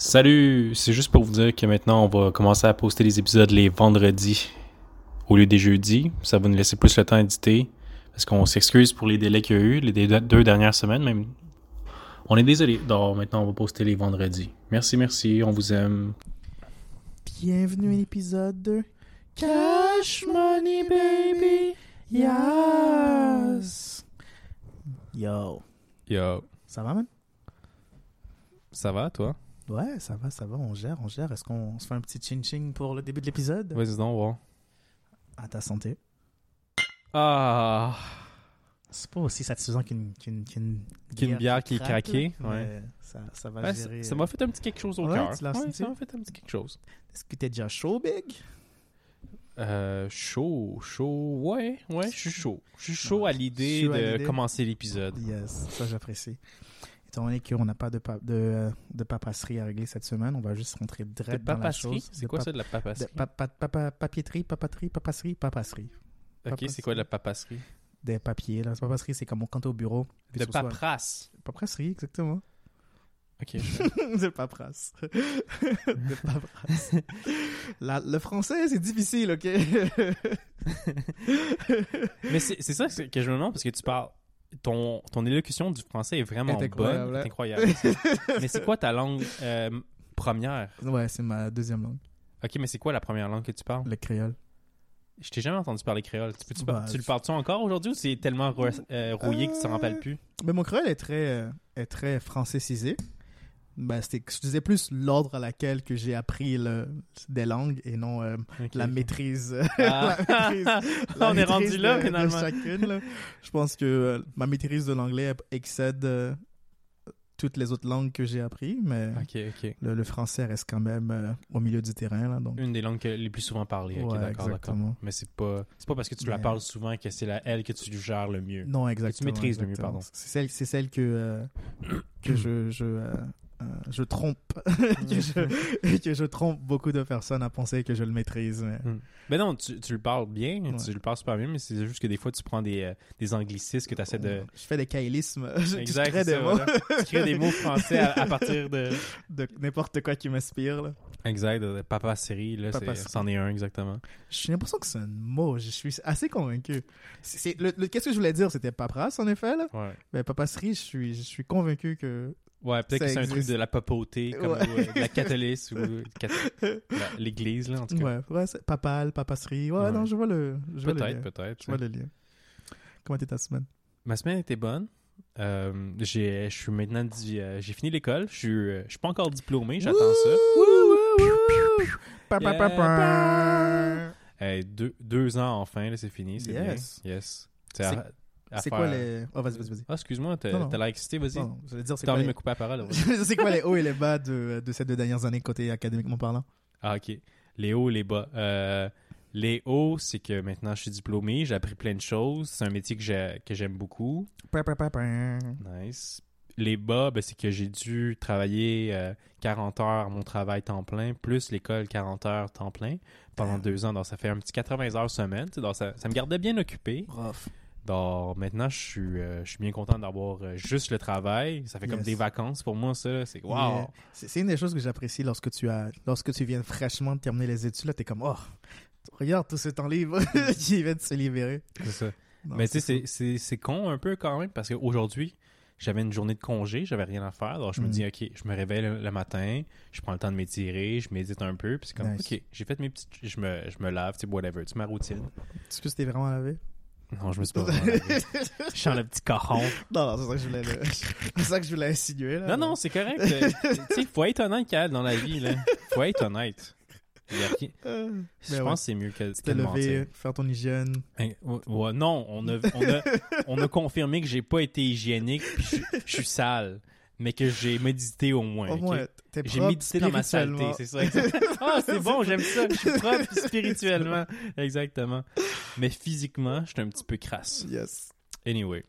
Salut, c'est juste pour vous dire que maintenant on va commencer à poster les épisodes les vendredis au lieu des jeudis. Ça va nous laisser plus le temps d'éditer parce qu'on s'excuse pour les délais qu'il y a eu, les deux dernières semaines même. On est désolé. Donc maintenant on va poster les vendredis. Merci, merci, on vous aime. Bienvenue à l'épisode de Cash Money Baby. Yes. Yo. Yo, Ça va, man? ça va toi? Ouais, ça va, ça va. On gère, on gère. Est-ce qu'on se fait un petit ching-ching pour le début de l'épisode? Vas-y donc, voir. À ta santé. Ah, C'est pas aussi satisfaisant qu'une qu'une qu'une Qu'une bière qui est craque, craquée, ouais. Ça, ça va Ouais, gérer. ça m'a fait un petit quelque chose au Ouais, cœur. tu l'as Ouais, senti? ça m'a fait un petit quelque chose. Est-ce que t'es déjà chaud, Big? Euh, chaud, chaud, ouais, ouais, je suis chaud. Je suis chaud à l'idée chaud à de l'idée. commencer l'épisode. Yes, ça j'apprécie. Étant donné qu'on n'a pas de, pa- de, de papasserie à régler cette semaine, on va juste rentrer De direct dans la papasserie? chose. C'est De quoi ça de la de papasserie? pa- pa- papa- papiéterie, papaterie, papasserie, papasserie. Ok, c'est quoi de la papasserie? Des papiers. Là. Papasserie, c'est comme quand t'es au bureau. De paperasse. Papasserie, exactement. Ok, je- de paperasse. de paperasse. La- le français, c'est difficile, ok? Mais c'est ça que je me demande parce que tu parles. Ton, ton élocution du français est vraiment Est incroyable, bonne. C'est incroyable. mais c'est quoi ta langue euh, première? ouais, c'est ma deuxième langue, Ok, mais c'est quoi la première langue que tu parles? le créole. Je t'ai jamais entendu parler créole. Tu, peux-tu par- Bah, tu le parles-tu encore aujourd'hui ou c'est tellement euh, rouillé que tu t'en Euh, rappelles plus? Mais mon créole est très, euh, est très. Ben, c'était, je disais plus l'ordre à laquelle que j'ai appris le, des langues et non euh, la maîtrise. Ah. la maîtrise- la On est rendu là de finalement. chacune, là. Je pense que euh, ma maîtrise de l'anglais excède euh, toutes les autres langues que j'ai appris, mais le, le français reste quand même au milieu du terrain. Là, donc. Une des langues les plus souvent parlées. Ouais, d'accord, d'accord. Mais c'est pas, c'est pas parce que tu la Mais- parles souvent que c'est la elle que tu gères le mieux. Non, exactement. maîtrises le mieux, pardon. C'est celle, c'est celle que, que je, je, euh, je trompe. que, je, que je trompe beaucoup de personnes à penser que je le maîtrise. mais- Ben non, tu, tu le parles bien, Ouais. tu le parles super bien, mais c'est juste que des fois tu prends des, euh, des anglicismes que tu essaies de. Je fais des caïlismes. Je Exact, crée c'est des ça, mots voilà. Tu crées des mots français à, à partir de. de n'importe quoi qui m'inspire. Exact, de papa série, là, Papa c'en est un exactement. J'ai l'impression que c'est un mot. Je suis assez convaincu. Qu'est-ce que je voulais dire C'était paperasse, en effet. Là. Ouais. Mais papasserie, je suis, je suis convaincu que. Ouais, peut-être que c'est un truc de la papauté, comme Ouais. ou, euh, de la catholique ou la- l'église, là, en tout cas. Ouais, ouais c'est papal, papasserie. Ouais, Ouais. non, je vois le, je vois le lien. Peut-être, peut-être. Je vois le lien. Comment était ta semaine? Ma semaine était bonne. Euh, j'ai, je suis maintenant euh, j'ai fini l'école. Je suis, euh, je suis pas encore diplômé. J'attends ça. Pa, pa. Hey, deux, deux ans enfin, là, c'est fini. C'est Yes. bien. Yes. C'est- C'est quoi les. Oh, vas-y, vas-y, vas-y. Ah, excuse-moi, t'as, Non, non. t'as l'air excité, vas-y. Dire, c'est T'as quoi, envie de les... me couper la parole. c'est quoi les hauts et les bas de, de ces deux dernières années côté académiquement parlant? Ah, ok. Les hauts, les bas. Euh, les hauts, c'est que maintenant je suis diplômé, j'ai appris plein de choses. C'est un métier que, j'ai, que j'aime beaucoup. Nice. Les bas, ben, c'est que j'ai dû travailler euh, 40 heures à mon travail temps plein, plus l'école 40 heures temps plein pendant deux ans. Donc, ça fait un petit 80 heures semaine. Donc, ça, ça me gardait bien occupé. Rough. Donc, maintenant, je suis, euh, je suis bien content d'avoir euh, juste le travail. Ça fait comme des vacances pour moi, ça. C'est wow. C'est c'est une des choses que j'apprécie lorsque tu as lorsque tu viens fraîchement de terminer les études. Là, t'es comme, oh, regarde tout ce temps libre qui vient de se libérer. C'est ça. Non, Mais tu sais, c'est c'est- c'est c'est con un peu quand même parce qu'aujourd'hui, j'avais une journée de congé, j'avais rien à faire. Alors je me Mm. dis, OK, je me réveille le, le matin, je prends le temps de m'étirer, je médite un peu, puis c'est comme, Nice. OK, j'ai fait mes petites. Je me, je me lave, tu sais, whatever, tu sais, ma routine. Est-ce que c'était vraiment lavé? Non, je me suis pas. Je suis en le petit cochon. Non, non, c'est ça que je voulais, le- c'est ça que je voulais insinuer. Là. Non, non, c'est correct. euh, tu sais, faut être honnête, Cal, dans la vie, là. Faut être honnête. Il y a rien- Euh, Je Mais pense que c'est mieux que, Te de mentir. lever, faire ton hygiène. Hein, ouais, ouais, non, on a, on, a, on a confirmé que j'ai pas été hygiénique puis je, je suis sale, mais que j'ai médité au moins. Au t'es J'ai médité dans ma saleté, c'est ça. Ah, c'est bon, j'aime ça. Je suis propre spirituellement. Exactement. Mais physiquement, je suis un petit peu crasse. Yes. Anyway.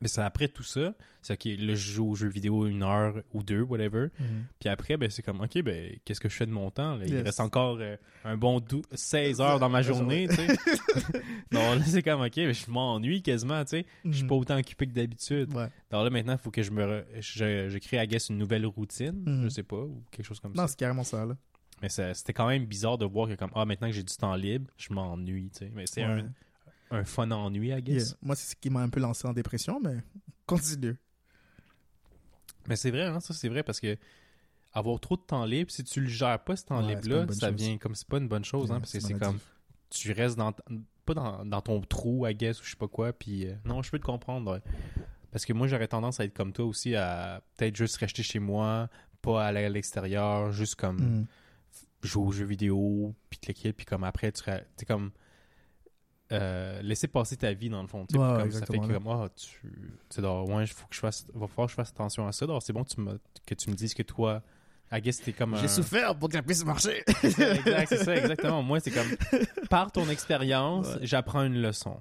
Mais c'est après tout ça, c'est ok, là, je joue aux jeux vidéo une heure ou deux, whatever. Mhm. Puis après, ben, c'est comme, ok, ben, qu'est-ce que je fais de mon temps? là? Il Yes. reste encore euh, un bon dou- 16 heures dans ma journée, tu sais. non, là, c'est comme, ok, ben, je m'ennuie quasiment, tu sais. Je suis Mhm. pas autant occupé que d'habitude. Ouais. Alors là, maintenant, il faut que je me, re- je, je crée, I guess, une nouvelle routine, Mhm. je sais pas, ou quelque chose comme Non, ça. c'est carrément ça, là. Mais c'était quand même bizarre de voir que comme, ah, maintenant que j'ai du temps libre, je m'ennuie, tu sais. Mais c'est Ouais. un, un fun ennui, I guess. Yeah. Moi, c'est ce qui m'a un peu lancé en dépression, mais continue. Mais c'est vrai, hein, ça c'est vrai parce que avoir trop de temps libre, si tu le gères pas ce temps Ouais, libre-là, ça chose. vient comme c'est pas une bonne chose, hein, parce que c'est comme tu restes dans t- pas dans, dans ton trou, I guess, ou je sais pas quoi, puis euh, non, je peux te comprendre. ouais. Parce que moi j'aurais tendance à être comme toi aussi, à peut-être juste rester chez moi, pas aller à l'extérieur, juste comme Mhm. jouer aux jeux vidéo, puis te le puis comme après tu serais- t'es comme euh, laisser passer ta vie dans le fond, tu sais, Ouais, comme ça fait que comme ah tu tu sais genre, ouais, faut que je fasse va falloir que je fasse attention à ça. Alors c'est bon que tu me que tu me dises que toi I guess t'es comme un... J'ai souffert pour que ça puisse marcher. exact, c'est ça, exactement. Moi, c'est comme, par ton expérience, Ouais. j'apprends une leçon.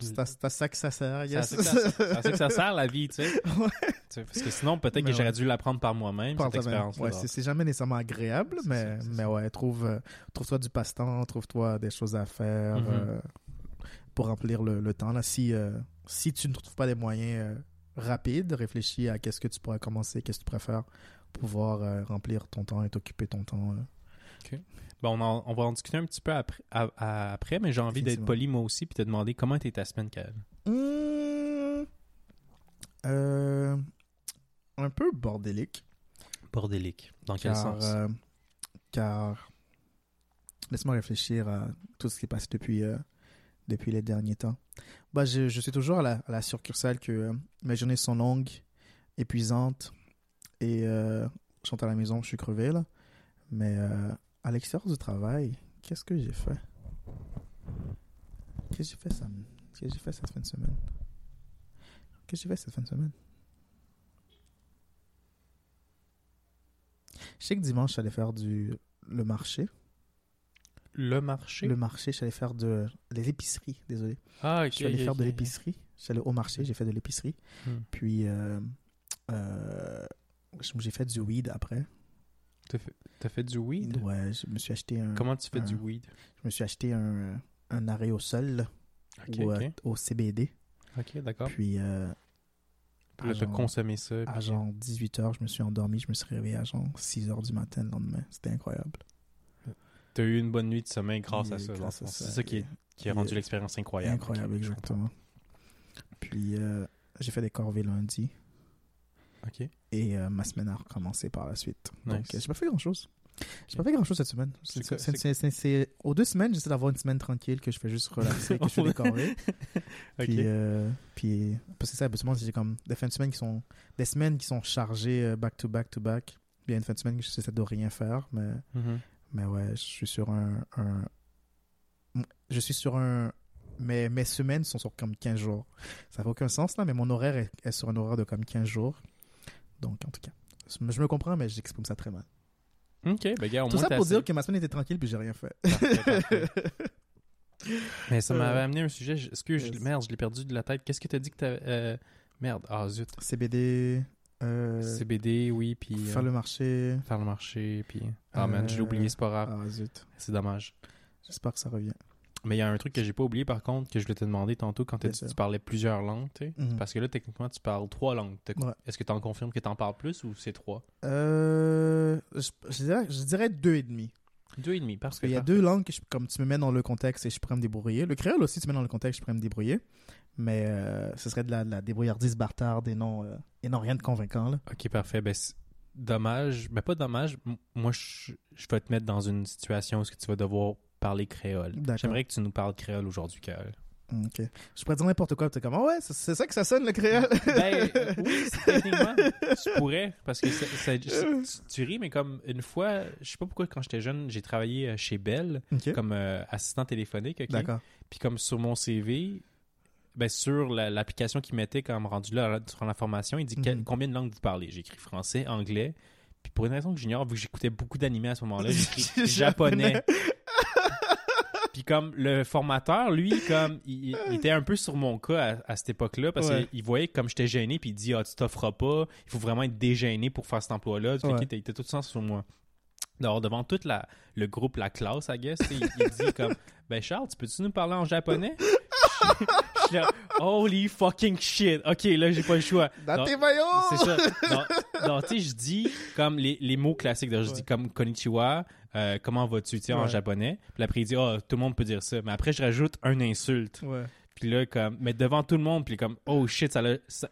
C'est à ça que ça sert, C'est à yes. ça que ça, c'est à ça que ça sert, la vie, tu sais. Ouais. Parce que sinon, peut-être que j'aurais dû l'apprendre par moi-même, Par cette toi-même. expérience-là. Ouais, c'est jamais nécessairement agréable, mais, ça, mais ça. ouais, trouve, euh, trouve-toi du passe-temps, trouve-toi des choses à faire Mhm. euh, pour remplir le, le temps. Là. Si, euh, si tu ne trouves pas des moyens euh, rapides, réfléchis à qu'est-ce que tu pourrais commencer, qu'est-ce que tu préfères pour pouvoir remplir ton temps et t'occuper ton temps. Bon, on, en- on va en discuter un petit peu après, à- à- après mais j'ai envie d'être poli moi aussi puis te demander comment était ta semaine, Kael. Mmh. Euh, un peu bordélique. Bordélique. Dans quel car, sens? euh, car laisse-moi réfléchir à tout ce qui est passé depuis, euh, depuis les derniers temps. Bah, je, je suis toujours à la, à la succursale que euh, mes journées sont longues, épuisantes, et euh, je rentre à la maison, je suis crevé là. Mais euh, à l'extérieur du travail, qu'est-ce que j'ai fait? Qu'est-ce que j'ai fait, ça Qu'est-ce que j'ai fait cette fin de semaine? Qu'est-ce que j'ai fait cette fin de semaine? Je sais que dimanche, j'allais faire du le marché. Le marché? Le marché, j'allais faire de les épiceries, désolé. Ah, ok. ok, faire de l'épicerie. Allé au marché, j'ai fait de l'épicerie. Hmm. Puis euh, euh, j'ai fait du weed après. T'as fait, t'as fait du weed? Ouais, je me suis acheté un Comment tu fais du weed? je me suis acheté un un arrêt au sol Ok, ou, euh, au CBD. Ok, d'accord. Puis euh, Puis là, t'as consommé ça. à genre 18h, je me suis endormi, je me suis réveillé à genre 6h du matin le lendemain. C'était incroyable. T'as eu une bonne nuit de sommeil grâce à Et ça. à fond. ça, C'est ça qui, est, qui a rendu l'expérience incroyable. Incroyable, exactement. Puis euh, j'ai fait des corvées lundi et euh, ma semaine a recommencé par la suite. Donc Nice. euh, j'ai pas fait grand chose. J'ai Ok. pas fait grand chose cette semaine. C'est Aux deux semaines, j'essaie d'avoir une semaine tranquille, que je fais juste relaxer, que je fais des corvées. Ok. Puis, euh, puis parce que ça, habituellement, j'ai comme des fins de semaine qui sont des semaines qui sont chargées back to back to back. Bien une fin de semaine que j'essaie de rien faire, mais Mhm. mais ouais, je suis sur un, un je suis sur un mes, mes semaines sont sur comme 15 jours. Ça fait aucun sens là, mais mon horaire est, est sur un horaire de comme 15 jours. Donc en tout cas, je me, comprends, mais j'exprime ça très mal. Ok, ben gars, au Tout moins ça pour assez- dire que ma semaine était tranquille puis j'ai rien fait. Parfait, parfait. Mais ça m'avait Euh, amené un sujet. je- yes. merde, je l'ai perdu de la tête. Qu'est-ce que t'as dit que t'avais. euh, Merde, ah zut. CBD, euh, CBD, oui, puis. euh, faire le marché. faire le marché, puis. Ah man, je l'ai oublié, c'est pas grave. Ah zut. C'est dommage. J'espère que ça revient. Mais il y a un truc que j'ai pas oublié par contre, que je voulais te demander tantôt quand dit tu parlais plusieurs langues, tu sais. Mhm. Parce que là, techniquement, tu parles trois langues. Ouais. Est-ce que tu en confirmes que tu en parles plus ou c'est trois? Euh, je, je dirais, je dirais deux et demi. Deux et demi, parce qu'il y a deux langues que je- comme tu me mets dans le contexte et je pourrais me débrouiller. Le créole aussi, tu me mets dans le contexte, je pourrais me débrouiller. Mais euh, ce serait de la, de la débrouillardise bâtarde et non, euh, et non rien de convaincant. Là. Ok, parfait. Ben, dommage. Mais pas dommage. Moi, je, je vais te mettre dans une situation où tu vas devoir parler créole. J'aimerais que tu nous parles créole aujourd'hui, Kael. Ok. Je pourrais dire n'importe quoi. Tu es comme, Ah ouais, c'est- ça que ça sonne le créole. Ben, oui, techniquement, tu pourrais, parce que ça- ça- tu, tu ris, mais comme une fois, je sais pas pourquoi, quand j'étais jeune, j'ai travaillé euh, chez Bell comme euh, assistant téléphonique? D'accord. Puis comme sur mon CV, ben sur la- l'application qu'il mettait comme rendu là durant la formation, il dit Mhm. combien de langues vous parlez? J'ai écrit français, anglais. Puis pour une raison que j'ignore, vu que j'écoutais beaucoup d'animés à ce moment-là, j'ai écrit japonais. Puis comme le formateur, lui, comme il, il était un peu sur mon cas à, à cette époque-là parce Ouais. qu'il voyait que comme j'étais gêné, puis il dit ah tu t'offres pas, il faut vraiment être dégêné pour faire cet emploi-là. Ouais. il était tout le temps sur moi. Alors devant toute la le groupe, la classe, I guess, il, il dit comme ben Charles, tu peux-tu nous parler en japonais? Je suis là, holy fucking shit. Ok, là j'ai pas le choix. Dans Donc, tes maillots! c'est ça. Non, tu sais, je dis comme les, les mots classiques. Je Ouais. dis comme konnichiwa, euh, comment vas-tu, tu sais, en japonais. Puis après, il dit, oh, tout le monde peut dire ça. Mais après, je rajoute un insulte. Ouais. Puis là, comme, mais devant tout le monde, puis comme, oh shit, ça l'a, ça,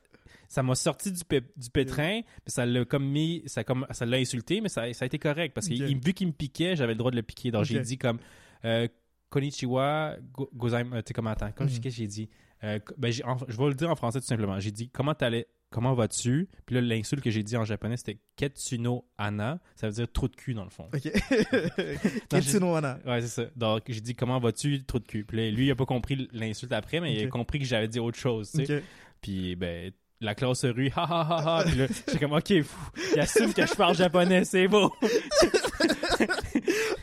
ça m'a sorti du, du pétrin, puis ça l'a comme mis, ça comme, ça l'a insulté, mais ça, ça a été correct parce que il- vu qu'il me piquait, j'avais le droit de le piquer. Donc j'ai dit comme, euh, konnichiwa, go, gozaim, euh, tu sais comment attends, comme qu'est-ce que j'ai dit, euh, ben en- je vais le dire en français tout simplement. J'ai dit comment t'allais, comment vas-tu, puis là l'insulte que j'ai dit en japonais c'était ketsuno ana, ça veut dire trou de cul dans le fond. Ok. Ketsuno wana. Ouais, c'est ça. Donc, j'ai dit comment vas-tu, trou de cul? Puis là, lui, il a pas compris l'insulte après, mais il a compris que j'avais dit autre chose, tu sais. Puis, ben, la classe se rue, ha ha ha ha. Puis là, j'étais comme, ok, fou, il assume que je parle japonais, c'est beau.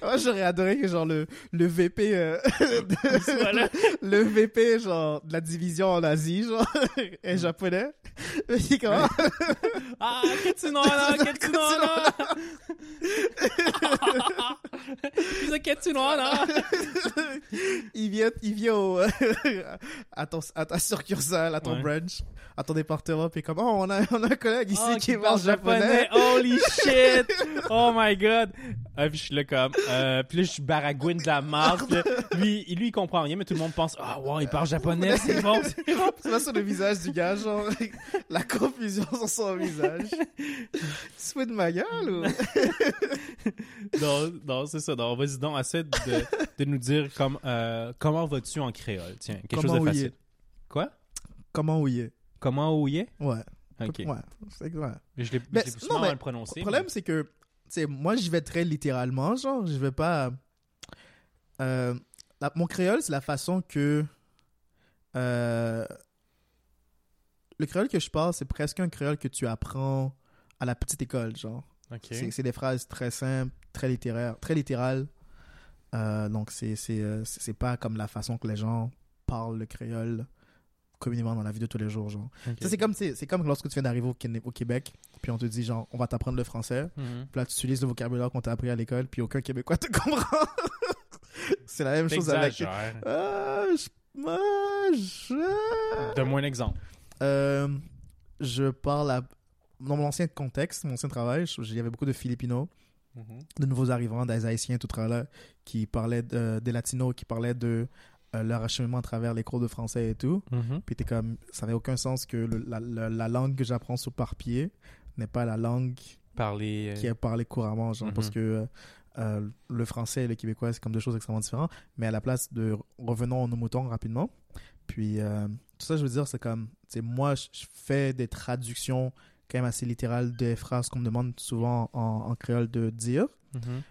Moi, j'aurais adoré que, genre, le, le VP, euh, de- Voilà. le VP, genre, de la division en Asie, genre, est japonais. Mais il est comme, Ah, ketsuno ana, ketsuno ana. Bisa ketsuno ana. il vient, il vient au, à ton, à ta succursale, à ton Ouais. branch, à ton département, puis comme, oh, on a, on a un collègue ici Ah, qui parle japonais. Holy shit! Oh my god! Ah, puis je suis là comme, euh, puis là, je suis baragouine de la marque. Lui, lui, il comprend rien, mais tout le monde pense, ah, wow, il parle japonais, c'est bon, c'est bon. Vois sur le visage du gars, genre, la confusion sur son visage. tu de ma gueule ou? Non, non, c'est ça. Donc, vas-y donc, essaie de, de nous dire comme, euh, comment vas-tu en créole? Tiens, quelque Comment chose de facile. Quoi? Comment ouiller? Comment ouiller? Ouais. Ok. Ouais. C'est ouais. Je l'ai Mais je l'ai non, souvent mais mal prononcé. Le problème, c'est que, tu sais, moi, j'y vais très littéralement, genre, je vais pas. Euh, la- mon créole, c'est la façon que. euh, le créole que je parle, c'est presque un créole que tu apprends à la petite école, genre. mais- Ok. C'est c'est des phrases très simples, très littéraires, très littérales. Euh, donc, c'est c'est euh, c'est c'est pas comme la façon que les gens parlent le créole communément dans la vie de tous les jours, genre. Ça, c'est comme, c'est comme lorsque tu viens d'arriver au, au Québec, puis on te dit, genre, on va t'apprendre le français. Mhm. Puis là, tu utilises le vocabulaire qu'on t'a appris à l'école, puis aucun Québécois te comprend. c'est la même chose avec. Ah, je... je... Donne-moi un exemple. Euh, je parle à... Dans mon ancien contexte, mon ancien travail, il y avait beaucoup de Filipinos, de nouveaux arrivants, des Haïtiens, tout là, qui parlaient de, des Latinos, qui parlaient de euh, leur acheminement à travers les cours de français et tout. Mhm. Puis t'es comme, ça n'avait aucun sens que le- la, la, la langue que j'apprends sur par pied n'est pas la langue Parler. euh, qui est parlée couramment, genre, Mhm. parce que euh, le français et le québécois, c'est comme deux choses extrêmement différentes. Mais à la place de, revenons nos moutons rapidement. Puis, tout ça, je veux dire, c'est comme, sais, moi, je fais des traductions quand même assez littérales des phrases qu'on me demande souvent en, en créole de dire. Mhm.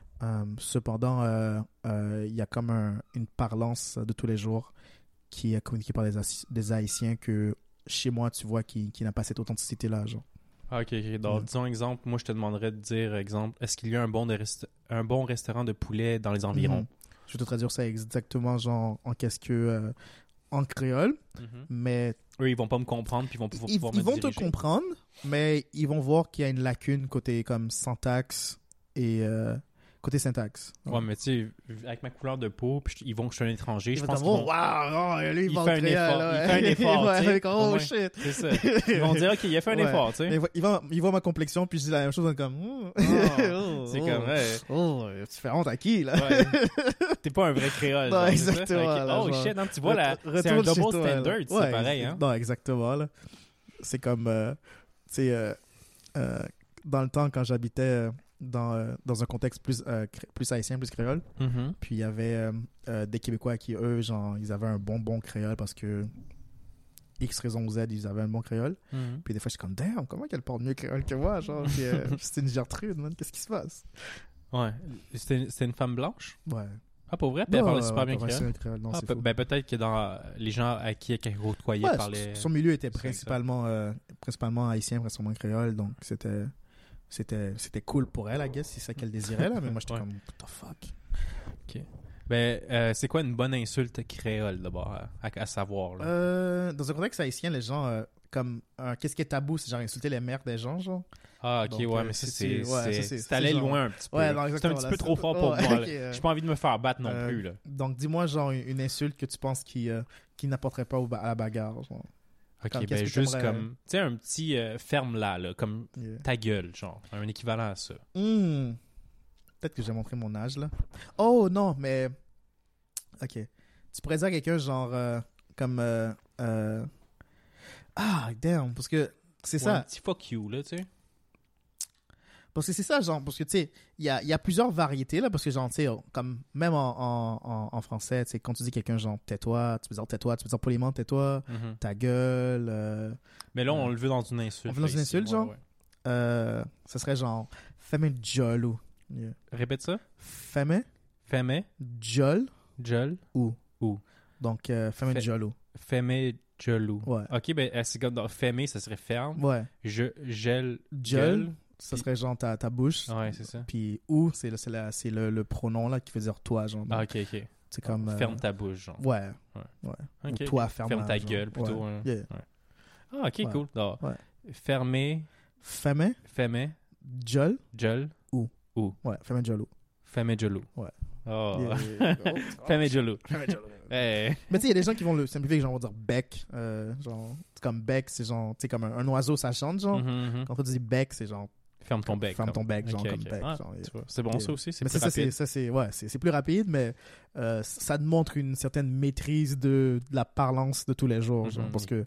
Cependant, euh, euh, il y a comme un- une parlance de tous les jours qui est communiquée par des, des Haïtiens que chez moi, tu vois, qui, qui n'a pas cette authenticité-là, genre. Ah, ok, ok. Donc, Mm. disons exemple, moi, je te demanderais de dire, exemple, est-ce qu'il y a un bon, de un bon restaurant de poulet dans les environs? Mhm. Je vais te traduire ça exactement, genre, en qu'est-ce que... euh, en créole, Mhm. mais Eux, ils vont pas me comprendre, puis ils vont pouvoir, ils, pouvoir ils me vont te comprendre, mais ils vont voir qu'il y a une lacune côté comme syntaxe et euh, côté syntaxe. Ouais, mais tu sais, avec ma couleur de peau, puis ils vont que je suis un étranger, je Ils vont pense qu'ils oh, vont... wow, oh, lui, il, Il fait un effort, là, il fait un effort, tu sais, avec, au oh, shit. C'est ça. Ils vont dire, OK, il a fait un Ouais. effort, tu sais. Ils voient- ils voient ma complexion, puis je dis la même chose, on est comme, oh, Oh, c'est oh, comme, ouais. Oh, tu fais honte à qui, là? Ouais. T'es pas un vrai créole. Non, genre, exactement, là, Oh genre. shit, non, tu vois, c'est un double toi, standard, c'est pareil, hein. Non, exactement, là. C'est comme, euh, tu sais, euh, euh, dans le temps, quand j'habitais dans, euh, dans un contexte plus, euh, plus haïtien, plus créole, Mhm. puis il y avait euh, des Québécois qui, eux, genre, ils avaient un bon, bon créole parce que X raison ou Z, ils avaient un bon créole. Mhm. Puis des fois, je suis comme, damn, comment qu'elle parle mieux créole que moi, genre, c'est une Gertrude, man, qu'est-ce qui se passe? Ouais. C'était c'était une femme blanche? Ouais. Ah, pour vrai? Puis elle parlait super bien créole? non, Ah, pe- ben peut-être que dans les gens à qui elle côtoyait Ouais, parlaient... son milieu était principalement, euh, principalement haïtien, principalement créole, donc c'était, c'était, c'était cool pour elle, I guess, c'est ça qu'elle désirait, là, mais moi, j'étais Ouais. comme, what the fuck? Ben, euh, c'est quoi une bonne insulte créole, d'abord, à, à savoir, là? Euh, dans un contexte haïtien, les gens, euh, comme, euh, qu'est-ce qui est tabou, c'est genre insulter les mères des gens, genre? Ah, ok, Donc, ouais, mais c'est- c'est. allé loin un petit peu. Ouais, c'est un petit là, peu trop fort pour ouais, moi. ok, euh, J'ai pas envie de me faire battre non plus, là. Donc, dis-moi, genre, une, une insulte que tu penses qui, qui n'apporterait pas à la bagarre, genre. Ok, comme, ben, juste comme. Tu sais, un petit euh, ferme-là, là, comme Yeah. ta gueule, genre. Un équivalent à ça. Hmm. Peut-être que j'ai montré mon âge, là. Oh, non, mais... Ok. Tu pourrais dire à quelqu'un, genre, euh, comme... euh, Ah, damn, parce que c'est Ouais, Un ça. petit fuck you, là, tu sais. Parce que c'est ça, genre, parce que, tu sais, il y a, y a plusieurs variétés, là, parce que, genre, tu sais, comme, même en, en, français, tu sais, quand tu dis quelqu'un, genre, tais-toi, tu peux dire tais-toi, tu peux dire poliment, tais-toi, Mhm. ta gueule, euh, Mais là, on le veut dans une insulte. On veut dans une insulte, genre? ouais. euh, ça serait genre, femme jolo. Yeah. Répète ça. Femme Femme, jol jol, ou. Ou. Donc, euh, femme Fait- jolo. femme, jolou. Ouais. Ok, ben, euh, c'est comme dans femme, ça serait ferme? Ouais. Je, gel, Jol, ça serait genre ta, ta bouche. Ouais, c'est ça. Puis ou, c'est le, c'est la- c'est le, le pronom là qui veut dire toi, genre. Ah, Donc, ok, ok. C'est comme. euh, Ferme ta bouche, genre. Ouais. Ouais. Ou Ok, toi, ok. ferme, Ferme ta genre. gueule, plutôt. Ouais. hein. Yeah. Ah, ok, Ouais. cool. Ouais. Fermer, Femme femme, jol? jol, Ouais, femme jolo. femme, jolou. Ouais. Oh. Yeah. Oh, Femme, jolou. femme jolo. Eh. Mais tu sais, il y a des gens qui vont le simplifier, genre, on va dire bec. Euh, genre, c'est comme bec, c'est genre, tu sais, comme un, un oiseau, ça chante, genre. Mhm, mhm. Quand on dit bec, c'est genre, Ferme ton bec. ferme comme- ton bec, genre, comme bec. Ah, C'est bon, ça aussi. C'est mais plus ça, ça, c'est, rapide. ça, c'est, ouais, c'est, c'est plus rapide, mais euh, ça montre une certaine maîtrise de, de la parlance de tous les jours, genre, Mhm. parce que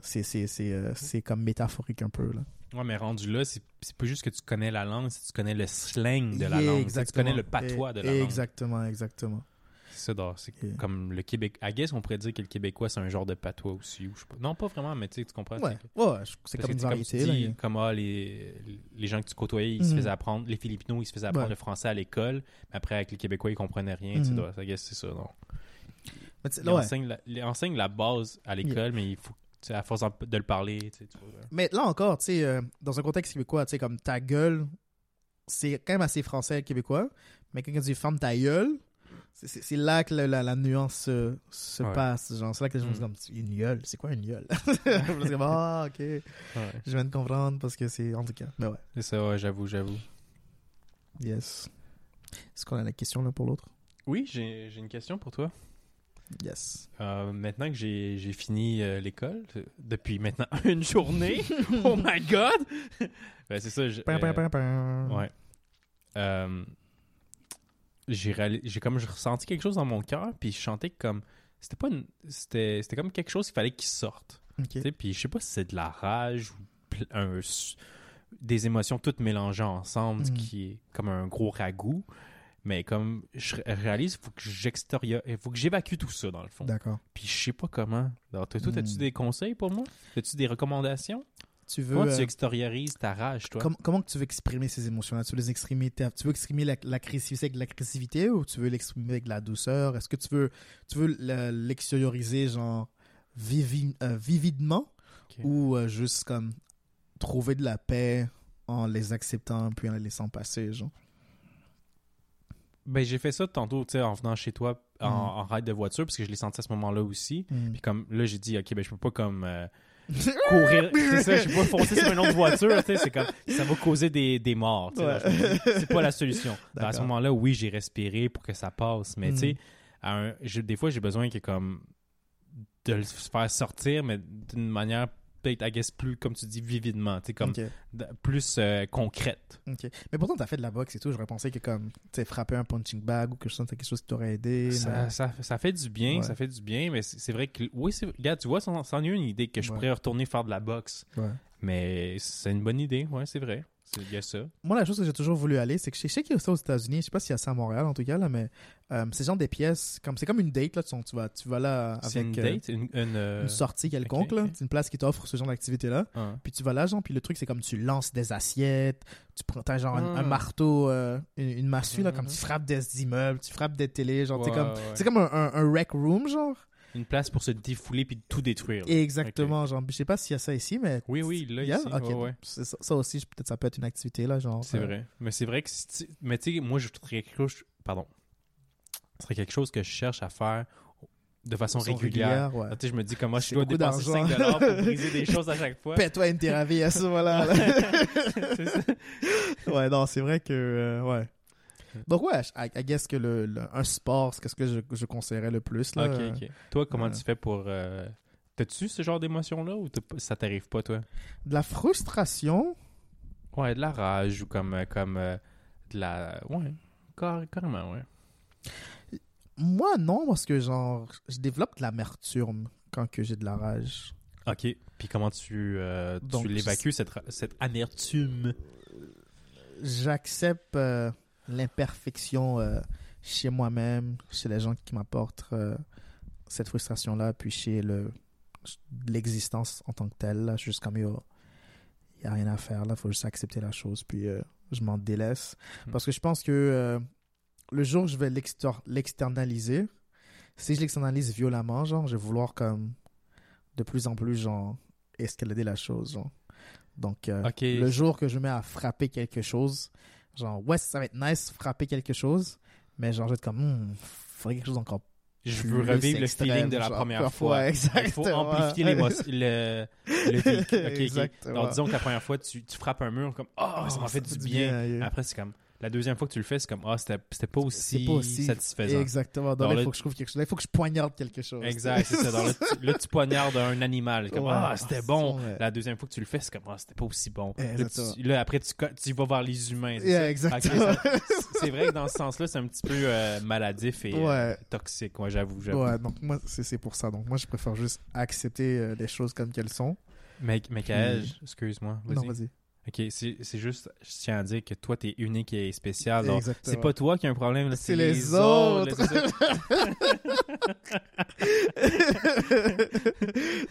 c'est, c'est, c'est, euh, c'est comme métaphorique un peu, là. Ouais, mais rendu là, c'est c'est pas juste que tu connais la langue, c'est que tu connais le slang de la Yeah, langue. exactement. Tu connais le patois de la langue. Exactement, exactement. C'est ça, c'est Yeah. comme le Québec. I guess on pourrait dire que le Québécois, c'est un genre de patois aussi. Ou je sais pas. Non, pas vraiment, mais tu tu comprends. Ouais, c'est ouais, comme une tu variété, tu là. dis, comme ah, les, les gens que tu côtoyais, ils se Mhm. faisaient apprendre, les Philippinos, ils se faisaient apprendre Ouais. le français à l'école, mais après, avec les Québécois, ils comprenaient rien. tu sais, Mhm. c'est ça, non. Mais tu Ils, là, ouais. enseignent la, ils enseignent la base à l'école, mais il faut, tu à force de le parler, tu tu vois. Mais là encore, tu sais, euh, dans un contexte québécois, tu sais, comme ta gueule, c'est quand même assez français québécois. Mais quand tu dis ferme ta gueule, c'est- là que la, la, la nuance se, se Ouais. passe. Genre, c'est là que les gens Mm. disent comme, une gueule, c'est quoi une gueule? Je me dis comme, ah, ok, Ouais. je viens de comprendre parce que c'est, en tout cas, mais ouais, C'est ça, ouais, j'avoue, j'avoue. yes. Est-ce qu'on a la question là pour l'autre? Oui, j'ai j'ai une question pour toi. Yes. Euh, maintenant que j'ai j'ai fini euh, l'école, euh, depuis maintenant une journée, oh my god! ben, c'est ça, je- euh, ouais. J'ai comme je ressenti quelque chose dans mon cœur, puis je chantais comme c'était pas une- c'était c'était comme quelque chose qu'il fallait qu'il sorte. Puis je sais pas si c'est de la rage ou un des émotions toutes mélangées ensemble, Mhm. qui est comme un gros ragoût. Mais comme je ré- réalise, faut que il faut que j'évacue tout ça dans le fond. D'accord. Puis je sais pas comment. Alors, toi, toi, as-tu des conseils pour moi? As-tu des recommandations? Tu veux. Comment euh, tu extériorises ta rage, toi? Com- comment tu veux exprimer ces émotions-là? Tu veux les exprimer Tu veux exprimer la- l'agressivité avec l'agressivité ou tu veux l'exprimer avec la douceur? Est-ce que tu veux tu veux le- l'extérioriser genre vivi- euh, vividement ou euh, juste comme trouver de la paix en les acceptant puis en les laissant passer genre? Ben, j'ai fait ça tantôt, tu sais, en venant chez toi en, en ride de voiture, parce que je l'ai senti à ce moment-là aussi. Puis comme là, j'ai dit, OK, ben, je peux pas comme euh, courir. c'est ça, je pas foncer sur une autre voiture, tu sais, c'est comme, ça va causer des, des morts, tu sais. Ouais. C'est pas la solution. Ben, à ce moment-là, oui, j'ai respiré pour que ça passe, mais Hmm. tu sais, un- j'ai- des fois, j'ai besoin que comme de le faire sortir, mais d'une manière peut-être, I guess, plus, comme tu dis, vividement, tu sais, comme plus euh, concrète. ok. Mais pourtant, t'as fait de la boxe et tout. J'aurais pensé que comme, tu sais, frapper un punching bag ou quelque chose, c'était quelque chose qui t'aurait aidé. Ça, mais- ça, ça fait du bien, Ouais. ça fait du bien, mais c'est vrai que, oui, c'est, regarde, tu vois, c'en c'en est une idée que je Ouais. pourrais retourner faire de la boxe, Ouais. mais c'est une bonne idée, ouais, c'est vrai. Il y a ça. Moi, la chose que j'ai toujours voulu aller, c'est que je sais qu'il y a ça aux États-Unis. Je sais pas s'il y a ça à Montréal, en tout cas, là, mais euh, c'est genre des pièces, comme c'est comme une date, là. Tu, tu vas, tu vas là avec une euh, date, une, une, euh, une sortie quelconque, ok, là. ok. C'est une place qui t'offre ce genre d'activité-là. ah. Puis tu vas là, genre, puis le truc, c'est comme tu lances des assiettes, tu prends, t'as genre un, Ah. un marteau, une, massue, là, comme tu frappes des immeubles, tu frappes des télés, genre, c'est comme, ouais. comme un, un, un rec room, genre. Une place pour se défouler puis tout détruire. là. Exactement, genre, je sais pas s'il y a ça ici, mais. Oui, oui, là, Il y a? ici, Ok. ouais, Ça, ça aussi, peut-être ça peut être une activité, là, genre. C'est euh, vrai. Mais c'est vrai que Mais tu sais, moi, je trouverais quelque chose... Pardon. ce serait quelque chose que je cherche à faire de façon Façon régulière. régulière, ouais. Ah, je me dis comment je dois dépenser 5 d'argent. dollars pour briser des choses à chaque fois. Paie-toi une thérapie à ce moment-là. ouais, non, c'est vrai que euh, ouais. Donc ouais, I, I guess que le, le- un sport, c'est ce que je, je conseillerais le plus là. Ok, ok. Toi, comment tu fais pour... euh, T'as-tu ce genre d'émotion-là ou ça t'arrive pas, toi? De la frustration, Ouais, de la rage ou comme, euh, comme euh, de la... Ouais, car- carrément, ouais. moi non parce que genre je développe de l'amertume quand que j'ai de la rage. OK. Puis comment tu, euh, tu l'évacues, cette, cette amertume? J'accepte euh, l'imperfection euh, chez moi-même, chez les gens qui m'apportent euh, cette frustration là, puis chez le l'existence en tant que telle. Là, juste comme yo, y a rien à faire là, faut juste accepter la chose, puis euh, je m'en délaisse Hmm. parce que je pense que le jour où je vais l'exter- l'externaliser, si je l'externalise violemment, genre, je vais vouloir comme de plus en plus genre escalader la chose, genre. Donc le jour que je me mets à frapper quelque chose, genre ouais, ça va être nice frapper quelque chose, mais genre je vais être comme hmm, faudrait quelque chose encore Je veux revivre le extrême, feeling de la première fois. exactement. Il faut amplifier l'émotion, le, le véhicule. Ok, ok. Exactement. Alors, disons que la première fois, tu, tu frappes un mur comme « Ah, ça m'a fait du bien. yeah. Après, c'est comme... La deuxième fois que tu le fais, c'est comme « Ah, c'était c'était pas aussi, C'est pas aussi satisfaisant. Exactement. Là, il faut que je trouve quelque chose. Là, il faut que je poignarde quelque chose. Exact, c'est ça. Là, tu, là, tu poignardes un animal. Comme, Ouais. ah, c'était bon. Ouais. La deuxième fois que tu le fais, c'est comme, ah, c'était pas aussi bon. Là, tu- là, après, tu, tu vas vers les humains. c'est Yeah, exactement. C'est vrai que dans ce sens-là, c'est un petit peu euh, maladif et euh, toxique. Moi, j'avoue. Ouais, donc moi, c'est pour ça. Donc moi, je préfère juste accepter euh, les choses comme qu'elles sont. Mais, mais Kaej, excuse-moi. Non, Vas-y. Ok, c'est juste, je tiens à dire que toi, t'es unique et spécial. C'est pas toi qui as un problème, C'est les autres. c'est ça.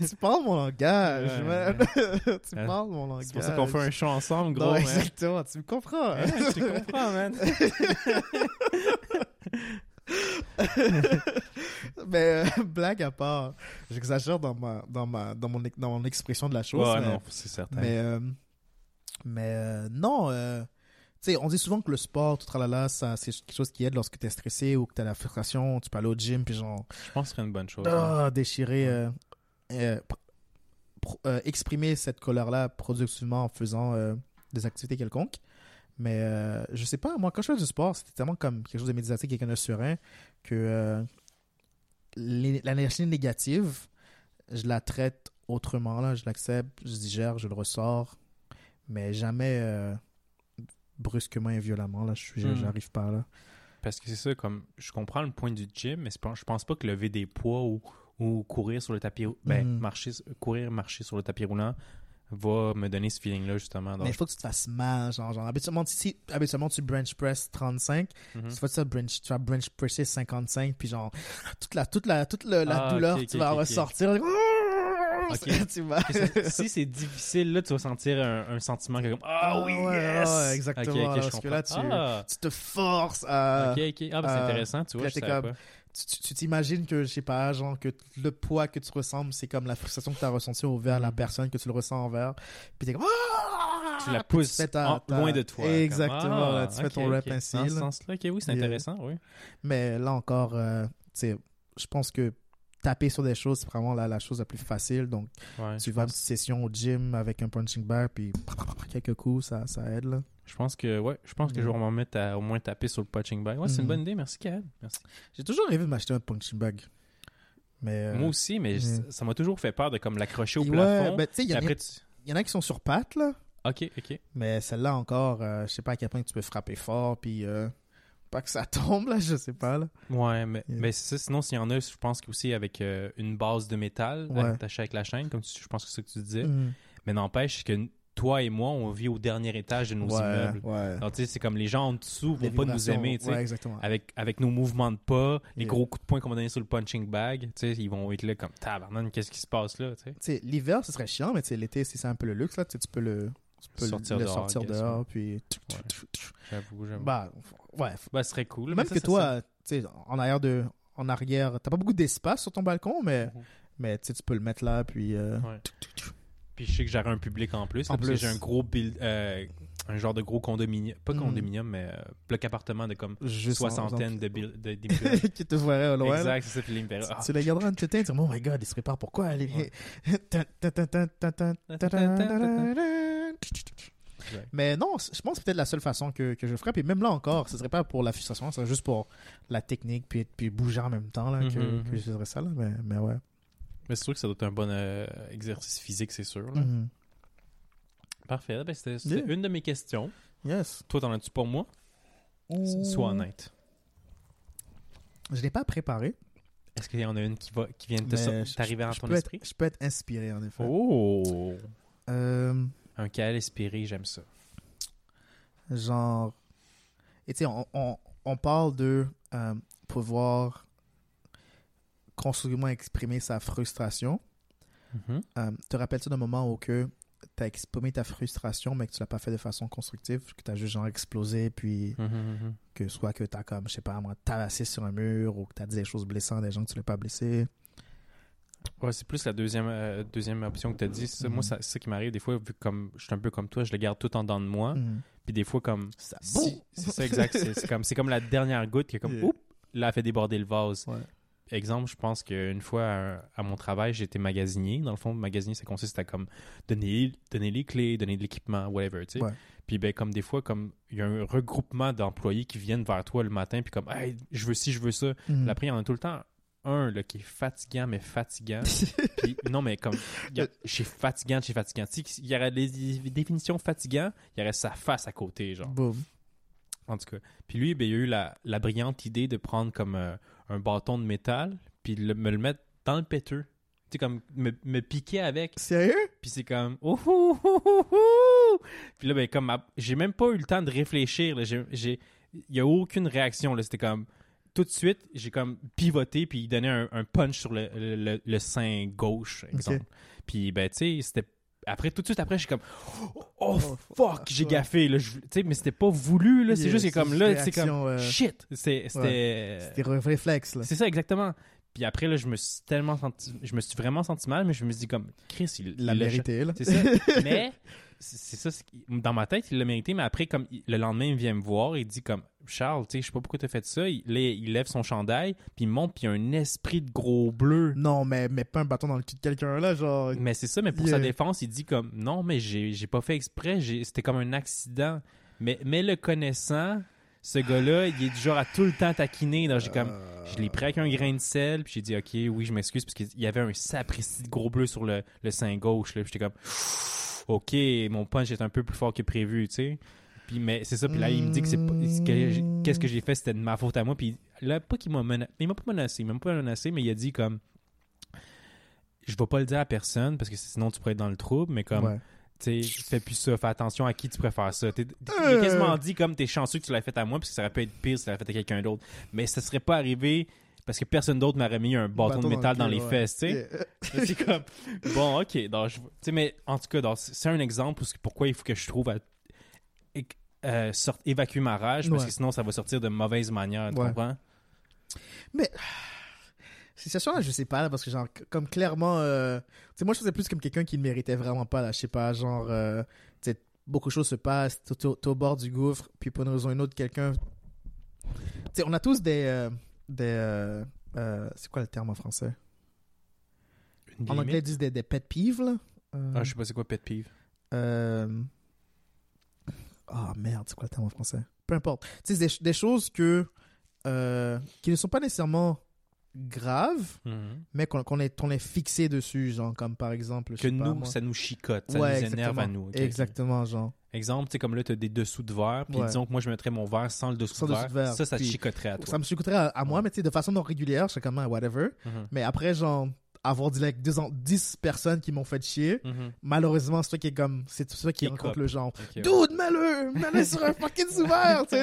tu parles mon langage, Ouais, man. tu Ouais. parles mon langage. C'est pour ça qu'on fait un show ensemble, gros. Non, man. exactement. Tu me comprends. hein? Je te comprends, man. mais euh, blague à part, j'exagère dans ma dans ma dans mon dans mon expression de la chose. Ouais, mais, non, c'est certain. mais euh, mais euh, non. euh, tu sais, on dit souvent que le sport, tout tralala, ça, c'est quelque chose qui aide lorsque t'es stressé ou que t'as la frustration, tu peux aller au gym, puis genre, Je pense que ce serait une bonne chose. ah, déchirer, euh, exprimer cette colère-là productivement en faisant des activités quelconques. Mais euh, je sais pas, moi, quand je fais du sport, c'était tellement comme quelque chose de méditatif, quelqu'un de serein, que euh, l'é- l'énergie négative, je la traite autrement, là. Je l'accepte, je digère, je le ressors, mais jamais euh, brusquement et violemment, là. Hmm. J'arrive pas, là. Parce que c'est ça, comme je comprends le point du gym, mais pas- je pense pas que lever des poids ou, ou courir sur le tapis, ben, Mhm. marcher, courir, marcher sur le tapis roulant va me donner ce feeling-là, justement. Donc, Mais il faut que tu te fasses mal, genre, genre habituellement, si, habituellement tu bench press 35, Mhm. tu vas ça bench, tu vas bench presser 55, puis genre, toute la, toute la, toute le- la Ah, douleur, tu vas ressortir. Ok. tu vas. Si c'est difficile, là, tu vas sentir un, un sentiment comme Ah oui, ouais, yes! ouais, exactement, Ok, ok, là, je parce que là, tu- Ah, tu te forces à. ok, ok. Ah, ben, c'est intéressant, tu vois, là, je comme- pas. Tu tu- tu t'imagines que, je sais pas, genre, que le poids que tu ressembles, c'est comme la frustration que tu as ressentie envers la Mhm. personne que tu le ressens envers. Puis t'es comme. Ah! Tu la Puis pousses fais ta- ta- loin de toi. Exactement, comme, là, ah, tu fais ton rep ok. ainsi. Dans ce là. sens-là, ok, oui, c'est intéressant, oui. Mais là encore, euh, tu sais, je pense que taper sur des choses, c'est vraiment la, la chose la plus facile. Donc, Ouais, tu vas à une session au gym avec un punching bag, puis quelques coups, ça, ça aide, là. Je pense que, ouais, je pense que je vais Mm. m'en mettre à au moins taper sur le punching bag. Ouais, c'est une Mhm. bonne idée. Merci, Kael. Merci. J'ai toujours rêvé de m'acheter un punching bag. Mais. euh, Moi aussi, mais ouais. ça- m'a toujours fait peur de comme l'accrocher au ouais, plafond. ben, il y, tu... y en a qui sont sur pattes, là. Ok, ok. Mais celle-là encore, euh, je sais pas à quel point tu peux frapper fort, puis euh, pas que ça tombe, là, je sais pas, là. Ouais, mais, Yeah. mais ça. Sinon, s'il y en a, je pense qu'aussi avec euh, une base de métal Ouais. attachée avec la chaîne, comme tu- je pense que c'est ce que tu disais. Mhm. Mais n'empêche que toi et moi, on vit au dernier étage de nos ouais, immeubles. ouais. Alors, tu sais, c'est comme les gens en dessous vont pas nous aimer, tu sais. Ouais, exactement. Avec, avec nos mouvements de pas, les Yeah. gros coups de poing qu'on va donner sur le punching bag, tu sais, ils vont être là comme tabarnak, qu'est-ce qui se passe là, tu sais. L'hiver, ce serait chiant, mais tu sais, l'été, si c'est un peu le luxe, là, tu sais, tu peux le, tu peux Sortir le dehors, sortir dehors, puis... Ouais. J'avoue, j'avoue. Bah, ouais. Bah, ce serait cool. Même mais ça, que ça, toi, tu sais, en arrière de, en arrière, t'as pas beaucoup d'espace sur ton balcon, mais, Mhm. mais tu peux le mettre là, puis. euh, Ouais. Puis je sais que j'aurai un public en plus, En là, plus. j'ai un gros build, euh, un genre de gros condominium. Pas Mhm. condominium, mais euh, bloc appartement de comme Juste soixantaine de bil- de- qui te voirait au loin. Exact, c'est ça. Puis il Tu- ah, Tu les garderas en tête, tu dis, oh my god, ils se préparent pour quoi aller Ouais. Mais non, je pense que c'est peut-être la seule façon que, que je ferais. Puis même là encore, ce serait pas pour la frustration, ce serait juste pour la technique puis, puis bouger en même temps là, que, mm-hmm. je ferais ça. Là. Mais, mais ouais. Mais c'est sûr que ça doit être un bon euh, exercice physique, c'est sûr. Mm-hmm. Parfait. Ben, c'était une de mes questions. Yes. Toi, t'en as-tu pour moi? Sois honnête. Je l'ai pas préparé. Est-ce qu'il y en a une qui, va, qui vient de t'arriver dans ton esprit? Je peux être inspiré, en effet. Oh euh... Un Kael inspiré, j'aime ça. genre. Et tu sais, on, on, on parle de euh, pouvoir constructivement exprimer sa frustration. Mhm. Euh, te rappelles-tu d'un moment où que tu as exprimé ta frustration, mais que tu l'as pas fait de façon constructive, que tu as juste genre explosé, puis Mhm, mhm. que soit que tu as comme, je sais pas, moi, tabassé sur un mur, ou que tu as dit des choses blessantes à des gens que tu l'as pas blessé? Ouais, c'est plus la deuxième, euh, deuxième option que tu as dit. Ça, Mhm. Moi, ça- c'est ça qui m'arrive des fois, vu que comme je suis un peu comme toi, je le garde tout en dedans de moi. Mhm. Puis des fois, comme. Ça si- boum! c'est ça, exact. C'est comme, comme la dernière goutte qui est comme. Yeah. Oups! Là, elle fait déborder le vase. Ouais. Exemple, je pense qu'une fois à, à mon travail, j'étais magasinier. Dans le fond, magasinier, ça consiste à comme donner, donner les clés, donner de l'équipement, whatever, tu sais. Ouais. Puis ben comme des fois, comme il y a un regroupement d'employés qui viennent vers toi le matin, puis comme hey, je veux ci, je veux ça. Mhm. Puis après, il y en a tout le temps un là, qui est fatigant, mais fatigant. Puis non, mais comme chez fatigant, chez fatigant. Tu sais, il y aurait des, des définitions fatigant, il y aurait sa face à côté, genre. Boum. En tout cas. Puis lui, ben, il a eu la, la brillante idée de prendre comme euh, un bâton de métal, puis le- me le mettre dans le péteux. Tu sais, comme me, me piquer avec. Sérieux? Puis c'est comme oh, oh, oh, oh, oh. Puis là ben comme j'ai même pas eu le temps de réfléchir là, j'ai j'ai il y a aucune réaction là, c'était comme tout de suite, j'ai comme pivoté puis il donnait un, un punch sur le, le, le- le sein gauche exemple. Puis ben tu sais, c'était après tout de suite après, je suis comme oh, Oh, fuck, j'ai gaffé là, je- sais mais c'était pas voulu là, c'est Yeah, juste que c'est comme là, c'est comme euh, shit, c'était C'était re- réflexe, là. c'est ça exactement. Puis après là, je me suis tellement senti je me suis vraiment senti mal mais je me suis dit comme Chris, il La il l'a vérité, là. c'est ça. mais c'est ça. Dans ma tête, il l'a mérité, mais après, comme il- le lendemain, il vient me voir et il dit comme Charles, tu sais, je sais pas pourquoi t'as fait ça. Il, lève son chandail, puis il monte, puis il y a un esprit de gros bleu. Non, mais, mais pas un bâton dans le cul de quelqu'un, là, genre. Mais c'est ça, mais pour Yeah. sa défense, il dit comme non, mais j'ai j'ai pas fait exprès, j'ai- c'était comme un accident. Mais, mais le connaissant, ce gars-là, il est du genre à tout le temps taquiner. Donc j'ai comme je l'ai pris avec un grain de sel, puis j'ai dit ok, oui, je m'excuse parce qu'il y avait un sapristi de gros bleu sur le, le sein gauche. Là, puis j'étais comme ok, mon punch est un peu plus fort que prévu, tu sais. Puis mais c'est ça, puis là il me dit que c'est pas ce que j'ai- qu'est-ce que j'ai fait, c'était de ma faute à moi. Puis là pas qu'il m'a menacé, il m'a pas menacé, il m'a pas menacé, mais il a dit comme je vais pas le dire à personne parce que sinon tu pourrais être dans le trouble, mais comme Ouais. Tu sais, fais plus ça, fais attention à qui tu préfères ça. T'es- Euh. quasiment dit comme t'es chanceux que tu l'as fait à moi parce que ça aurait pu être pire si tu l'avais fait à quelqu'un d'autre. Mais ça serait pas arrivé parce que personne d'autre m'aurait mis un bâton, de métal dans, cul, les ouais. fesses, tu sais. Yeah. c'est comme bon, ok, donc je- mais en tout cas, donc, c'est un exemple pourquoi il faut que je trouve à euh, sort- évacuer ma rage parce Ouais. que sinon ça va sortir de mauvaise manière, tu Ouais. comprends? Cette situation-là, je sais pas, là, parce que, genre, comme clairement, euh, tu sais, moi, je faisais plus comme quelqu'un qui ne méritait vraiment pas, là, je sais pas, genre, euh, tu sais, beaucoup de choses se passent, t'es au- bord du gouffre, puis pour une raison ou une autre, quelqu'un, tu sais, on a tous des, euh, des, c'est quoi le terme en français? Une En limite. anglais, ils disent des, des pet peeves, là. Ah, je sais pas c'est quoi pet peeve. euh, Ah merde, c'est quoi le terme en français? Peu importe. Tu sais, c'est des, des choses que euh, qui ne sont pas nécessairement graves, Mhm. mais qu'on est, est fixé dessus, genre comme par exemple. Que pas, nous, moi. ça nous chicote, ça Ouais, nous énerve à nous. Exactement, genre. Exemple, tu sais, comme là, t'as des dessous de verre, puis Ouais. disons que moi, je mettrais mon verre sans le dessous, Sans de, dessous verre. de verre, Ça, ça te chicoterait à toi. Ça me succoterait à, à moi, Ouais. mais tu sais, de façon non régulière, je serais comme ah, whatever. Mhm. Mais après, genre, avoir dit like, deux ans- 10 personnes qui m'ont fait chier, Mhm. malheureusement, c'est toi qui est comme, c'est toi qui rencontre le genre. Ok, ouais. Dude, mets-le! Mets-le sur un fucking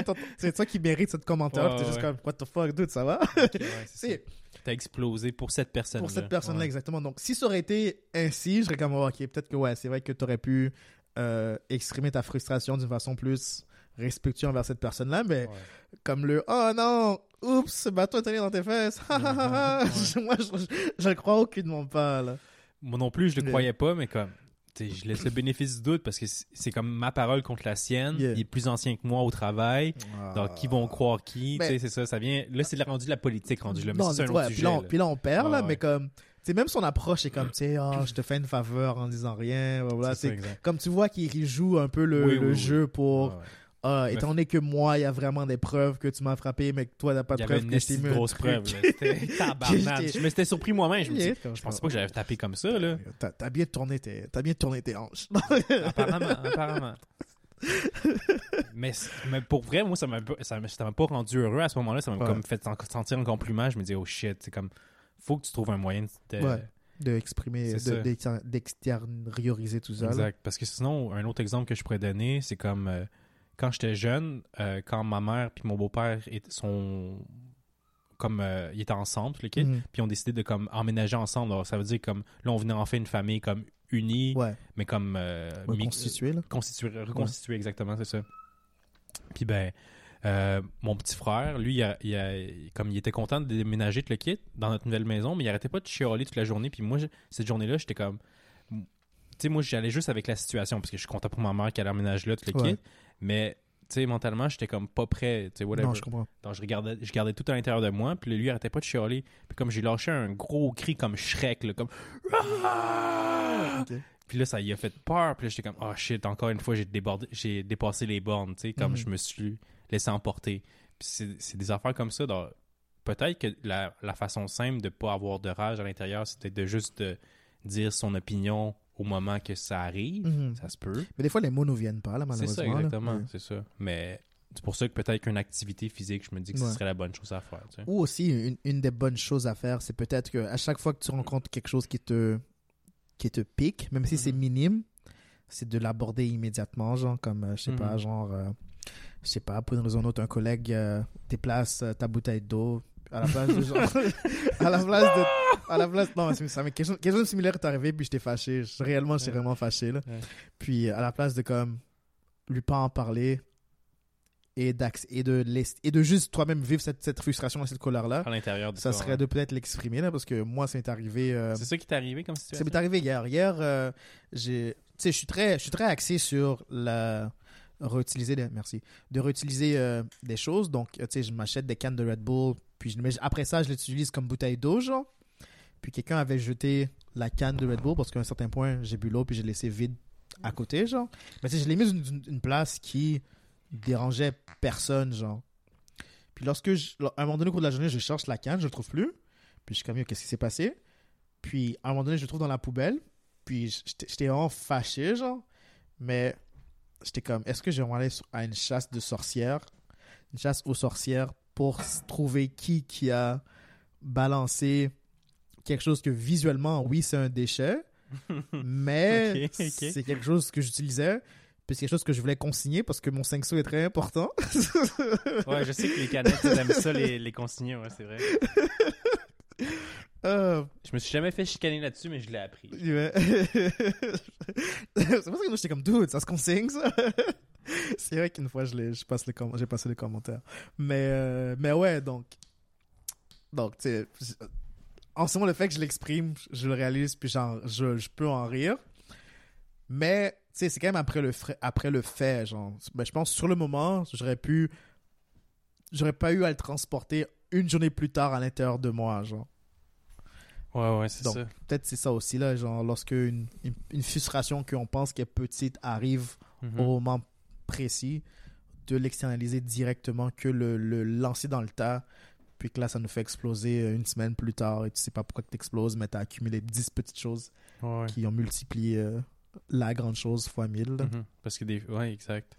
t'as- c'est toi qui mérite cette commentaire. Ouais, t'es juste ouais. comme, what the fuck, dude, ça va? Ok, ouais. T'as explosé pour cette personne pour cette personne-là, exactement. Donc, si ça aurait été ainsi, je serais comme, oh, ok, peut-être que ouais, c'est vrai que t'aurais pu euh, exprimer ta frustration d'une façon plus respectueuse envers cette personne-là, mais comme le, oh non, oups, ce bateau est allé dans tes fesses. Moi, je, je, je le crois aucunement pas, là. Moi non plus, je le Mais- croyais pas, mais comme, je laisse le bénéfice du doute parce que c'est comme ma parole contre la sienne. Yeah. Il est plus ancien que moi au travail. Donc, qui vont croire qui? Sais, c'est ça, ça vient... Là, c'est le rendu de la politique rendu là. Mais c'est un ouais, autre puis, sujet. là, puis là, on perd, là, ouais. mais comme, même son approche, c'est comme, tu sais, oh, je te fais une faveur en disant rien, voilà. C'est comme tu vois qu'il rejoue un peu le, Oui, le oui, oui. jeu pour, ouais. Ah, étant donné que moi, il y a vraiment des preuves que tu m'as frappé, mais que toi, t'as pas de preuves une que je t'ai esti mis de un grosse preuve. C'était tabarnak. Je me s'étais surpris moi-même. Je me dis, je pensais pas que j'avais tapé comme ça, là. T'as, bien tourné tes, t'as bien tourné tes hanches. apparemment, apparemment. mais, mais pour vrai, moi, ça m'a pas- ça m'a ça m'a pas rendu heureux à ce moment-là. Ça m'a Ouais. comme fait sen- sentir plus mal. Je me dis, oh shit, c'est comme, faut que tu trouves un moyen de. Ouais. de exprimer, de, d'extérioriser tout ça. là. Exact. Parce que sinon, un autre exemple que je pourrais donner, c'est comme euh, quand j'étais jeune, euh, quand ma mère puis mon beau-père étaient- sont comme euh, ils étaient ensemble, tout le kit, Mhm. puis ont décidé de comme emménager ensemble. Alors, ça veut dire comme là, on venait enfin une famille comme unie, Ouais, mais comme euh, mi- constitué, là. constituer, reconstituer exactement, c'est ça. Puis ben, euh, mon petit frère, lui, il a, il a- comme il était content de déménager tout le kit dans notre nouvelle maison, mais il arrêtait pas de chialer toute la journée. Puis moi, cette journée-là, j'étais comme, tu sais, moi, j'allais juste avec la situation parce que je suis content pour ma mère qu'elle emménage là tout le Ouais. Mais tu sais, mentalement, j'étais comme pas prêt, tu sais, whatever. Non, je comprends. Donc, je regardais, je gardais tout à l'intérieur de moi, puis lui, il arrêtait pas de chialer. Puis comme j'ai lâché un gros cri comme Shrek, là, comme Ah! Ok. Puis là, ça y a fait peur. Puis là, j'étais comme, oh shit, encore une fois, j'ai débordé, j'ai dépassé les bornes, tu sais, comme Mhm. je me suis laissé emporter. Puis c'est, c'est des affaires comme ça. donc, peut-être que la, la façon simple de pas avoir de rage à l'intérieur, c'était de juste de dire son opinion au moment que ça arrive. Mhm. Ça se peut. Mais des fois, les mots nous viennent pas, là, C'est malheureusement. ça, là. exactement. Ouais. C'est ça. Mais c'est pour ça que peut-être qu'une activité physique, je me dis que Ouais. ce serait la bonne chose à faire, tu sais. Ou aussi, une, une des bonnes choses à faire, c'est peut-être que à chaque fois que tu rencontres quelque chose qui te, qui te pique, même si c'est Mhm. minime, c'est de l'aborder immédiatement, genre, comme, euh, je sais pas, Mhm. genre, euh, je sais pas, pour une raison ou une autre, un collègue euh, déplace ta bouteille d'eau, à la place de genre, à la place de, à la place, non, ça m'est quelque chose, quelque chose de similaire est arrivé, puis j'étais fâché, Je- réellement, j'étais vraiment fâché, là. Puis, à la place de, comme, lui pas en parler, et, et de et de juste toi-même vivre cette, cette frustration et cette colère-là, À l'intérieur ça serait de peut-être l'exprimer là parce que moi ça m'est arrivé euh, C'est ça qui t'est arrivé comme ça situation? m'est arrivé hier. Hier euh, j'ai tu sais je suis très je suis très axé sur la réutiliser des, merci de réutiliser euh, des choses. Donc tu sais je m'achète des cannes de Red Bull puis mais après ça je l'utilise comme bouteille d'eau genre. Puis quelqu'un avait jeté la canne de Red Bull parce qu'à un certain point j'ai bu l'eau puis j'ai laissé vide à côté genre. Mais tu je l'ai mise dans une, place qui dérangeait personne genre. Puis lorsque à un moment donné au cours de la journée je cherche la canne je ne trouve plus. Puis je suis comme qu'est-ce qui s'est passé? Puis à un moment donné je le trouve dans la poubelle. Puis j'étais vraiment fâché genre. Mais j'étais comme est-ce que je vais aller à une chasse de sorcières? Une chasse aux sorcières pour trouver qui qui a balancé quelque chose que visuellement oui c'est un déchet mais c'est quelque chose que j'utilisais puis c'est quelque chose que je voulais consigner parce que mon 5 sous est très important Ouais, je sais que les canettes, ils aiment ça, les, les consigner, ouais, c'est vrai. Euh, Je me suis jamais fait chicaner là-dessus, mais je l'ai appris. Ouais. c'est pour ça que moi j'étais comme dude, ça se consigne ça. c'est vrai qu'une fois je je passe les com- j'ai passé les commentaires. Mais euh, mais ouais donc donc tu sais en ce moment le fait que je l'exprime, je le réalise puis genre je, je peux en rire. Mais tu sais c'est quand même après le après le fait genre ben, je pense sur le moment j'aurais pu j'aurais pas eu à le transporter une journée plus tard à l'intérieur de moi genre. Ouais, ouais, c'est ça. peut-être c'est ça aussi là genre lorsque une, une, une frustration qu'on pense qu'est petite arrive Mhm. au moment précis de l'externaliser directement que le, le lancer dans le tas puis que là ça nous fait exploser euh, une semaine plus tard et tu sais pas pourquoi tu exploses mais t'as accumulé 10 petites choses Ouais, qui ont multiplié euh, la grande chose fois 1000 là. Mhm. Parce que des. Ouais, exact.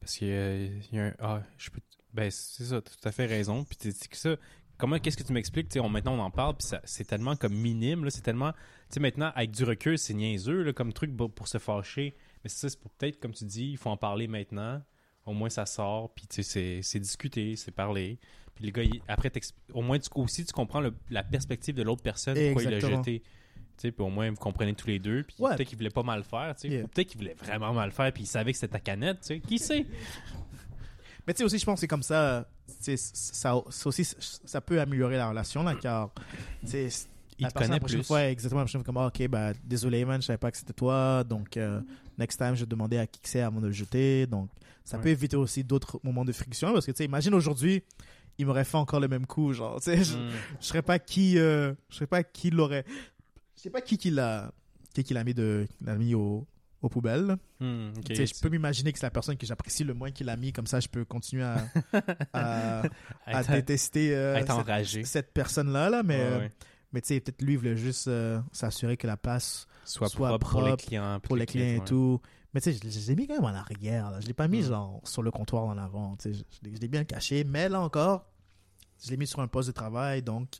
Parce qu'il y a, il y a un. Ah, je peux. Ben, c'est ça, t'as tout à fait raison. Puis tu que ça. Comment, qu'est-ce que tu m'expliques? Tu maintenant, on en parle, puis ça- c'est tellement comme minime, là. C'est tellement. Tu sais, maintenant, avec du recul, c'est niaiseux, là, comme truc pour, pour se fâcher. Mais c'est ça, c'est peut-être, comme tu dis, il faut en parler maintenant. Au moins, ça sort, puis tu sais, c'est, discuter, c'est parler. Puis le gars, il- après, au moins, tu, aussi, tu comprends le- la perspective de l'autre personne, pourquoi il l'a jeté. Tu sais, puis au moins, vous comprenez tous les deux. Puis Ouais. peut-être qu'il voulait pas mal faire, tu sais. Yeah. Peut-être qu'il voulait vraiment mal faire, puis il savait que c'était ta canette, tu sais. Qui sait? mais tu sais aussi je pense que c'est comme ça tu sais, ça, ça aussi ça peut améliorer la relation là car tu sais, il la te connaît la prochaine plus. fois, exactement, la prochaine fois, comme, ah, ok, bah, désolé, man, je savais pas que c'était toi, donc, euh, next time, je vais demander à qui que c'est avant de le jeter, donc, ça Ouais. peut éviter aussi d'autres moments de friction, parce que, tu sais, imagine aujourd'hui, il m'aurait fait encore le même coup, genre, tu sais, je, Mm. je serais pas qui, euh, je serais pas qui l'aurait, je sais pas qui qui l'a, qui qui l'a mis de, l'a mis au, aux poubelles, là. Mm, ok. Tu sais, je peux m'imaginer que c'est la personne que j'apprécie le moins qui l'a mis, comme ça, je peux continuer à, à, à Être- détester, euh, être cette- personne-là, là, mais, Ouais, euh, ouais. Mais tu sais, peut-être lui, il voulait juste euh, s'assurer que la place Soit, soit propre, pour les propre clients. pour les clients et ouais. tout. Mais tu sais, je, je l'ai mis quand même en arrière. Là. Je l'ai pas mis Mm. genre sur le comptoir en avant. Tu sais, je, je l'ai- bien caché. Mais là encore, je l'ai mis sur un poste de travail. Donc,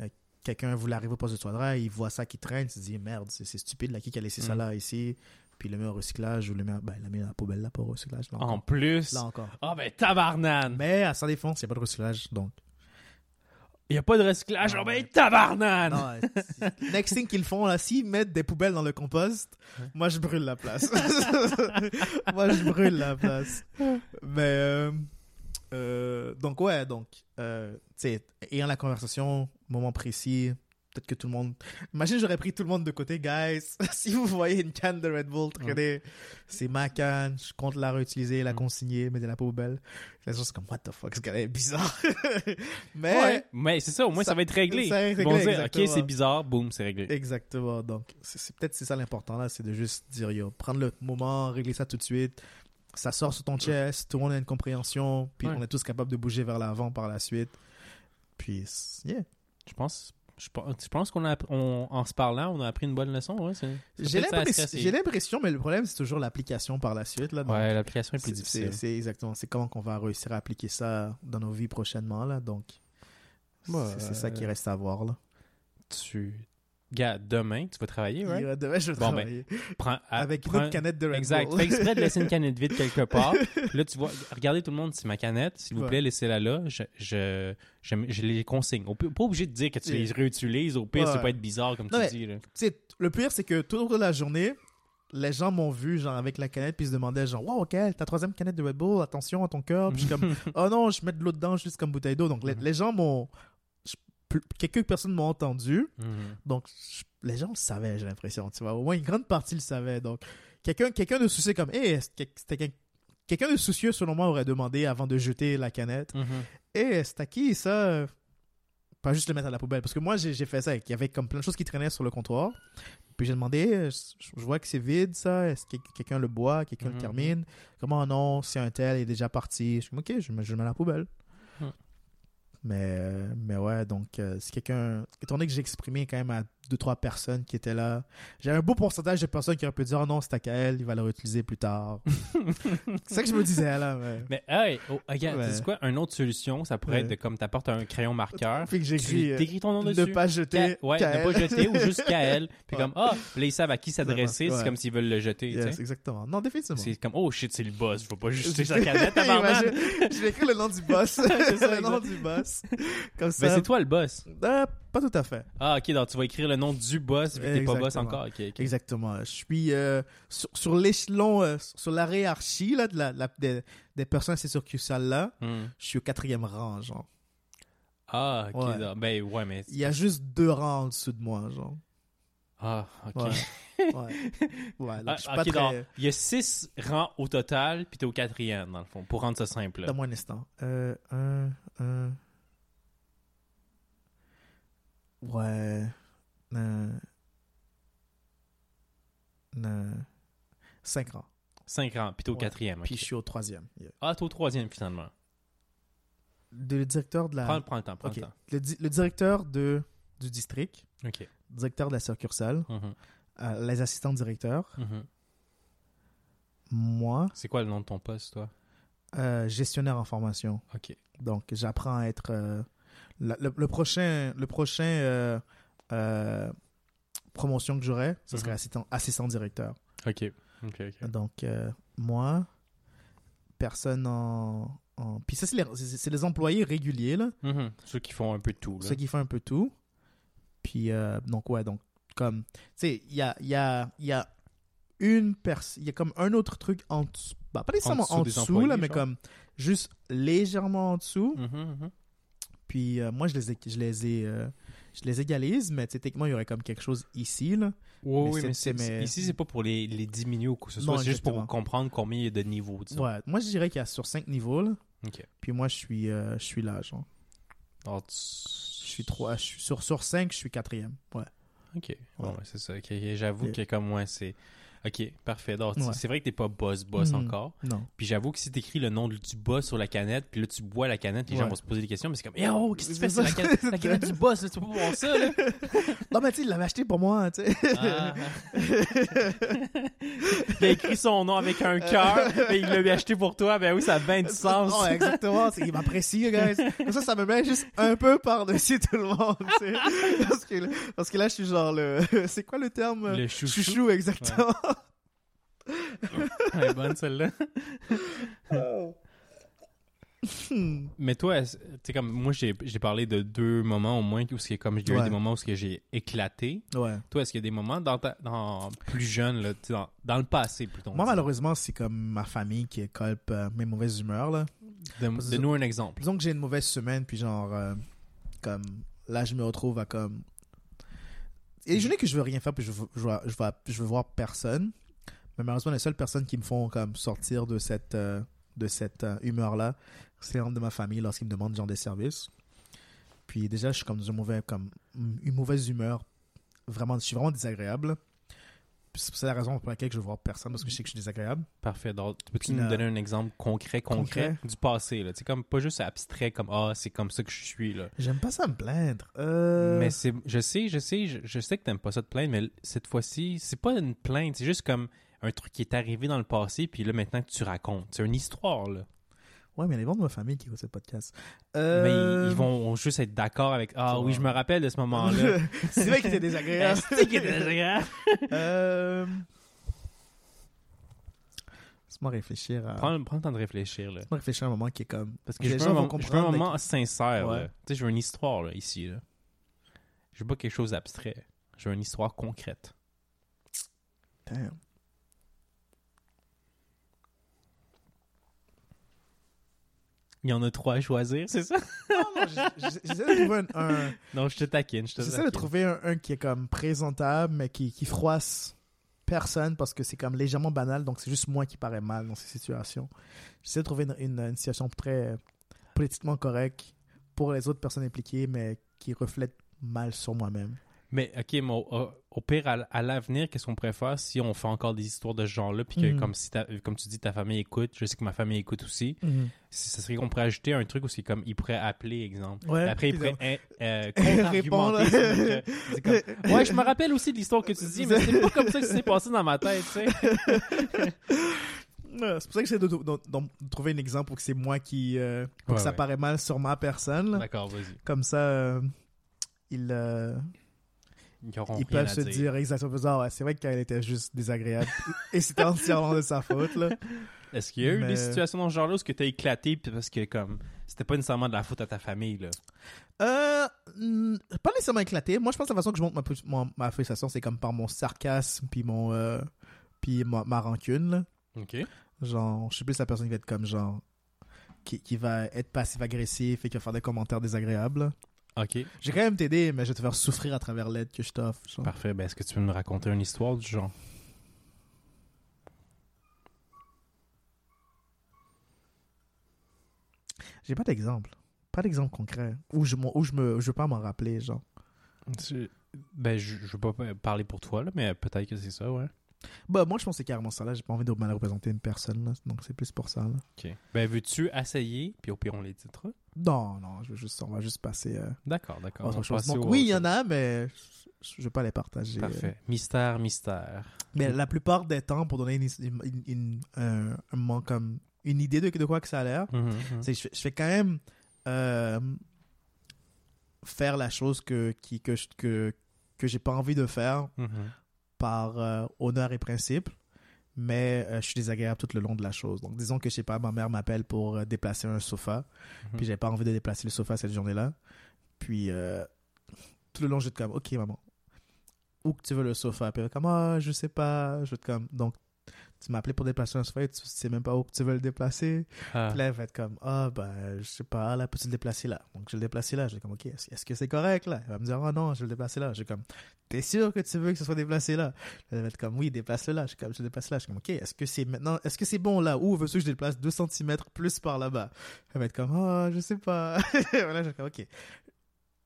euh, quelqu'un voulait arriver au poste de travail, il voit ça qui traîne, il se dit merde, c'est c'est stupide, là, qui a laissé ça Mm. là, ici? Puis il le met au recyclage ou le met, ben, il l'a mis dans la poubelle là pour au recyclage. Là En plus? Là encore. Ah ben tabarnane. Mais à sa défense, il n'y a pas de recyclage. Donc, Il y a pas de recyclage. Ah ben ouais. tabarnane. Non, c'est- next thing qu'ils font là, s'ils mettent des poubelles dans le compost, moi je brûle la place. moi je brûle la place. Mais euh, euh, donc ouais, donc euh, tu sais, ayant la conversation, moment précis, peut-être que tout le monde. Imagine j'aurais pris tout le monde de côté, guys. si vous voyez une canne de Red Bull traîner, c'est ma canne. Je compte la réutiliser, la consigner, mettre dans la poubelle. Les gens sont comme what the fuck, ce gars est bizarre. Mais Ouais, mais c'est ça, au moins ça, ça- va être réglé. ça Ils vont dire, ok, c'est bizarre, boum, c'est réglé. Exactement. Donc, c'est peut-être c'est ça l'important là, c'est de juste dire yo, prendre le moment, régler ça tout de suite. Ça sort sur ton chest, tout le monde a une compréhension, puis Ouais. on est tous capables de bouger vers l'avant par la suite. Puis, yeah. Je pense, je je pense qu'on a, on- en se parlant, on a appris une bonne leçon. Ouais, J'ai l'impression, mais le problème c'est toujours l'application par la suite là. Donc, Ouais, l'application est plus difficile. C'est exactement, c'est comment qu'on va réussir à appliquer ça dans nos vies prochainement là. Donc, Ouais. c'est c'est ça qui reste à voir là. Tu, gars, demain, tu vas travailler, Il right? va- demain, je vais Bon, ben, travailler Prends, à- avec une prends- autre canette de Red Exact. Bull. Fais exprès de laisser une canette vide quelque part. Là, tu vois, regardez tout le monde, c'est ma canette. S'il vous Ouais. plaît, laissez-la là. Je, je, je, je les consigne. Pas obligé de dire que tu Yeah. les réutilises. Au pire, Ouais. ça peut être bizarre, comme Non, tu dis. Là. Le pire, c'est que tout au cours de la journée, les gens m'ont vu, genre, avec la canette, puis ils se demandaient, genre, wow, ok, ta troisième canette de Red Bull, attention à ton cœur. Puis je suis comme, oh non, je mets de l'eau dedans juste comme bouteille d'eau. Donc, les, Mhm. les gens m'ont, quelques personnes m'ont entendu. Mhm. Donc, les gens le savaient, j'ai l'impression, tu vois. Au moins, une grande partie le savait. Donc, quelqu'un, quelqu'un de soucieux comme, hey, quelqu'un de soucieux, selon moi, aurait demandé avant de jeter la canette, Mhm. hey, c'est à qui ça? Pas juste le mettre à la poubelle. Parce que moi, j'ai fait ça. Il y avait comme plein de choses qui traînaient sur le comptoir. Puis j'ai demandé, je, vois que c'est vide, ça. Est-ce que quelqu'un le boit, quelqu'un Mhm. le termine? Comment non? Si un tel est déjà parti. Je comme, ok, je, me- je le mets à la poubelle. Mais, euh, mais ouais, donc, euh, si quelqu'un. Étant donné que j'ai exprimé quand même à deux, trois personnes qui étaient là, j'avais un beau pourcentage de personnes qui auraient pu dire, oh non, c'est à Kael, il va le réutiliser plus tard. c'est ça que je me disais, là. Mais... Mais, hey, oh, regarde, Ouais. tu sais quoi? Une autre solution, ça pourrait Ouais. être de comme t'apportes un crayon marqueur. Puis que j'écris. Euh, t'écris ton nom ne dessus. pas jeter. Ka- ouais, Kael. ne pas jeter ou juste Kael. Puis Ouais. comme, ah, là, ils savent à qui s'adresser. C'est comme s'ils veulent le jeter. tu Yes, sais. exactement. Non, définitivement. C'est comme, oh shit, c'est le boss. Je vais pas juste jeter sa canette. Imagine, je vais écrire le nom du boss. ça, le nom du boss. Comme Mais ça. c'est toi le boss. Pas tout à fait. Ah, ok, donc tu vas écrire le nom du boss vu que t'es pas boss encore. Ok, ok. Exactement. Je suis euh, sur, sur l'échelon, euh, sur la hiérarchie là, de la, la- des, des personnes à ces succursales là. Hmm. Je suis au quatrième rang, genre. Ah, ok. Ouais. donc, Ben, ouais, mais. Il y a juste deux rangs en dessous de moi, genre. Ah, ok. Ouais. Ouais. Ouais, donc Ah, je suis ok, pas très... donc, il y a six rangs au total, puis t'es au quatrième, dans le fond, pour rendre ça simple. Donne-moi un instant. Euh, un, un... Ouais. Euh... Euh... Cinq rangs. Cinq rangs, puis t'es au Ouais. quatrième. Puis je suis au troisième. Yeah. Ah, t'es au troisième, finalement. Le directeur de la... Prends, prends le temps, prends Ok. le temps. Le, di- le directeur de, du district, Ok. directeur de la succursale, Mhm, euh, les assistants directeurs, mhm. moi, C'est quoi le nom de ton poste, toi? euh, gestionnaire en formation. Ok. Donc, j'apprends à être euh, la- le, le prochain, le prochain euh, euh, promotion que j'aurai, ce serait Mhm. assistant, assistant directeur. Ok. Ok, ok. Donc, euh, moi, personne en, en- puis ça c'est les, les employés réguliers là, Mhm. Ceux qui font un peu de tout, là. ceux qui font un peu tout. Puis donc ouais, donc comme tu sais, il y a y a y a une personne, il y a comme un autre truc en dessous, bah, pas nécessairement dessous en des dessous, employés, là, mais genre? comme juste légèrement en dessous. Mhm, mhm. Puis euh, moi, je les ai, je les ai, euh, je les égalise, mais techniquement, il y aurait comme quelque chose ici, là. Oui, Mais oui, mais mais- ici, c'est pas pour les, les diminuer ou quoi que ce soit. C'est juste pour comprendre combien il y a de niveaux. disons. Ouais. Moi, je dirais qu'il y a sur 5 niveaux, là. Ok. Puis moi, je suis, euh, je suis là, genre. Alors, tu- Je suis 3, je suis sur, sur 5, je suis quatrième. Ouais. Ok. Bon, Ouais. ouais, c'est ça. Ok, ok, J'avoue que comme moi, c'est. Ok, parfait. Ouais. c'est vrai que t'es pas boss boss Mhm. encore. Non. Puis j'avoue que si t'écris le nom du boss sur la canette, puis là tu bois la canette, les gens vont se poser des questions, mais c'est comme, eh oh, qu'est-ce que tu fais? Sur la ça. canette, la canette du boss, là, tu peux pas boire ça, là. Non, mais tu sais, il l'avait acheté pour moi, tu sais. Ah. il a écrit son nom avec un cœur, et il l'a lui acheté pour toi, ben oui, ça a bien du sens. Ouais, exactement. Il m'apprécie, guys. Comme ça, ça me met juste un peu par-dessus tout le monde, tu sais. Parce que, parce que là, je suis genre le, c'est quoi le terme? Le chouchou. Chouchou, exactement. Elle est bonne celle-là. Mais toi, tu comme moi, j'ai j'ai parlé de deux moments au moins où c'est comme a eu des moments où j'ai éclaté. Ouais. Toi, est-ce qu'il y a des moments dans, ta, dans plus jeune, là, dans, dans le passé plutôt? Moi, malheureusement, c'est comme ma famille qui colpe euh, mes mauvaises humeurs, là. Donne-nous un exemple. Disons que j'ai une mauvaise semaine, puis genre, euh, comme, là, je me retrouve à comme. Et les journées que je veux rien faire, puis je veux, je veux, je veux, je veux voir personne. Mais malheureusement, les seules personnes qui me font comme sortir de cette, euh, de cette euh, humeur-là, c'est les membres de ma famille lorsqu'ils me demandent genre des services. Puis déjà, je suis comme dans une mauvaise, comme, une mauvaise humeur. Vraiment, je suis vraiment désagréable. C'est la raison pour laquelle je veux voir personne, parce que je sais que je suis désagréable. Parfait. Donc, peux-tu nous là- donner un exemple concret, concret, Concret. du passé, là? Comme pas juste abstrait, comme, ah, c'est comme ça que je suis, là. J'aime pas ça me plaindre. Euh... Mais c'est, je sais, je sais, je, je sais que t'aimes pas ça te plaindre, mais cette fois-ci, c'est pas une plainte, c'est juste comme un truc qui est arrivé dans le passé, puis là, maintenant que tu racontes. C'est une histoire, là. Ouais, mais il y a les membres de ma famille qui écoutent ce podcast. Mais Euh... ils, ils vont juste être d'accord avec, ah oui, je me rappelle de ce moment-là. c'est vrai qu'il était désagréable. C'est qui était désagréable. euh... Laisse-moi réfléchir à... Prends, prends le temps de réfléchir, là. Laisse-moi réfléchir à un moment qui est comme... Parce que je veux, gens un, moment- je veux un comprendre, moment sincère, Ouais. Tu sais, je veux une histoire, là, ici, là. Je veux pas quelque chose d'abstrait. Je veux une histoire concrète. Damn. Il y en a trois à choisir, c'est ça? Non, non, j'essaie de trouver un... un- Non, je te taquine, je te J'essaie de trouver un, un qui est comme présentable, mais qui, qui froisse personne parce que c'est comme légèrement banal, donc c'est juste moi qui paraît mal dans ces situations. J'essaie de trouver une, une, une situation très politiquement correcte pour les autres personnes impliquées, mais qui reflète mal sur moi-même. Mais ok, mais au, pire, à, à l'avenir, qu'est-ce qu'on pourrait faire si on fait encore des histoires de ce genre-là, puis que Mhm. comme si comme tu dis, ta famille écoute, je sais que ma famille écoute aussi. Si ça serait qu'on pourrait ajouter un truc où c'est comme ils pourraient appeler, exemple. Ouais, après, ils pourraient euh. Répondre. ouais, je me rappelle aussi de l'histoire que tu dis, mais c'est pas comme ça que ça s'est passé dans ma tête, tu sais. C'est pour ça que j'essaie de, de- de- de trouver un exemple où que c'est moi qui... euh, pour Ouais, que ça ouais. paraît mal sur ma personne. D'accord, vas-y. Comme ça, euh, ils, euh, Ils auront ils rien peuvent à se dire. dire exactement ouais, c'est vrai qu'elle était juste désagréable et c'était entièrement de sa faute là. Est-ce qu'il y a eu Mais- des situations dans ce genre-là où que t'as éclaté parce que comme c'était pas nécessairement de la faute à ta famille là? Euh, pas nécessairement éclaté. Moi, je pense que la façon que je montre ma, mon- ma frustration, c'est comme par mon sarcasme puis mon euh, puis ma, ma rancune. Là. Ok. Genre, je suis plus la personne qui va être comme genre qui, qui va être passif agressif et qui va faire des commentaires désagréables. Ok. J'ai quand même t'aider, mais je vais te faire souffrir à travers l'aide que je t'offre. genre. Parfait. Ben est-ce que tu peux me raconter une histoire du genre? J'ai pas d'exemple. Pas d'exemple concret. Où je, m'en- où je me, je veux pas m'en rappeler, genre. Tu- Ben je, je veux pas parler pour toi là, mais peut-être que c'est ça, ouais. Bah, moi, je pense que c'est carrément ça, là. J'ai pas envie de mal représenter une personne, là. Donc, c'est plus pour ça, là. Ok. Ben veux-tu essayer puis au pire on les titrera? Non, non, je veux juste, on va juste passer euh, D'accord, d'accord. autre chose. Donc, oui, il y en a, mais je, veux pas les partager. Parfait. Mystère, mystère. Mais la plupart des temps, pour donner une, une, une- une- un, un moment comme une idée de, de quoi que ça a l'air, Mhm, mhm. c'est je, fais- je fais quand même euh, faire la chose que, qui, que, je- que, que j'ai pas envie de faire Mhm. Par euh, honneur et principe, mais euh, je suis désagréable tout le long de la chose. Donc, disons que, je sais pas, ma mère m'appelle pour euh, déplacer un sofa, Mhm. puis j'avais pas envie de déplacer le sofa cette journée-là. Puis, tout le long, j'étais comme, ok, maman, où que tu veux le sofa? Puis elle comme, ah, je sais pas. Je être comme, donc, tu appelé pour déplacer un sofa, tu sais même pas où tu veux le déplacer. Ah. Puis là, elle va être comme, ah, ben, je sais pas, là, peux-tu le déplacer là? Donc, je vais le déplacer là. Je vais comme, ok, est-ce est-ce que c'est correct là? Elle va me dire, oh non, je vais le déplacer là. Je vais comme, t'es sûr que tu veux que ce soit déplacé là? Elle va être comme, oui, déplace-le là. Je suis comme, je le déplace là. Je suis comme, ok, est-ce que c'est maintenant, est-ce que c'est bon là? Ou veux-tu que je déplace 2 cm plus par là-bas? Elle va être comme, oh, je sais pas. voilà, je vais comme, ok.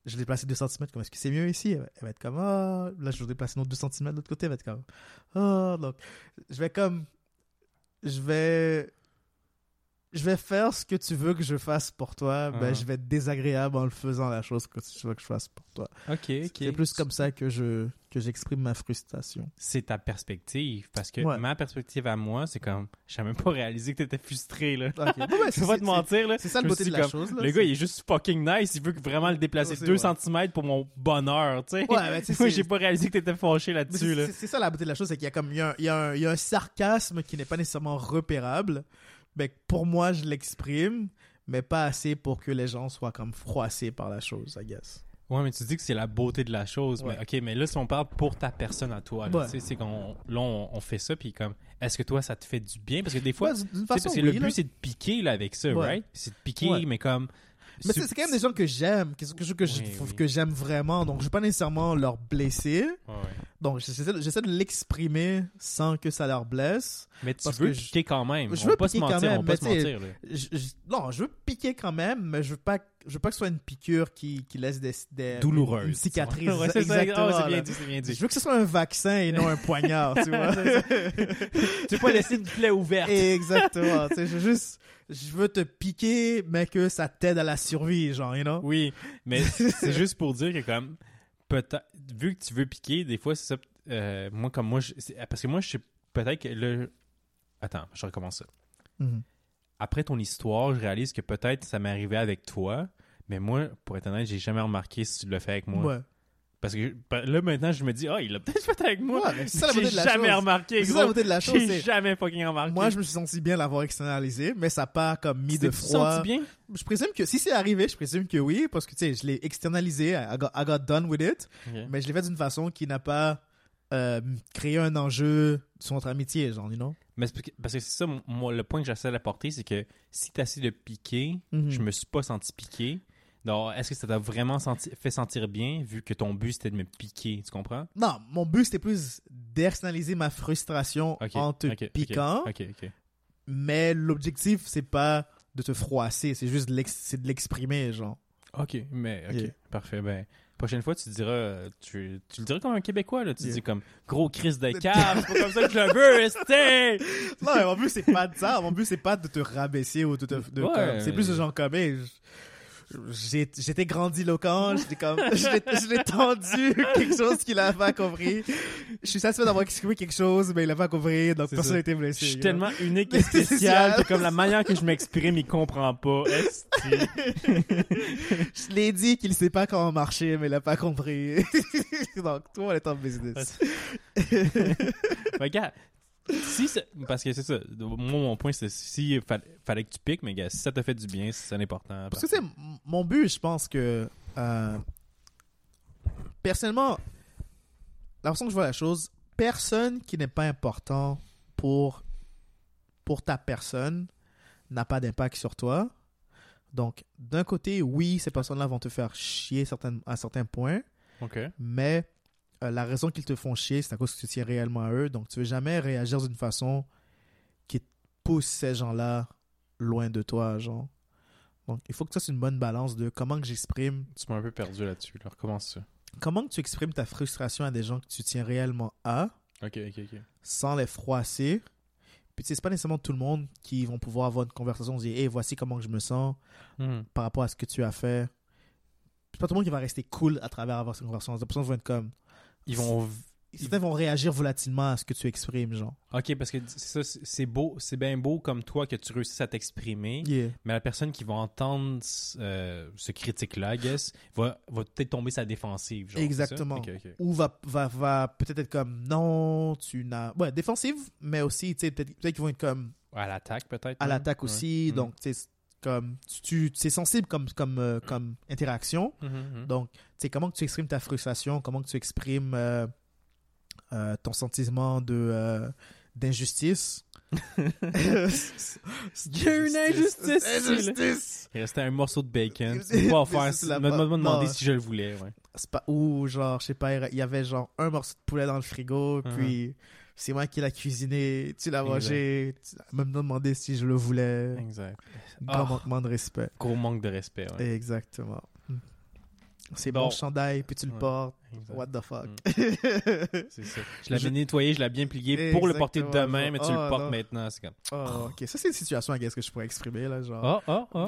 Je l'ai déplacé 2 cm, comme est-ce que c'est mieux ici? Elle va- être comme, oh, là, je vais déplacer nos 2 cm de l'autre côté. Elle va être comme, oh, donc, je vais comme, je vais, je vais faire ce que tu veux que je fasse pour toi, ben, Ah. je vais être désagréable en le faisant la chose que tu veux que je fasse pour toi. Ok, ok. C'est plus comme ça que je, que j'exprime ma frustration. C'est ta perspective. Parce que Ouais. ma perspective à moi, c'est comme, j'ai même pas réalisé que t'étais frustré, là. Ok. Ouais, Je vais pas te mentir, là. C'est ça le beauté de la comme, chose. Là. Le gars, il est juste fucking nice. Il veut vraiment le déplacer c'est 2 vrai. cm pour mon bonheur, tu sais. Ouais, Moi, c'est- j'ai pas réalisé que t'étais fâché là-dessus, c'est- là. c'est- C'est ça la beauté de la chose, c'est qu'il y a comme il y a, un, il y a un- il y a un sarcasme qui n'est pas nécessairement repérable. Que pour moi, je l'exprime, mais pas assez pour que les gens soient comme froissés par la chose, I guess. Ouais, mais tu dis que c'est la beauté de la chose. Ouais. Mais ok, mais là, si on parle pour ta personne à toi, là, Ouais. tu sais, c'est qu'on, là, on, on fait ça, puis comme, est-ce que toi, ça te fait du bien? Parce que des fois, Ouais, d'une tu sais, façon, parce que oui, le but, c'est de piquer, là, avec ça, right? C'est de piquer, mais comme. Mais c'est quand même des gens que j'aime, que, que, que, Oui, oui. que j'aime vraiment, donc je veux pas nécessairement leur blesser. Ouais. Donc j'essaie de, l'exprimer sans que ça leur blesse. Mais tu Parce veux que je- piquer quand même. je veux pas se piquer quand mentir, même, on mais se mentir, là. Je- je- non, je veux piquer quand même, mais je veux pas, je veux pas que ce soit une piqûre qui, qui laisse des, des Douloureuse. une cicatrice. Ouais, c'est bien là. dit, c'est bien dit. Je veux que ce soit un vaccin et non un poignard, tu vois. Tu veux pas laisser une plaie ouverte. Exactement. je veux juste, je veux te piquer, mais que ça t'aide à la survie, genre, you know? Oui, mais c'est juste pour dire que comme peut-être vu que tu veux piquer, des fois c'est ça. euh, moi comme moi, je- parce que moi je sais peut-être que le. Attends, je recommence ça. Mhm. Après ton histoire, je réalise que peut-être ça m'est arrivé avec toi, mais moi, pour être honnête, j'ai jamais remarqué si tu l'as fait avec moi. Ouais. Parce que là maintenant, je me dis, ah, il l'a peut-être fait avec moi. Ouais, c'est ça la beauté de la jamais chose. remarqué. C'est ça la beauté de la chose, J'ai jamais fucking remarqué. Moi, je me suis senti bien l'avoir externalisé, mais ça pas comme mis de froid. senti bien? Je présume que si c'est arrivé, je présume que oui, parce que tu sais, je l'ai externalisé, I got, I got done with it, mais je l'ai fait d'une façon qui n'a pas euh, créé un enjeu sur notre amitié, genre, you know? Mais parce que c'est ça, moi, le point que j'essaie d'apporter, c'est que si tu essayé de piquer, Mhm. je me suis pas senti piqué. Donc, est-ce que ça t'a vraiment senti, fait sentir bien, vu que ton but c'était de me piquer, tu comprends? Non, mon but c'était plus d'externaliser ma frustration en te piquant, Ok, ok. mais l'objectif c'est pas de te froisser, c'est juste de l'ex- c'est de l'exprimer, genre. Ok, mais ok, Yeah. parfait. Ben, prochaine fois, tu diras, tu, tu le diras comme un Québécois, là. Tu Yeah. dis comme gros crise de cave, c'est pas comme ça que je le veux, rester! Non, mais mon but c'est pas de ça. Mon but c'est pas de te rabaisser ou de te. Ouais. c'est plus de genre comme. hey, je- j'ai- J'étais grandiloquent, j'étais comme, je l'ai- je tendu quelque chose qu'il a pas compris. Je suis satisfait d'avoir exprimé quelque chose, mais il a pas compris, donc personne n'a été Je blessé. suis you tellement unique et Spécial. que comme la manière que je m'exprime, il comprend pas. Je l'ai dit qu'il sait pas comment marcher, mais il a pas compris. donc, toi, on est en business. Regarde, si parce que c'est ça. Moi, mon point, c'est si fa- fallait que tu piques, mais gars, si ça te fait du bien, c'est important. Parce que c'est mon but, je pense que euh, personnellement, la façon que je vois la chose, personne qui n'est pas important pour pour ta personne n'a pas d'impact sur toi. Donc, d'un côté, oui, ces personnes-là vont te faire chier certaines, à certains points, Ok. mais euh, la raison qu'ils te font chier, c'est à cause que tu tiens réellement à eux. Donc, tu veux jamais réagir d'une façon qui pousse ces gens-là loin de toi, genre. Donc, il faut que ça, c'est une bonne balance de comment que j'exprime, Tu m'as un peu perdu là-dessus. Là. Recommence ça. comment que tu exprimes ta frustration à des gens que tu tiens réellement à, Ok, ok, ok. sans les froisser. Puis, tu sais, c'est pas nécessairement tout le monde qui vont pouvoir avoir une conversation, dire, hey, voici comment que je me sens Mhm. par rapport à ce que tu as fait. C'est pas tout le monde qui va rester cool à travers avoir cette conversation. Les personnes vont être comme, Ils vont. certains vont réagir volatilement à ce que tu exprimes, genre. Ok, parce que ça, c'est c'est beau, c'est bien beau comme toi que tu réussisses à t'exprimer, Yeah. mais la personne qui va entendre euh, ce critique-là, I guess, va, va peut-être tomber sa défensive. Genre, c'est? Exactement. Ou va, va, va peut-être être comme non, tu n'as. Ouais, défensive, mais aussi, tu sais, peut-être peut qu'ils vont être comme À l'attaque, peut-être. à même? l'attaque aussi. Donc, tu sais, c'est comme. Tu, c'est sensible comme, comme, euh, comme interaction. Mhm, mhm. Donc, tu sais, comment que tu exprimes ta frustration, comment que tu exprimes euh, euh, ton sentiment de. euh, d'injustice? Il y a une injustice. Injustice. Il restait un morceau de bacon. Tu peux pas en faire. C'est Me, non. si je le voulais, ouais. C'est pas ou genre je sais pas il y avait genre un morceau de poulet dans le frigo Uh-huh. puis c'est moi qui l'ai cuisiné tu l'as mangé tu as même demandé si je le voulais Exact. grand Ah. manquement de respect Gros manque de respect, ouais. exactement c'est Bon. chandail puis tu le Ouais. portes Exact. what the fuck? C'est ça. Je l'avais Je- nettoyé, je l'ai bien plié pour le porter demain, mais tu le oh, portes non. maintenant. C'est comme. oh, ok ça c'est une situation à ce que je pourrais exprimer là genre Oh, oh, oh.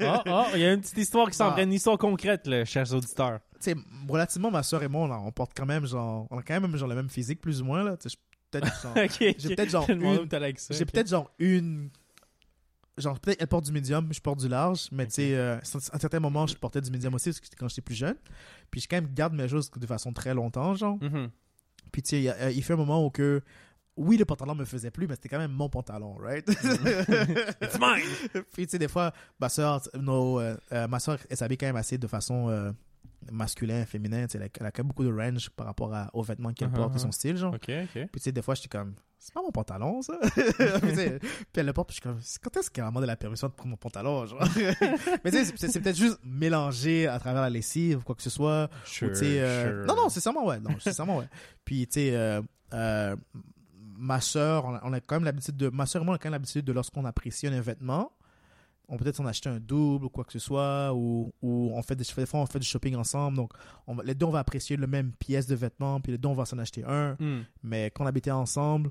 Oh, oh. Il y a une petite histoire qui s'en Ah. une histoire concrète, là, chers auditeurs. Sais relativement ma soeur et moi on, porte quand même genre on a quand même genre le même physique plus ou moins là tu sais je- peut-être genre ok. J'ai peut-être genre une- J'ai peut-être genre une. Genre, peut-être elle porte du médium, je porte du large, mais tu sais, euh, à un certain moment, je portais du médium aussi parce que c'était quand j'étais plus jeune. Puis je quand même garde mes choses de façon très longtemps, genre. Mhm. Puis tu sais, euh, il fait un moment où que. Oui, le pantalon me faisait plus, mais c'était quand même mon pantalon, right? It's mine! Puis tu sais, des fois, ma soeur, no, euh, euh, ma soeur, elle s'habille quand même assez de façon euh, masculin, féminin. Elle, a- elle a quand même beaucoup de range par rapport à- aux vêtements qu'elle Uh-huh, porte et uh-huh. son style, genre. Puis tu sais, des fois, j'étais comme, c'est pas mon pantalon, ça. puis, elle le porte, puis je suis comme, quand est-ce qu'elle m'a demandé la permission de prendre mon pantalon, genre? Mais tu sais, c'est- peut-être juste mélangé à travers la lessive ou quoi que ce soit. Ou, Sure, tu sais, euh, sure. Non, non, c'est sûrement ouais. Non, c'est sûrement ouais. Puis, tu sais, euh, euh, ma sœur, on a, on a quand même l'habitude de, ma sœur et moi, on a quand même l'habitude de lorsqu'on apprécie un vêtement, on peut-être s'en acheter un double ou quoi que ce soit, ou, ou on fait des, des fois, on fait du shopping ensemble. Donc, on les deux, on va apprécier le même pièce de vêtement, puis les deux, on va s'en acheter un. Hmm. Mais quand on habitait ensemble,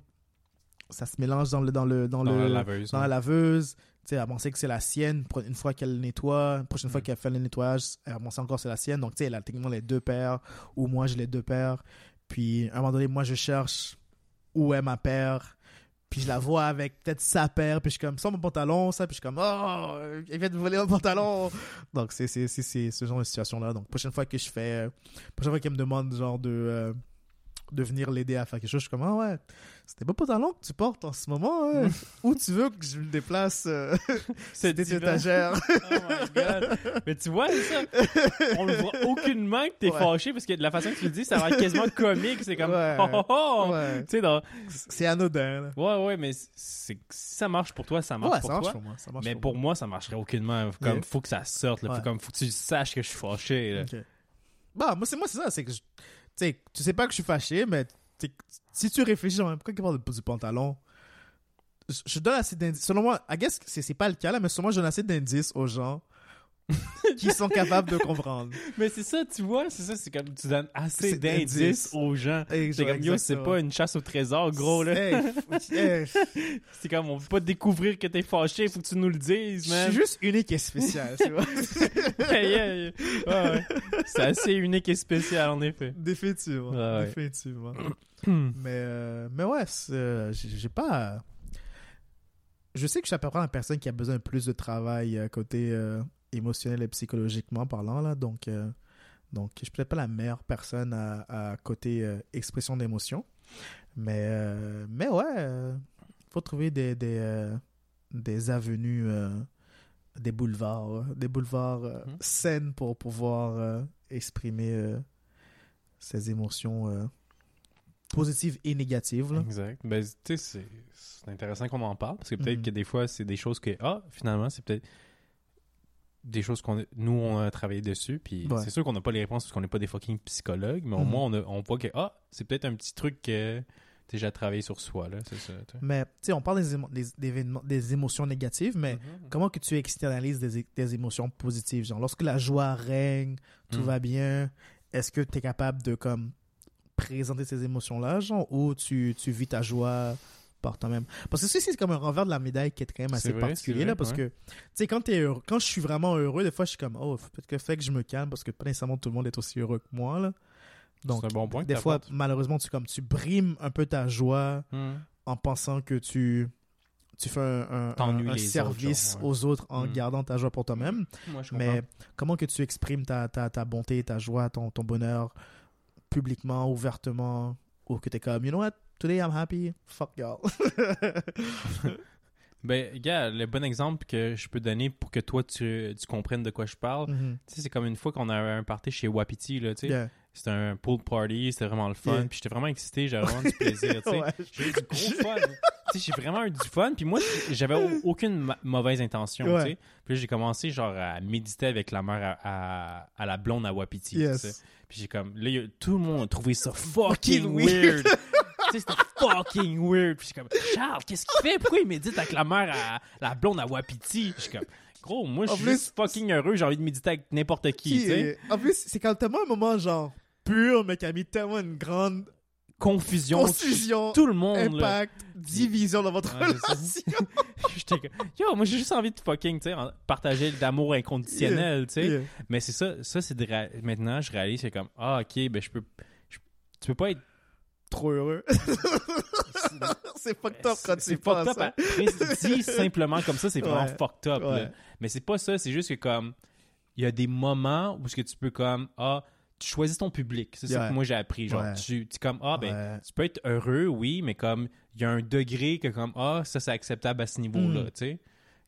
ça se mélange dans le, dans le, dans, Dans le, la laveuse. dans la laveuse. Tu sais, elle pensait que c'est la sienne. Une fois qu'elle le nettoie, une prochaine fois Mm. qu'elle fait le nettoyage, elle pensait encore que c'est la sienne. Donc, tu sais, elle a techniquement les deux paires, ou moi, j'ai les deux paires. Puis, à un moment donné, moi, je cherche où est ma paire. Puis, je la vois avec peut-être sa paire. Puis, je suis comme, sans mon pantalon, ça. Puis, je suis comme, oh, elle vient de voler mon pantalon. Donc, c'est ce genre de situation-là. Donc, prochaine fois que je fais, euh, prochaine fois qu'elle me demande, genre, de, euh, de venir l'aider à faire quelque chose, je suis comme, ah ouais, c'était beau pantalon que tu portes en ce moment. hein. Où tu veux que je le déplace euh, C'est des étagères. Oh my god. Mais tu vois, c'est ça. On le voit aucunement que t'es Ouais. fâché parce que de la façon que tu le dis, ça va être quasiment comique. C'est comme, Ouais. oh, oh, oh. Ouais. Dans... C'est anodin. Là. Ouais, ouais, mais si ça marche pour toi, ça marche pour ça marche toi. pour moi. Ça marche Mais pour moi, ça marcherait aucunement. Comme, Yeah. faut que ça sorte, là. Faut comme, faut que tu saches que je suis fâché, là. Bah, moi, c'est moi, c'est ça. C'est que je- sais, tu sais pas que je suis fâché, mais si tu réfléchis, genre, pourquoi il parle du pantalon? Je, je donne assez d'indices. Selon moi, I guess c'est pas le cas là, mais selon moi, je donne assez d'indices aux gens qui sont capables de comprendre. Mais c'est ça, tu vois, c'est ça, c'est comme, tu donnes assez d'indices aux gens. Et C'est comme, yo, c'est pas une chasse au trésor, gros, là. Hey, hey, C'est comme, on veut pas découvrir que t'es fâché, faut que tu nous le dises, je man. suis juste unique et spécial, tu vois. Ouais, ouais. C'est assez unique et spécial, en effet. Définitivement. Ouais, ouais. Définitivement. mais, euh, mais ouais, euh, j'ai pas. Je sais que je suis à peu près une personne qui a besoin de plus de travail euh, côté euh, émotionnel et psychologiquement parlant, là. Donc, euh, donc je suis peut-être pas la meilleure personne à, à côté euh, expression d'émotion. Mais, euh, mais ouais, euh, faut trouver des, des, euh, des avenues, des boulevards, des boulevards Mhm. saines pour pouvoir exprimer ses émotions positives et négatives. là. Exact. Ben, tu sais, c'est- c'est intéressant qu'on en parle parce que peut-être Mhm. que des fois, c'est des choses que, ah, finalement, c'est peut-être des choses qu'on nous, on a travaillé dessus. Puis Ouais. c'est sûr qu'on n'a pas les réponses parce qu'on n'est pas des fucking psychologues, mais au Mhm. moins, on, a- on voit que, ah, c'est peut-être un petit truc que déjà travaillé sur soi, là. C'est ça. Mais, tu sais, on parle des, émo- des, des événements- des émotions négatives, mais Mhm. comment que tu externalises des, émotions positives? Genre, lorsque la joie règne, tout Mhm. va bien, est-ce que tu es capable de, comme, présenter ces émotions-là, genre, ou tu, tu vis ta joie par toi-même? Parce que ça, c'est comme un revers de la médaille qui est quand même assez vrai, particulier, vrai, là, parce ouais. que, tu sais, quand t'es heureux, quand je suis vraiment heureux, des fois, je suis comme, oh, peut-être que fait que je me calme, parce que pas nécessairement tout le monde est aussi heureux que moi, là. Donc, C'est un bon point des fois, malheureusement, tu, comme, tu brimes un peu ta joie, Mhm. en pensant que tu tu fais un, autres, service ouais. aux autres en Mm. gardant ta joie pour toi-même. Mais comment que tu exprimes ta, ta, ta bonté, ta joie, ton, ton bonheur publiquement, ouvertement, ou que t'es comme, you know what, today I'm happy, fuck y'all. Ben, gars, le bon exemple que je peux donner pour que toi, tu, tu comprennes de quoi je parle, Mhm. tu sais, c'est comme une fois qu'on a un party chez Wapiti, là, tu sais. Yeah. C'était un pool party, c'était vraiment le fun. Yeah. Puis j'étais vraiment excité, j'avais vraiment du plaisir, tu sais. Ouais. J'ai eu du gros fun. j'ai vraiment eu du fun. Puis moi, j'avais au- aucune ma- mauvaise intention, Ouais. tu sais. Puis j'ai commencé, genre, à méditer avec la mère à, à, à la blonde à Wapiti, Yes. tu sais. Puis j'ai comme, là, tout le monde a trouvé ça fucking weird. tu sais, c'était fucking weird. Puis j'ai comme, Charles, qu'est-ce qu'il fait? Pourquoi il médite avec la mère à la blonde à Wapiti? Puis suis comme, gros, moi, je suis juste fucking heureux. J'ai envie de méditer avec n'importe qui, Qui tu sais. En plus, c'est quand tellement un moment genre pur, mais qui a mis tellement une grande Confusion. confusion, Tout le monde, là. impact, division dans votre Ouais, relation. J'étais yo, moi j'ai juste envie de fucking, tu sais, partager l'amour inconditionnel, tu sais. Yeah. Mais c'est ça, ça c'est ré- maintenant je réalise c'est comme ah ok ben je peux, je- tu peux pas être, Trop heureux. c'est fucked up quand c'est penses. up. hein. Dit simplement comme ça c'est vraiment Ouais. fucked up. là. Mais c'est pas ça, c'est juste que comme il y a des moments où ce que tu peux comme ah tu choisis ton public, c'est ça que moi j'ai appris genre Ouais. tu, tu comme ah ben Ouais. tu peux être heureux oui mais comme il y a un degré que comme ah ça c'est acceptable à ce niveau-là Mm. tu sais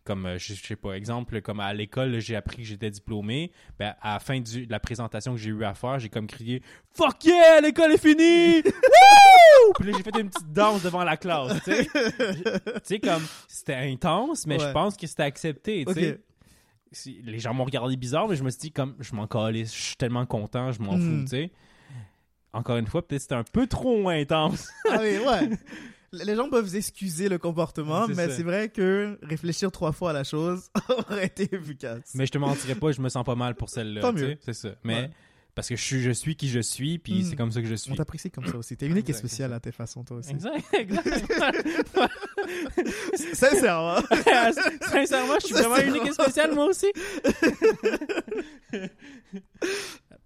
comme euh, je, je sais pas exemple comme à l'école j'ai appris que j'étais diplômé ben à la fin du, de la présentation que j'ai eu à faire j'ai comme crié fuck yeah l'école est finie Wouh! puis là j'ai fait une petite danse devant la classe tu sais tu sais comme c'était intense mais je pense que c'était accepté tu sais Ok. Les gens m'ont regardé bizarre mais je me suis dit comme je m'en calisse je suis tellement content je m'en Mm. fous tu sais encore une fois peut-être c'était un peu trop intense Ah oui, ouais. Les gens peuvent excuser le comportement, mais c'est vrai que réfléchir trois fois à la chose aurait été efficace. Mais je te mentirais pas, je me sens pas mal pour celle-là. Tant mieux. C'est ça. Mais Ouais. Parce que je suis, je suis qui je suis, puis Mm. c'est comme ça que je suis. On t'apprécie comme ça aussi. T'es unique et spécial à tes façons, toi aussi. Exact, exact. Sincèrement. Sincèrement, je suis vraiment unique et spécial, moi aussi.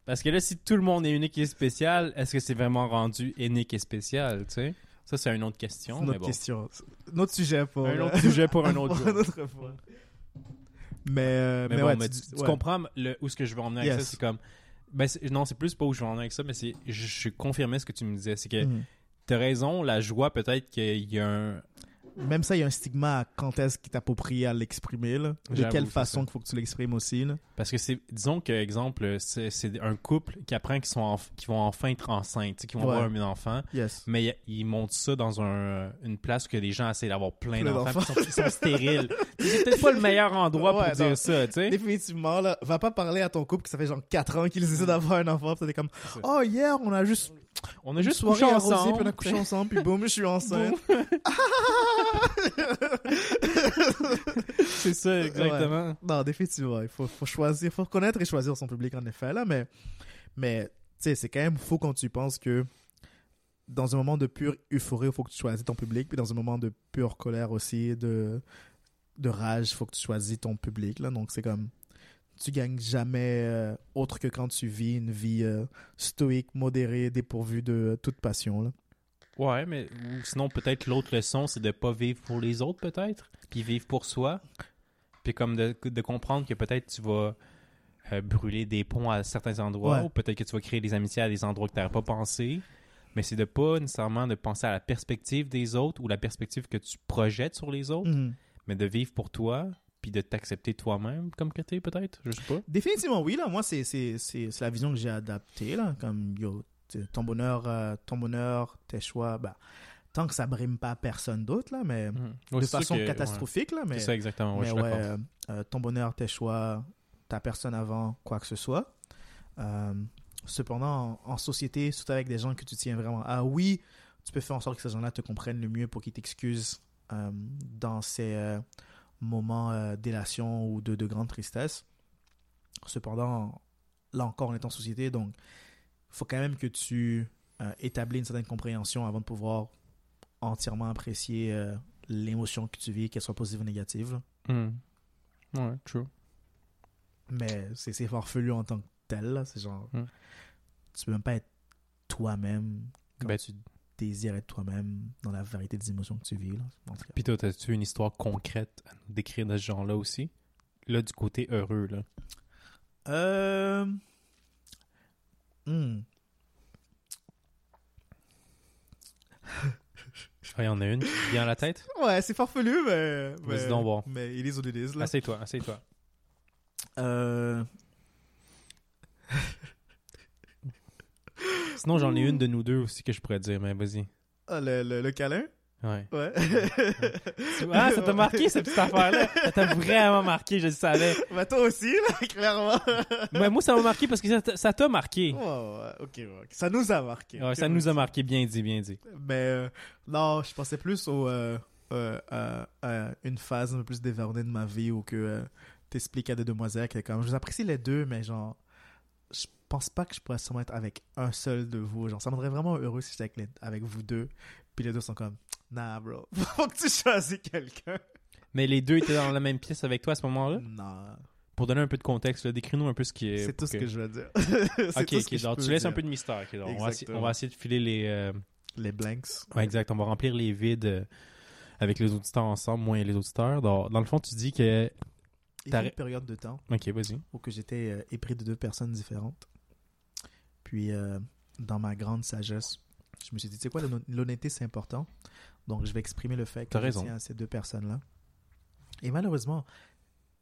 Parce que là, si tout le monde est unique et spécial, est-ce que c'est vraiment rendu unique et spécial, tu sais? Ça, c'est une autre question, une autre bon. question. Un autre sujet pour, Un autre sujet pour un autre pour jour. une autre fois. Mais, euh, Mais, mais, bon, ouais, mais tu, tu, tu ouais. comprends le, où ce que je veux en venir avec Yes. ça, c'est comme... Ben, non, c'est plus pas où je veux en avec ça, mais c'est... Je, je confirmais ce que tu me disais, c'est que Mhm. T'as raison, la joie, peut-être qu'il y a un. Même ça, il y a un stigma à quand est-ce qu'il t'approprie à l'exprimer, là. De quelle façon qu'il faut que tu l'exprimes aussi, là. Parce que c'est. Disons que, exemple, c'est c'est un couple qui apprend qu'ils sont en- vont enfin être enceintes, qu'ils vont Ouais. avoir un enfant, Yes. mais ils montent ça dans un, une place où les gens essaient d'avoir plein Plein d'enfants, ils sont, sont stériles. c'est peut-être pas le meilleur endroit Ouais, pour non. dire ça, tu sais. Définitivement, là. Va pas parler à ton couple que ça fait genre 4 ans qu'ils essaient d'avoir un enfant, pis t'es comme, oh, hier, on a juste On a juste couché arrosée, ensemble. puis on a couché ensemble, puis boum, je suis enceinte. c'est ça, exactement. Non, définitivement. Il faut, faut choisir, faut reconnaître et choisir son public, en effet, là, mais, mais, tu sais, c'est quand même faux quand tu penses que dans un moment de pure euphorie, il faut que tu choisis ton public, puis dans un moment de pure colère aussi, de, de rage, il faut que tu choisis ton public, là. Donc, c'est comme, tu gagnes jamais euh, autre que quand tu vis une vie euh, stoïque, modérée, dépourvue de euh, toute passion, là. Ouais, mais sinon, peut-être l'autre leçon, c'est de pas vivre pour les autres, peut-être, puis vivre pour soi. Puis comme de, de comprendre que peut-être tu vas brûler des ponts à certains endroits, Ouais. ou peut-être que tu vas créer des amitiés à des endroits que tu n'aurais pas pensé. Mais c'est de pas nécessairement de penser à la perspective des autres ou la perspective que tu projettes sur les autres, Mhm. mais de vivre pour toi, puis de t'accepter toi-même comme que t'es, peut-être, je sais pas. Définitivement, oui, là. Moi, c'est, c'est, c'est, c'est la vision que j'ai adaptée, là. Comme, yo, ton bonheur, euh, ton bonheur, tes choix, bah, tant que ça brime pas personne d'autre, là, mais Mhm. Ouais, de façon que- ouais. catastrophique, là, mais, C'est ça, exactement. Ouais, mais je ouais, euh, euh, ton bonheur, tes choix, ta personne avant, quoi que ce soit. Euh, cependant, en, en société, surtout avec des gens que tu tiens vraiment à, oui, tu peux faire en sorte que ces gens-là te comprennent le mieux pour qu'ils t'excusent dans ces moments euh, d'élation ou de, de grande tristesse. Cependant, là encore, on est en société, donc il faut quand même que tu euh, établis une certaine compréhension avant de pouvoir entièrement apprécier euh, l'émotion que tu vis, qu'elle soit positive ou négative. Mhm. Ouais, true. Mais c'est farfelu en tant que tel. C'est genre. Hmm. Tu peux même pas être toi-même quand Ben, tu désires être toi-même dans la variété des émotions que tu vis. Là. Puis toi, as-tu une histoire concrète à nous décrire de ce genre-là aussi? Là, du côté heureux, là. Euh. hmm. Ah, il y en a une qui vient à la tête? Ouais, c'est farfelu, mais. Vas-y mais- donc voir. Mais il est what it is, là. Assieds-toi, assieds-toi. Euh. Sinon, j'en ai une de nous deux aussi que je pourrais dire, mais vas-y. Ah, le, le, le câlin? Ouais. Ouais. Ah, ça t'a marqué, cette petite affaire-là? Ça t'a vraiment marqué, je le savais. bah, toi aussi, là, clairement. Mais moi, ça m'a marqué parce que ça t'a- marqué. Ouais, ouais, ok, ouais. Ça nous a marqué. Ouais, ça nous a marqué, bien dit, bien dit. Mais euh, non, je pensais plus au, euh, euh, à, à une phase un peu plus dévernée de ma vie où que euh, t'expliques à des demoiselles que comme je vous apprécie les deux, mais genre je pense pas que je pourrais sûrement être avec un seul de vous. Genre ça me rendrait vraiment heureux si j'étais avec, les- avec vous deux. Puis les deux sont comme nah bro, faut que tu choisis quelqu'un. Mais les deux étaient dans la même pièce avec toi à ce moment-là? Non, Pour donner un peu de contexte, décris-nous un peu ce qui est. c'est tout ce que- je veux dire. Ok, tout ce que je Donc, tu laisses un peu de mystère. donc on, va essayer, Exactement. on va essayer de filer les. euh, les blanks. Ouais, exact. On va remplir les vides euh, avec les auditeurs ensemble, moi et les auditeurs. Dans, dans le fond, tu dis que. Il y a une période de temps Ok, vas-y. où que j'étais euh, épris de deux personnes différentes. Puis, euh, dans ma grande sagesse, je me suis dit, tu sais quoi, l'hon- l'honnêteté, c'est important. Donc, je vais exprimer le fait que je tiens à ces deux personnes-là. Et malheureusement,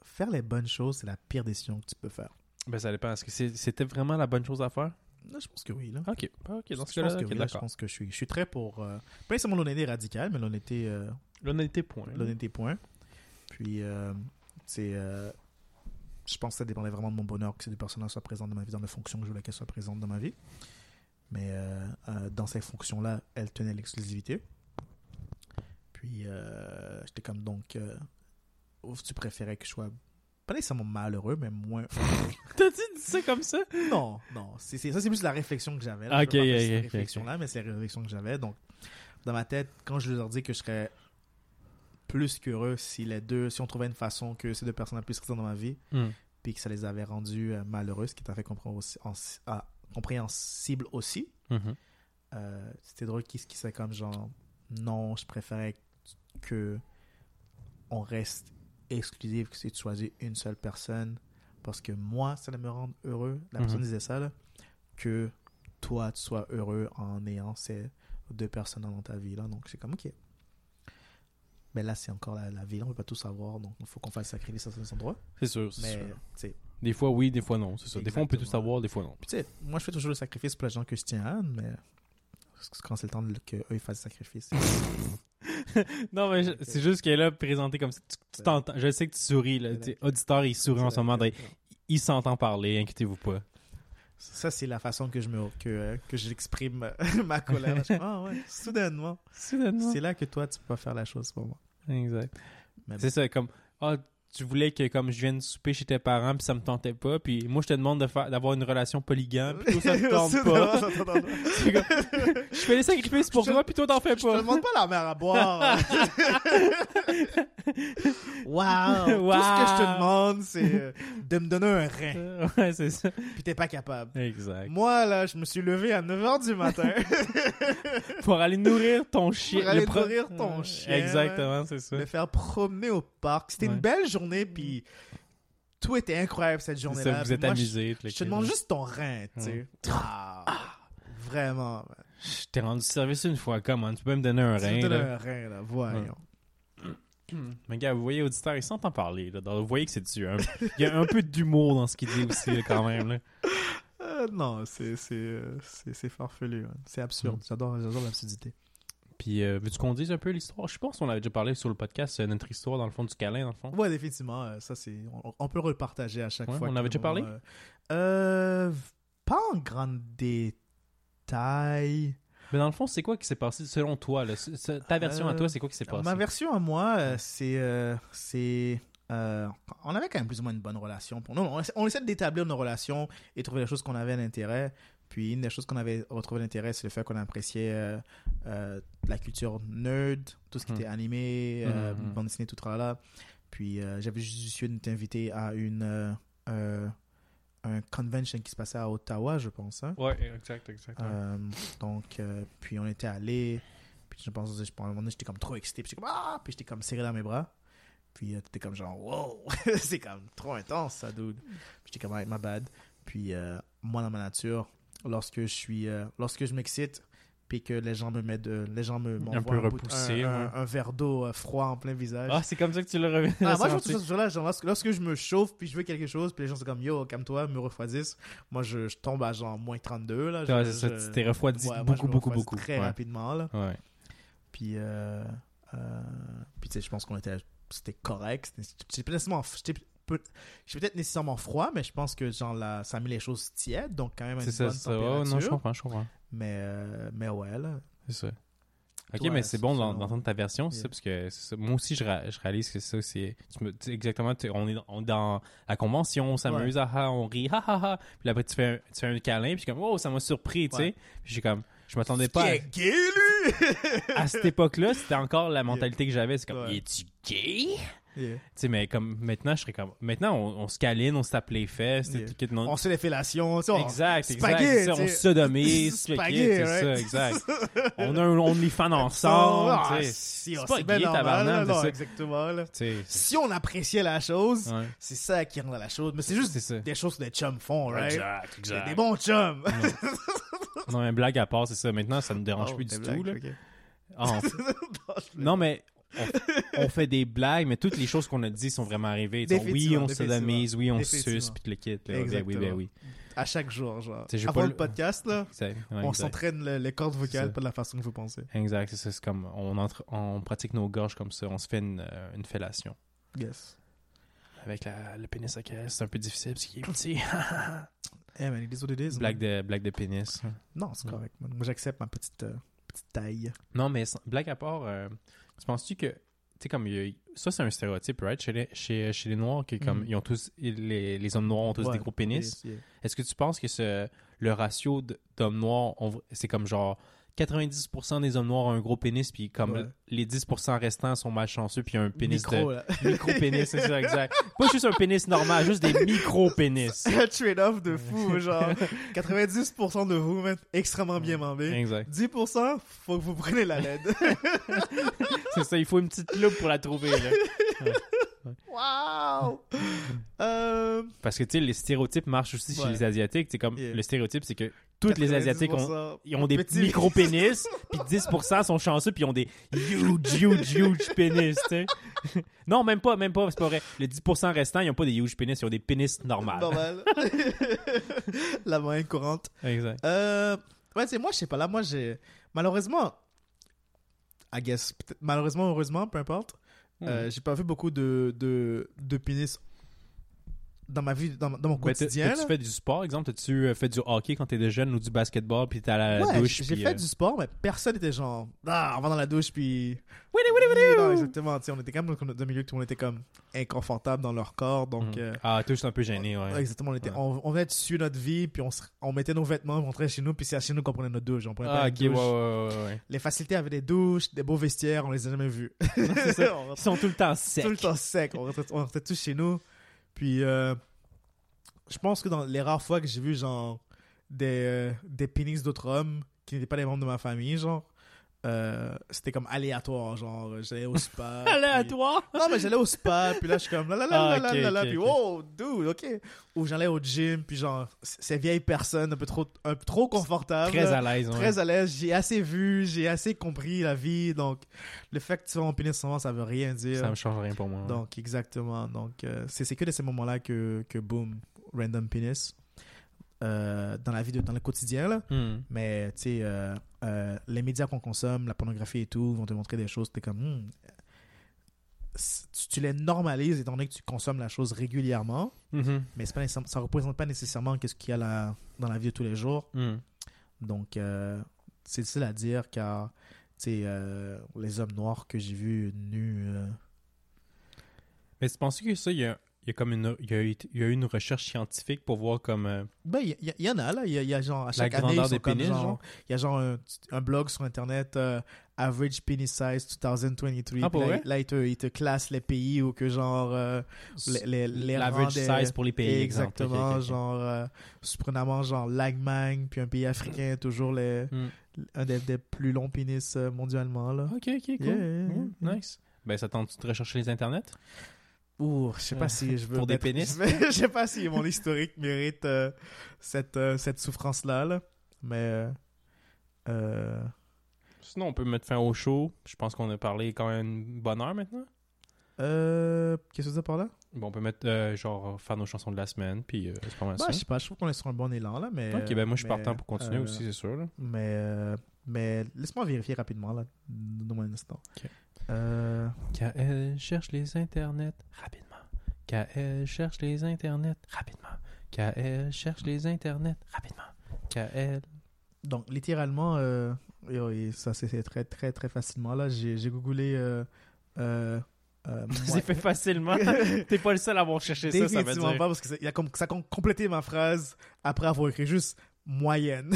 faire les bonnes choses, c'est la pire décision que tu peux faire. Ben, ça dépend. Est-ce que c'était vraiment la bonne chose à faire? Là, je pense que oui. Là. Ok. Ok, dans ce je pense cas-là, oui, je pense que je suis, je suis très pour... Euh, pas nécessairement l'honnêteté radicale, mais l'honnêteté... euh, L'honnêteté, point. l'honnêteté point. Puis, euh, c'est. Je pense que ça dépendait vraiment de mon bonheur que ces deux personnes-là soient présentes dans ma vie, dans les fonctions que je voulais qu'elles soient présentes dans ma vie. Mais euh, euh, dans ces fonctions-là, elles tenaient l'exclusivité. Puis, euh, j'étais comme donc. Tu préférais que je sois. Pas nécessairement malheureux, mais moins. T'as-tu dit ça comme ça? non, non. C'est, ça, c'est plus la réflexion que j'avais. là. Ok, Je pas ok, faire cette ok, réflexion-là, mais c'est la réflexion que j'avais. Donc, dans ma tête, quand je leur dis que je serais plus qu'heureux si les deux, si on trouvait une façon que ces deux personnes puissent rester dans ma vie, Hmm. puis que ça les avait rendues euh, malheureuses, ce qui à fait compréhensi- en- compréhensible aussi. Mhm. Euh, c'était drôle qui qui c'est comme genre non, je préférais que on reste exclusif, que si tu choisis une seule personne, parce que moi, ça allait me rendre heureux. La Mhm. personne disait ça, là, que toi, tu sois heureux en ayant ces deux personnes dans ta vie. Là. Donc, c'est comme, ok. Mais là, c'est encore la, là, On ne peut pas tout savoir. Donc, il faut qu'on fasse le sacrifice à certains endroits. C'est sûr, c'est sûr. Des fois oui, des fois non, c'est ça. Des fois on peut tout savoir, des fois non. puis, moi, je fais toujours le sacrifice pour les gens que je tiens à, mais quand c'est le temps de- que eux ils fassent le sacrifice. non, mais c'est juste qu'elle est là présentée comme ça. Tu. Je sais que tu souris, là. Tu auditeur, il sourit en ce moment. donc Il s'entend parler, inquiétez-vous pas. Ça, c'est la façon que je me que, que j'exprime ma colère. Ah ouais, soudainement. Soudainement. C'est là que toi, tu peux faire la chose pour moi. Exact. C'est ça, comme, ah, tu voulais que comme je vienne souper chez tes parents puis ça me tentait pas puis moi je te demande de faire d'avoir une relation polygame puis toi ça te tente pas Ça pas. Comme, je fais des sacrifices pour Je te- toi puis toi t'en fais Je te pas demande pas la mer à boire. wow. Wow. Tout ce que je te demande, c'est euh, de me donner un rein. Ouais c'est ça Puis t'es pas capable. exact Moi, là, je me suis levé à 9h du matin pour aller nourrir ton chien pour aller le pro- nourrir ton chien. exactement c'est ça me faire promener au parc. C'était Ouais. une belle journée, puis tout était incroyable cette journée-là. ça vous êtes moi, je- te demande juste ton rein, tu sais. Ouais. Ah, vraiment. man. je t'ai rendu service une fois comment tu peux me donner un Tu me rein donnes là. un rein, là. Voyons. mais gars vous voyez auditeur il s'entend parler là Donc, vous voyez que c'est du un- il y a un peu d'humour dans ce qu'il dit aussi là, quand même là. Euh, non, c'est euh, farfelu. C'est absurde. Mm. J'adore l'absurdité. Puis, euh, veux-tu qu'on dise un peu l'histoire? Je pense qu'on avait déjà parlé sur le podcast, euh, notre histoire, dans le fond, du câlin, dans le fond. Ouais, définitivement. euh, ça, c'est on, on peut repartager à chaque Ouais, fois. on avait déjà parlé? euh, pas en grand détail. Mais dans le fond, c'est quoi qui s'est passé selon toi? Là? Ta version à toi, c'est quoi qui s'est passé? Ma version à moi, c'est. c'est euh, on avait quand même plus ou moins une bonne relation. Pour nous, on, essa- on essaie d'établir nos relations et trouver les choses qu'on avait d'intérêt. Puis une des choses qu'on avait retrouvé d'intérêt, c'est le fait qu'on appréciait euh, euh, la culture nerd, tout ce qui Hmm. était animé, euh, Hmm, hmm. bande dessinée, tout là. Puis j'avais juste eu été invité à une un convention qui se passait à Ottawa, je pense. hein. Ouais, exact, exact. Donc, puis on était allés. Puis je pense, je, à un moment donné, j'étais comme trop excité. Puis j'étais comme, ah! Puis j'étais comme serré dans mes bras. Puis t'étais comme genre, wow! c'est comme trop intense, ça, dude. J'étais comme, my bad. Puis moi, dans ma nature, lorsque je suis, euh, lorsque je m'excite, puis que les gens me mettent les gens me Un peu repoussé, un, un- ouais. un verre d'eau euh, froid en plein visage. Ah, c'est comme ça que tu l'as revu. Ah, moi, je pense que ce jour-là, genre, lorsque, lorsque je me chauffe puis je veux quelque chose, puis les gens sont comme yo, calme-toi, me refroidissent. Moi, je, je tombe à genre moins 32 là. Ça, je- tu t'es refroidi Ouais, beaucoup, beaucoup, beaucoup. Très Ouais. rapidement là. Puis, euh, puis tu sais, je pense qu'on était, c'était correct. C'était- J'étais peu- j'étais peut-être nécessairement froid, mais je pense que genre là, ça a mis les choses tièdes, donc quand même une C'est ça, bonne ça. Ouais, température. non, je comprends, je comprends. Mais, euh, mais ouais là. C'est ça. Ok, Toi, mais c'est bon d'entendre ta version, c'est ça, parce que ça. moi aussi, je, ra- je réalise que ça, c'est exactement, on est dans, on est dans la convention, on s'amuse, ah, ah, on rit, ha, ha, ha. Puis après, tu fais un, tu fais un câlin, puis je suis comme, oh, ça m'a surpris, tu sais. Puis j'ai comme, je m'attendais pas à, est gay lui? à cette époque-là, c'était encore la mentalité que j'avais, c'est comme, Ouais. es-tu gay? Yeah. Tu sais, mais comme maintenant, je serais comme. Maintenant, on, on se câline, on se tape les fesses, Yeah. tout non- On se fait des fellations, on- Exact, exact. ça, on se sodomise, c'est right? ça, exact. on a un OnlyFans ensemble, Ah, tu sais. si, c'est oh, pas gay, normal, tabarnak, ça. exactement là. Si on appréciait la chose, ouais. c'est ça qui rend la chose. Mais c'est juste C'est ça. des choses que des chums font, right? Exact, exact. Des bons chums. Non, une blague à part, c'est ça. Maintenant, ça nous dérange Oh, plus du tout, là. Ah, on- Non, mais on, on fait des blagues, mais toutes les choses qu'on a dit sont vraiment arrivées. Tu sais, Oui, on se sodomise, oui, on suce, puis le kit. Là. Ben Exactement. oui, ben oui. À chaque jour, genre. Avant pas le le- podcast, là, Exact, ouais, on s'entraîne le- les cordes vocales pas de la façon que vous pensez. Exact, c'est comme, on, entre, on pratique nos gorges comme ça. On se fait une, euh, une fellation. Yes. Avec la, le pénis à caisse, c'est un peu difficile parce qu'il est petit. Eh, man, it is what it is. blague, de, blague de pénis. Non, c'est correct. Moi, j'accepte ma petite, euh, petite taille. Non, mais blague à part, euh, tu penses-tu que. Tu sais, comme. il y a- ça, c'est un stéréotype, right? Chez les, chez, chez les Noirs, que comme. Mhm. Ils ont tous. Les, les hommes noirs ont tous Ouais, des gros pénis. yeah. Est-ce que tu penses que ce, le ratio d'hommes noirs, c'est comme genre 90% des hommes noirs ont un gros pénis, puis comme Ouais. les 10% restants sont malchanceux, puis un pénis Micro, de. là. Micro-pénis, c'est ça, exact. Pas juste un pénis normal, juste des micro-pénis. Un trade-off de fou, genre. 90% de vous, man, extrêmement bien mambé. Exact. 10%, faut que vous preniez la LED. C'est ça, il faut une petite loupe pour la trouver, là. Wow! euh, Parce que, tu sais, les stéréotypes marchent aussi chez les Asiatiques. C'est comme, Yeah. le stéréotype, c'est que toutes les Asiatiques ont, 90% ils ont des petits. micro-pénis, puis 10% sont chanceux, puis ils ont des huge, huge, huge pénis, tu sais. non, même pas, même pas, c'est pas vrai. Les 10% restants, ils ont pas des huge pénis, ils ont des pénis normales. Normal. la moyenne courante. Exact. Euh, ouais, c'est moi, je sais pas. Là, moi, j'ai. Malheureusement. I guess. Malheureusement, heureusement, peu importe. Hmm. euh, j'ai pas vu beaucoup de, de, de dans ma vie, dans, dans mon quotidien. Là. fait du sport, exemple? T'as-tu euh, fait du hockey quand t'étais jeune ou du basketball, puis t'es à la Ouais, douche? j'ai fait euh, du sport, mais personne n'était genre, ah, on va dans la douche, puis. Wouidou, wouidou, wouidou! Non, exactement. Tu sais, on était quand même dans un milieu où tout le monde était comme inconfortable dans leur corps, donc. Mhm. euh, Ah, juste un peu gêné, ouais, exactement. On, était, Ouais. on, on venait de suivre notre vie, puis on, se- on mettait nos vêtements, on rentrait chez nous, puis c'est à chez nous qu'on prenait notre douche. On prenait pas Ah, une ok, ouais, douche. ouais, ouais, ouais. Les facilités avaient des douches, des beaux vestiaires, on les a jamais vus. C'est ça. on Ils sont tout le temps secs. tout le temps sec. On rentrait, on rentrait tous chez nous. Puis, euh, je pense que dans les rares fois que j'ai vu, genre, des, euh, des pénis d'autres hommes qui n'étaient pas des membres de ma famille, genre, euh, c'était comme aléatoire. Genre, j'allais au spa. puis- Aléatoire? Non, mais j'allais au spa, puis là, je suis comme, là, là, là, Ah, là, ok, là, là, ok, puis wow, dude, ok. Ou j'allais au gym, puis genre, ces vieilles personnes, un peu trop, un peu trop confortables. Très à l'aise, ouais. Très à l'aise, j'ai assez vu, j'ai assez compris la vie, donc le fait que tu vas en pénis souvent, ça veut rien dire. Ça me change rien pour moi. ouais. Donc, exactement. Donc, euh, c'est que de ces moments-là que, que boom, random penis. euh, dans la vie, de, dans le quotidien, là. Hmm. Mais, tu sais, euh, les médias qu'on consomme, la pornographie et tout, vont te montrer des choses, t'es comme, hmm, tu, tu les normalises étant donné que tu consommes la chose régulièrement, Mhm. mais c'est pas ça représente pas nécessairement qu'est-ce qu'il y a là, dans la vie de tous les jours. Hmm. Donc, euh, c'est difficile à dire car, tu sais, euh, les hommes noirs que j'ai vus nus, euh, Mais tu penses que ça, il y a, il y a comme une, il y a, eu- il y a eu une recherche scientifique pour voir comme. euh, Ben, il y, y en a, là. Il y y a genre, à chaque année, ils des pénis, genre, genre? il y a genre un, un blog sur Internet, euh, Average Penis Size 2023. Ah, là, vrai? là, il te, il te classe les pays où que genre, euh, les, L'average size pour les pays. Exactement, genre, euh, surprenamment, genre, l'Allemagne, puis un pays africain, toujours les, Hmm. un des, des plus longs pénis mondialement, là. Ok, ok, cool. Yeah, yeah, yeah. Nice. Ben, ça tente de rechercher les internets? Ouh, je sais pas si je veux Pour des pénis? Je sais- pas si mon historique mérite euh, cette, euh, cette souffrance-là, là. Mais, euh, euh, Sinon, on peut mettre fin au show. Je pense qu'on a parlé quand même une bonne heure maintenant. Euh, qu'est-ce que ça par là? Bon, on peut mettre, euh, genre, faire nos chansons de la semaine, puis euh, c'est pas mal Bah, je sais pas, je trouve qu'on est sur un bon élan là, mais. Ok, ben moi je suis mais, partant pour continuer euh, aussi, c'est sûr. là. Mais, euh, mais laisse-moi vérifier rapidement là. Donne-moi un instant. Ok. Euh, KL cherche les internets rapidement. KL cherche les internets rapidement. KL cherche les internets rapidement. KL. donc littéralement, euh, et ça c'est très très très facilement là. J'ai j'ai googlé. Euh, euh, euh, C'est fait facilement. T'es pas le seul à avoir cherché ça, ça veut dire. pas parce que il y a comme ça a com- complété ma phrase après avoir écrit juste moyenne.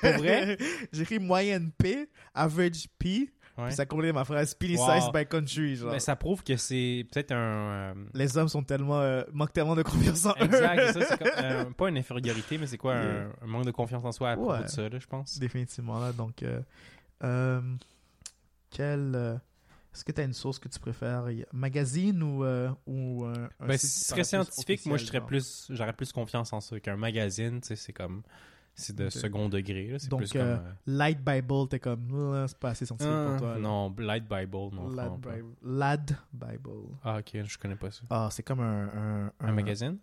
Pour vrai? J'ai écrit moyenne P, average P, Ouais. puis ça a complété ma phrase penny Wow. size by country. Genre. Ben, ça prouve que c'est peut-être un. euh, Les hommes sont tellement euh, manquent tellement de confiance en eux. Exact, ça, c'est euh, pas une infériorité, mais c'est quoi un, manque de confiance en soi à propos Ouais. de ça, là, je pense? Définitivement là. Donc, quel est-ce que tu as une source que tu préfères? Magazine ou euh, ou un, Ben, site si ce serait scientifique, moi, je officiel, serais genre? plus, j'aurais plus confiance en ça qu'un magazine, tu sais, c'est comme, c'est de second degré, là, c'est Donc, plus comme. euh, euh, Light Bible, t'es comme Ah, c'est pas assez scientifique ah, pour toi. là. non, Light Bible, non. Lad. Bible. Lad Bible. Ah, ok, je connais pas ça. Ah, c'est comme un un, Un magazine?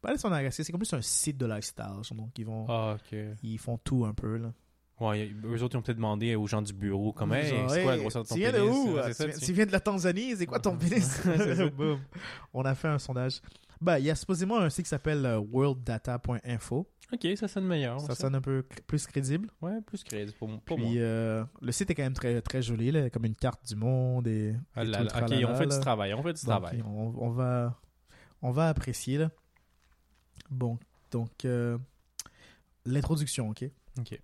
Pas son magazine, c'est comme plus un site de lifestyle. Donc ils vont Ah, ok. ils font tout un peu là. Ouais, eux autres, ils ont peut-être demandé aux gens du bureau, comme, hey, Genre, c'est quoi la hey, grosseur de ton Tu viens de où? Ah, c'est ça, tu, viens, tu- tu viens de la Tanzanie, c'est quoi ton pénis? C'est ça. Boum. On a fait un sondage. Bah, il y a supposément un site qui s'appelle euh, worlddata.info. Ok, ça sonne meilleur. Ça Ça, sonne un peu plus crédible. Ouais, plus crédible pour, pour Puis moi. euh, le site est quand même très très joli là, comme une carte du monde et, Ah et là tout le là, ok, on fait du travail, on fait du travail. On, on va, on va apprécier là. Bon, donc euh, l'introduction, ok? Ok.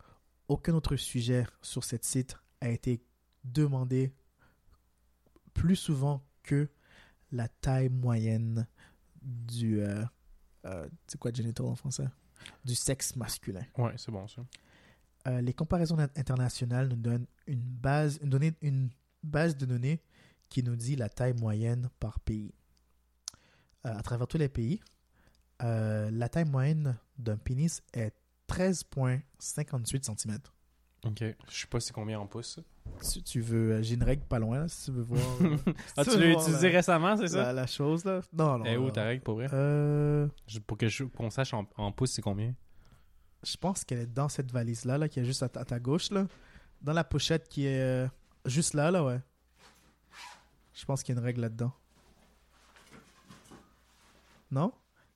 Aucun autre sujet sur cette site a été demandé plus souvent que la taille moyenne du, euh, euh, c'est quoi genital en français, du sexe masculin. Ouais, c'est bon, ça. Euh, les comparaisons in- internationales nous donnent une base, une, donnée, une base de données qui nous dit la taille moyenne par pays. À travers tous les pays, la taille moyenne d'un pénis est 13,58 cm. Ok. Je sais pas c'est combien en pouces. Si tu veux, euh, j'ai une règle pas loin, là, si tu veux voir. euh, Ah, tu l'as utilisé la- récemment, c'est la, ça? la chose, là? Non, non. Eh où ta règle pour vrai? Euh, Je- Pour que je- qu'on sache en, en pouces c'est combien? je pense qu'elle est dans cette valise-là, là, qui est juste à ta, à ta gauche, là. Dans la pochette qui est juste là, là, ouais. Je pense qu'il y a une règle là-dedans. Non?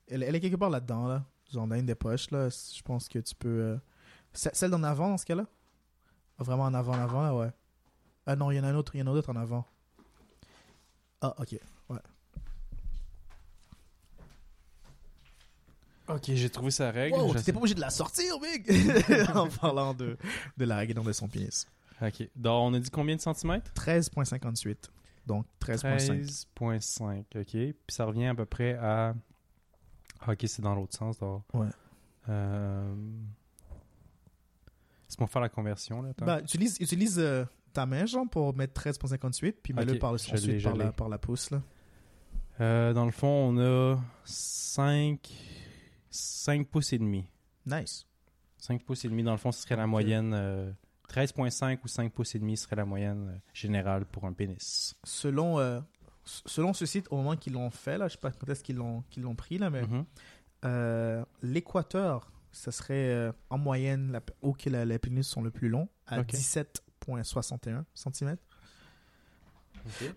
Elle, elle est quelque part là-dedans, là. Genre dans une des poches, là. Je pense que tu peux... euh, ce- Celle d'en avant, dans ce cas-là? Vraiment en avant, en avant, là, ouais. Ah non, il y en a un autre, il y en a un autre en avant. Ah, ok. Ok, j'ai trouvé sa règle. Wow, t'étais pas obligé de la sortir, big! en parlant de, de la règle de son pénis. Ok. Donc, on a dit combien de centimètres? 13.58. Donc 13.5. 13.5, ok. Puis ça revient à peu près à... Ah, Ok, c'est dans l'autre sens. donc. Ouais. Euh... Laisse-moi faire la conversion, là. Bah, utilise, utilise euh, ta main, genre, pour mettre 13.58, puis mets-le par, le, ensuite par la, par la pouce, là. Euh, dans le fond, on a 5... 5 pouces et demi. Nice. 5 pouces et demi, dans le fond, ce serait la moyenne... euh, 13.5 ou 5 pouces et demi serait la moyenne euh, générale pour un pénis. Selon, euh, selon ce site, au moment qu'ils l'ont fait, là, je sais pas quand est-ce qu'ils l'ont, qu'ils l'ont pris, là, mais Mhm. euh, l'équateur, ça serait euh, en moyenne la, où que la- les pénis sont le plus longs, à Ok. 17.61 cm.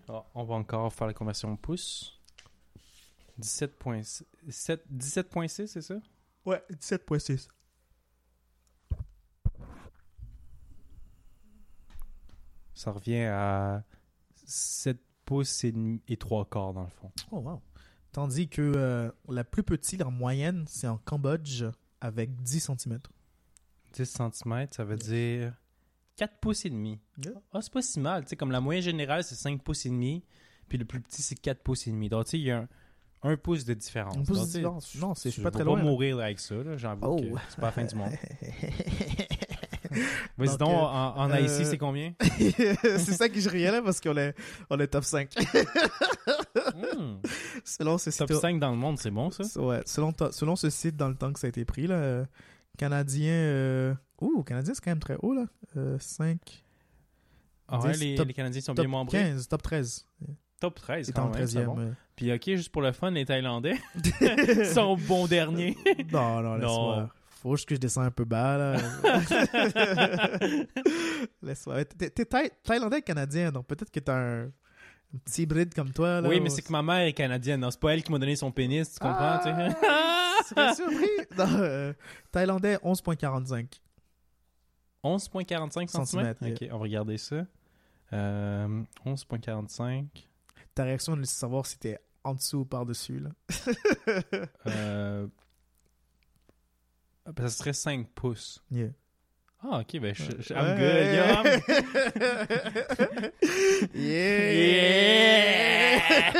Ah, on va encore faire la conversion en pouces. 17.6, 17.6, c'est ça? Ouais, 17.6. Ça revient à 7 pouces et, et 3 quarts dans le fond. Oh, wow. Tandis que euh, la plus petite en moyenne, c'est en Cambodge avec 10 cm. 10 cm, ça veut dire 4 pouces et demi. Yeah. Ah, c'est pas si mal. Tu sais, comme la moyenne générale, c'est 5 pouces et demi, puis le plus petit, c'est 4 pouces et demi. Donc, tu sais, il y a un, un pouce de différence. Un pouce de Donc, différence. Non, c'est- je pas très loin, là. mourir avec ça, Oh. que c'est pas la fin du monde. Vas-y Donc, donc, euh, en, en euh, c'est combien? c'est ça que je riais là parce qu'on est, on est top 5. Hmm. selon ce Top site. 5 dans le monde, c'est bon, ça? Ouais, selon, selon ce site, dans le temps que ça a été pris, là, euh, Canadien. Euh... Ouh, Canadien, c'est quand même très haut, là. Euh, 5. Ah ouais, 10, les, top- les Canadiens sont top bien membrés. 15, top 13. Top 13, Il était quand en même, c'est 13e. bon. ouais. Puis ok, juste pour le fun, les Thaïlandais sont bons derniers. non, non, laisse-moi. Non. Faut juste que je descends un peu bas, là. laisse-moi. T'es t'es Thaï- Thaïlandais et Canadien, donc peut-être que t'as un petit hybride comme toi, là. oui, mais c'est que ma mère est canadienne. Non, c'est pas elle qui m'a donné son pénis, tu comprends? sais? Tu serais surpris? Non, euh, Thaïlandais, 11.45. 11,45 cm. Ok, on va regarder ça. Euh, 11,45. Ta réaction, je veux savoir si t'es en dessous ou par-dessus, là. Euh, ah, ça serait 5 pouces. Yeah. Ah, ok, ben, je, je- I'm good. Yeah, yeah! Yeah!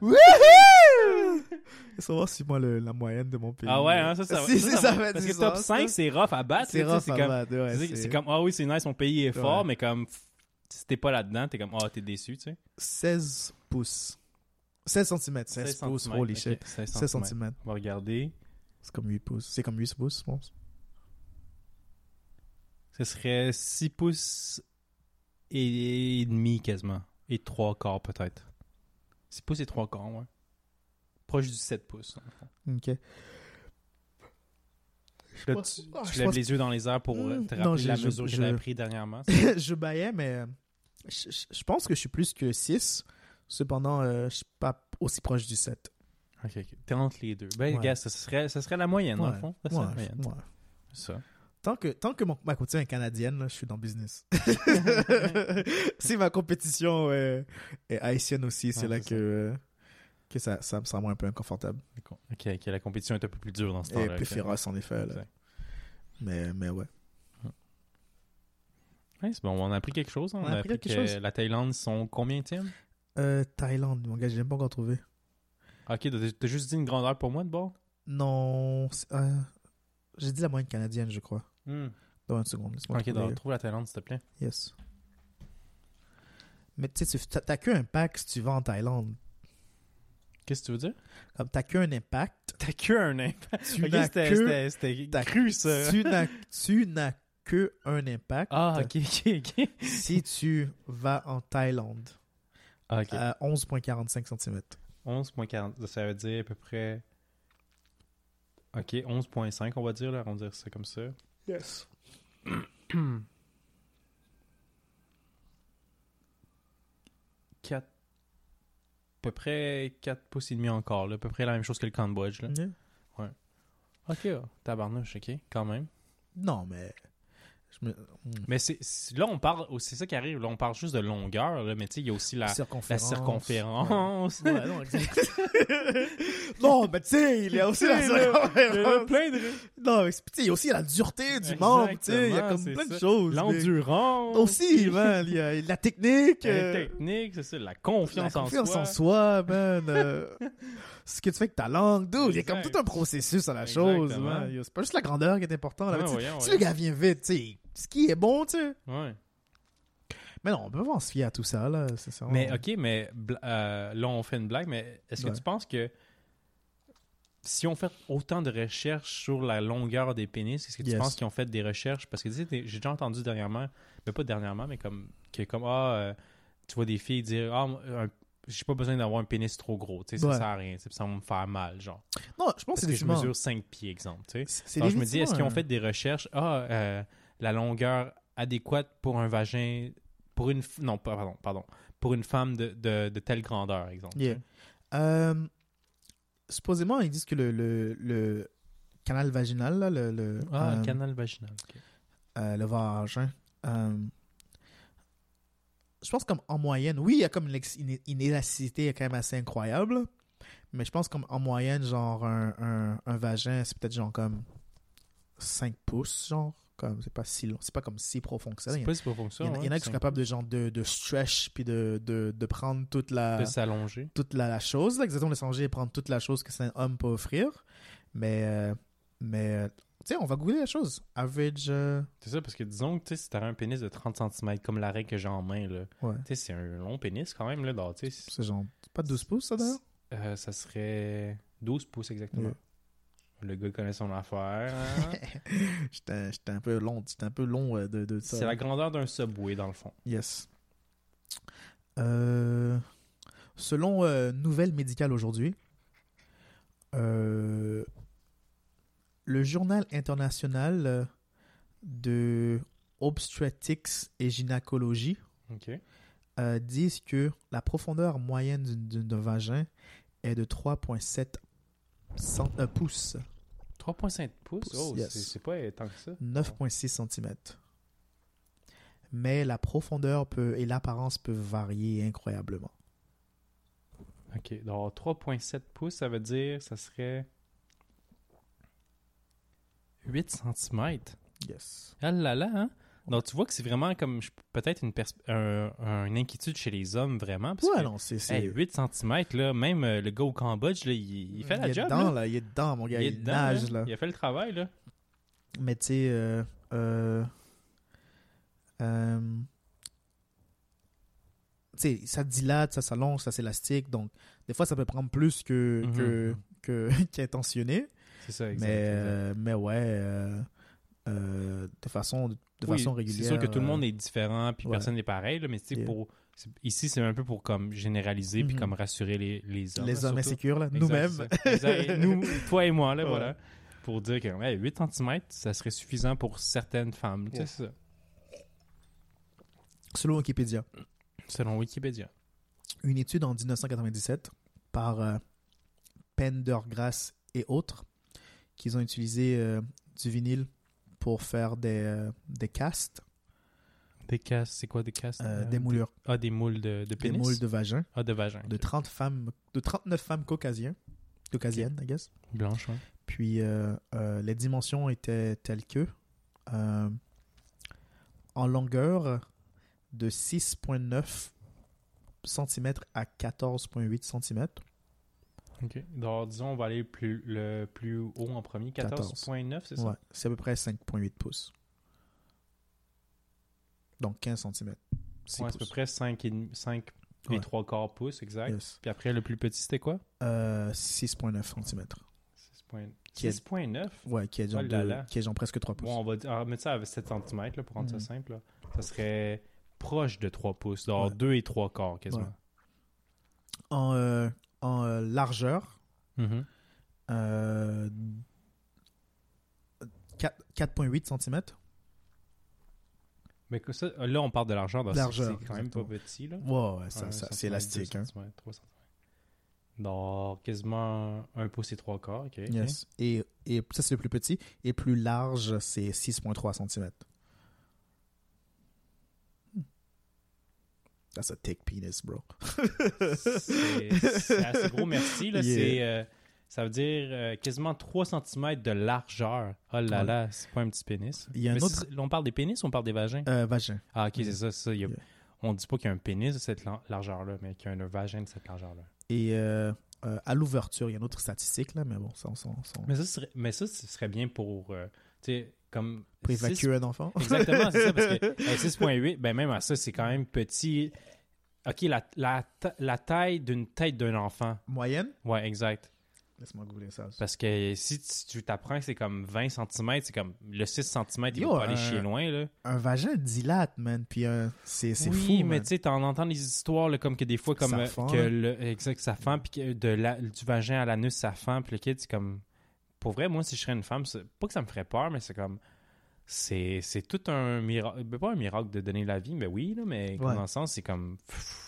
Wouhou! Savoir si moi le- la moyenne de mon pays. Ah ouais, hein, ça, ça, Si, ça, si, ça ça va. fait Parce que top sens, 5, ça. c'est rough à battre. C'est rough C'est à comme, battre, ouais, c'est- comme, ah oui, c'est nice, mon pays est fort, Ouais. mais comme, si t'es pas là-dedans, t'es comme, ah, t'es déçu, tu sais. 16 pouces. 16 cm. 16, pouces, holy ok, shit. 16 16 centimètres. cm. On va regarder. C'est comme 8 pouces. C'est comme 8 pouces, je pense. Ce serait 6 pouces et, demi quasiment. Et 3 quarts peut-être. 6 pouces et 3 quarts, ouais. Proche du 7 pouces. Ok. Là, tu, ah, lèves les yeux dans les airs pour euh, Hmm, te non, rappeler je- la je- mesure que je- j'avais pris dernièrement. je baillais, mais euh, je, pense que je suis plus que 6. Cependant, euh, je suis pas aussi proche du 7. ok, ok. T'es entre les deux. Ben, Ouais. gars, ça serait, ça serait la moyenne, dans le Ouais, fond. Ça serait la Ouais, moyenne. ouais. Ça. Tant que, tant que mon, ma compétition est canadienne, là, je suis dans le business. si ma compétition euh, est haïtienne aussi, c'est là que, euh, que ça, ça me semble moins un peu inconfortable. Ok, ok, la compétition est un peu plus dure dans ce Et temps-là. plus ok. féroce, en effet. là. Mais, mais ouais. Ouais, c'est bon, on a appris quelque chose. hein? On, a appris, quelque que chose. la Thaïlande sont combien tièmes Euh, Thaïlande, mon gars, j'ai même pas encore trouvé. Ok, t'as juste dit une grandeur pour moi de bord? Non, euh, j'ai dit la moyenne canadienne, je crois. Dans une seconde, laisse-moi Ok, donc, trouve la Thaïlande, s'il te plaît. Yes. Mais tu sais, tu- t'as qu'un impact si tu vas en Thaïlande. Qu'est-ce que tu veux dire? Comme t'as qu'un impact, T'as que un impact. tu Ok, n'as que, c'était cru, ça. tu n'as, tu n'as que un impact Ah, ok, ok, ok. si tu vas en Thaïlande Ah, ok. à 11.45 cm. 11.40, ça veut dire à peu près... Ok, 11.5, on va dire, là, on va dire ça comme ça. Yes. Quatre- À peu près 4 pouces et demi encore, là. À peu près la même chose que le Cambodge, là. Ok, oh, tabarnouche, ok, quand même. Non, mais. Me... hmm. Mais c'est là, on parle, oh, c'est ça qui arrive, là, on parle juste de longueur, là, mais tu sais, il y a aussi la, la circonférence. Ouais, non, mais tu sais, il y a aussi la circonférence. plein de... Non, mais tu sais, il y a aussi la dureté du membre, tu sais, il y a comme plein de choses. mais- L'endurance. Aussi, man, il y a la technique. La euh, technique, c'est ça, la confiance, la confiance en en soi. soi, man. euh, ce que tu fais avec ta langue, dude. Il y a comme tout un processus à la chose, man. C'est pas juste la grandeur qui est importante. voyons, Si le gars vient vite, tu sais, ce qui est bon, tu sais. Ouais. Mais non, on peut pas se fier à tout ça, là. C'est ça. Mais ok, mais euh, là on fait une blague, mais est-ce que Ouais. tu penses que si on fait autant de recherches sur la longueur des pénis, est-ce que tu Yes. penses qu'ils ont fait des recherches? Parce que tu sais, j'ai déjà entendu dernièrement, mais pas dernièrement, mais comme que comme ah, euh, tu vois des filles dire ah, un- j'ai pas besoin d'avoir un pénis trop gros, tu sais, ça Ouais. sert à rien, ça va me faire mal, genre. Non, je pense que Parce c'est que des je mesure 5 pieds, exemple, tu sais. Alors je me dis, est-ce qu'ils ont un- fait des recherches? Ah, euh, la longueur adéquate pour un vagin, pour une, f- non, pas- pardon, pardon, pour une femme de, de, de telle grandeur, exemple. Yeah. Euh, supposément, ils disent que le, le, le canal vaginal, là, le, le, Ah, euh, canal vaginal. ok. euh, le vagin, euh, je pense comme en moyenne, oui, il y a comme une, une élasticité quand même assez incroyable, mais je pense comme en moyenne, genre un, un, un vagin, c'est peut-être genre comme 5 pouces, genre, comme c'est pas si long, c'est pas comme si profond que ça. C'est Il y, pas si profond que ça. en a- il y en a qui sont capables de genre de, de stretch puis de, de, de prendre toute la de s'allonger. toute la, la chose, là, exactement, le changer et prendre toute la chose que c'est un homme peut offrir. Mais, euh, mais euh, tu sais, on va googler la chose. Average. euh, C'est ça, parce que disons que tu sais, si t'avais un pénis de 30 cm comme l'arrêt que j'ai en main, là, ouais. tu sais, c'est un long pénis quand même, là, dans, tu sais, C'est genre. pas 12 pouces, ça d'ailleurs? Euh, ça serait 12 pouces exactement. Le gars connaît son affaire. hein. J'étais j'étais un peu long, un peu long euh, de, de ça. C'est la grandeur d'un subway, dans le fond. Yes. Euh, selon euh, Nouvelles Médicales aujourd'hui, euh, le journal international de obstetrics et gynécologie OK. euh, disent que la profondeur moyenne d'un vagin est de 3,7 cent- euh, pouces, 3,5 pouces? Pouces, Oh, yes. c'est c'est pas tant que ça. 9,6 cm. Mais la profondeur peut, et l'apparence peuvent varier incroyablement. OK. Donc, 3,7 pouces, ça veut dire, ça serait 8 cm. Yes. Ah là là, hein? Donc, tu vois que c'est vraiment comme peut-être une, pers- un- un- une inquiétude chez les hommes, vraiment. Parce Ouais, que, non, c'est. c'est- hey, 8 cm, là, même euh, le gars au Cambodge, là, il, il fait la il est job. dedans, là. là. Il est dedans, mon gars. Il Il, est dedans, nage, là. là. Il a fait le travail, là. Mais tu sais, euh, euh, euh, tu sais, ça dilate, ça s'allonge, ça s'élastique. Donc, des fois, ça peut prendre plus que, Mhm. que, que, qu'intentionné. C'est ça, exact. Mais, mais ouais, euh, euh, de façon, de Oui, façon régulière. C'est sûr que tout le euh, monde est différent, puis ouais. personne n'est pareil, là, mais Yeah. pour, ici, c'est un peu pour comme généraliser, puis Mhm. comme rassurer les, les hommes. les là, hommes insécures, nous-mêmes. nous, toi et moi, là, Ouais. voilà. Pour dire que hey, 8 cm, ça serait suffisant pour certaines femmes. Tu sais, Ouais. c'est ça. Selon Wikipédia, Selon Wikipédia. une étude en 1997 par euh, Pendergrass et autres, qu'ils ont utilisé euh, du vinyle pour faire des, euh, des castes, Des castes, c'est quoi des castes? euh, Euh, des moulures, Ah, des moules de, de des moules de vagin, Ah, de vagin. de 30 femmes, de 39 femmes caucasiennes, caucasiennes, I guess. Blanche, ouais. Puis euh, euh, les dimensions étaient telles que en longueur de 6,9 cm à 14,8 cm. OK. Donc, disons, on va aller plus, le plus haut en premier. 14.9, c'est ça? Ouais, c'est à peu près 5,8 pouces. Donc 15 cm. Ouais, c'est à peu près 5 et, demi- 5 et Ouais. 3 quarts pouces, exact. Yes. Puis après, le plus petit, c'était quoi? Euh, 6,9 cm. 6.9. Qui est- 6.9? Ouais, qui est genre, Oh là de- là. qui est genre presque 3 pouces. Bon, on va dire- on va mettre ça à 7 cm là, pour rendre Mhm. ça simple. là. Ça serait proche de 3 pouces. Donc Ouais. 2 et 3 quarts quasiment. En, euh, en euh, largeur, euh, 4 4,8 cm. Mais que ça, là, on parle de l'argent. donc Largeur, C'est quand même pas petit. Là. Ouais, ouais, ça, Un ça, c'est élastique. Hein. centimètres, trois centimètres. Donc, quasiment 1 pouce et 3 quarts. ok, ok. Yes. Et, et ça, c'est le plus petit. Et plus large, c'est 6,3 cm. That's a thick penis, bro. C'est assez gros, merci. Là, Yeah. c'est, euh, ça veut dire euh, quasiment 3 cm de largeur. Oh là Ouais. là, c'est pas un petit pénis. Il y a un autre- on parle des pénis ou on parle des vagins? Euh, vagin. Ah, ok, c'est ça. ça. Il y a- Yeah. On dit pas qu'il y a un pénis de cette largeur-là, mais qu'il y a un vagin de cette largeur-là. Et euh, à l'ouverture, il y a une autre statistique, là, mais bon, ça, on Mais ça, serait, mais ça, ce serait bien pour, sais, comme... pour évacuer un enfant. Exactement, c'est ça, parce que hey, 6.8, ben même à ça, c'est quand même petit. OK, la, la, la taille d'une tête d'un enfant. Moyenne? Ouais, exact. Laisse-moi googler ça. Parce que si tu- t'apprends que c'est comme 20 cm, c'est comme le 6 cm, il Yo, va pas aller euh, chier loin, là. Un vagin dilate, man. Puis euh, c'est c'est oui, fou, mais tu sais, t'en entends des histoires, là, comme que des fois, comme Ça euh, fend, que le, exact, ça fend, puis que de la, du vagin à l'anus, ça fend, puis le kid, c'est comme... Pour vrai, moi, si je serais une femme, pas que ça me ferait peur, mais c'est comme... C'est c'est tout un miracle, pas un miracle de donner la vie, mais oui, là, mais comme Ouais. dans le sens, c'est comme... pff,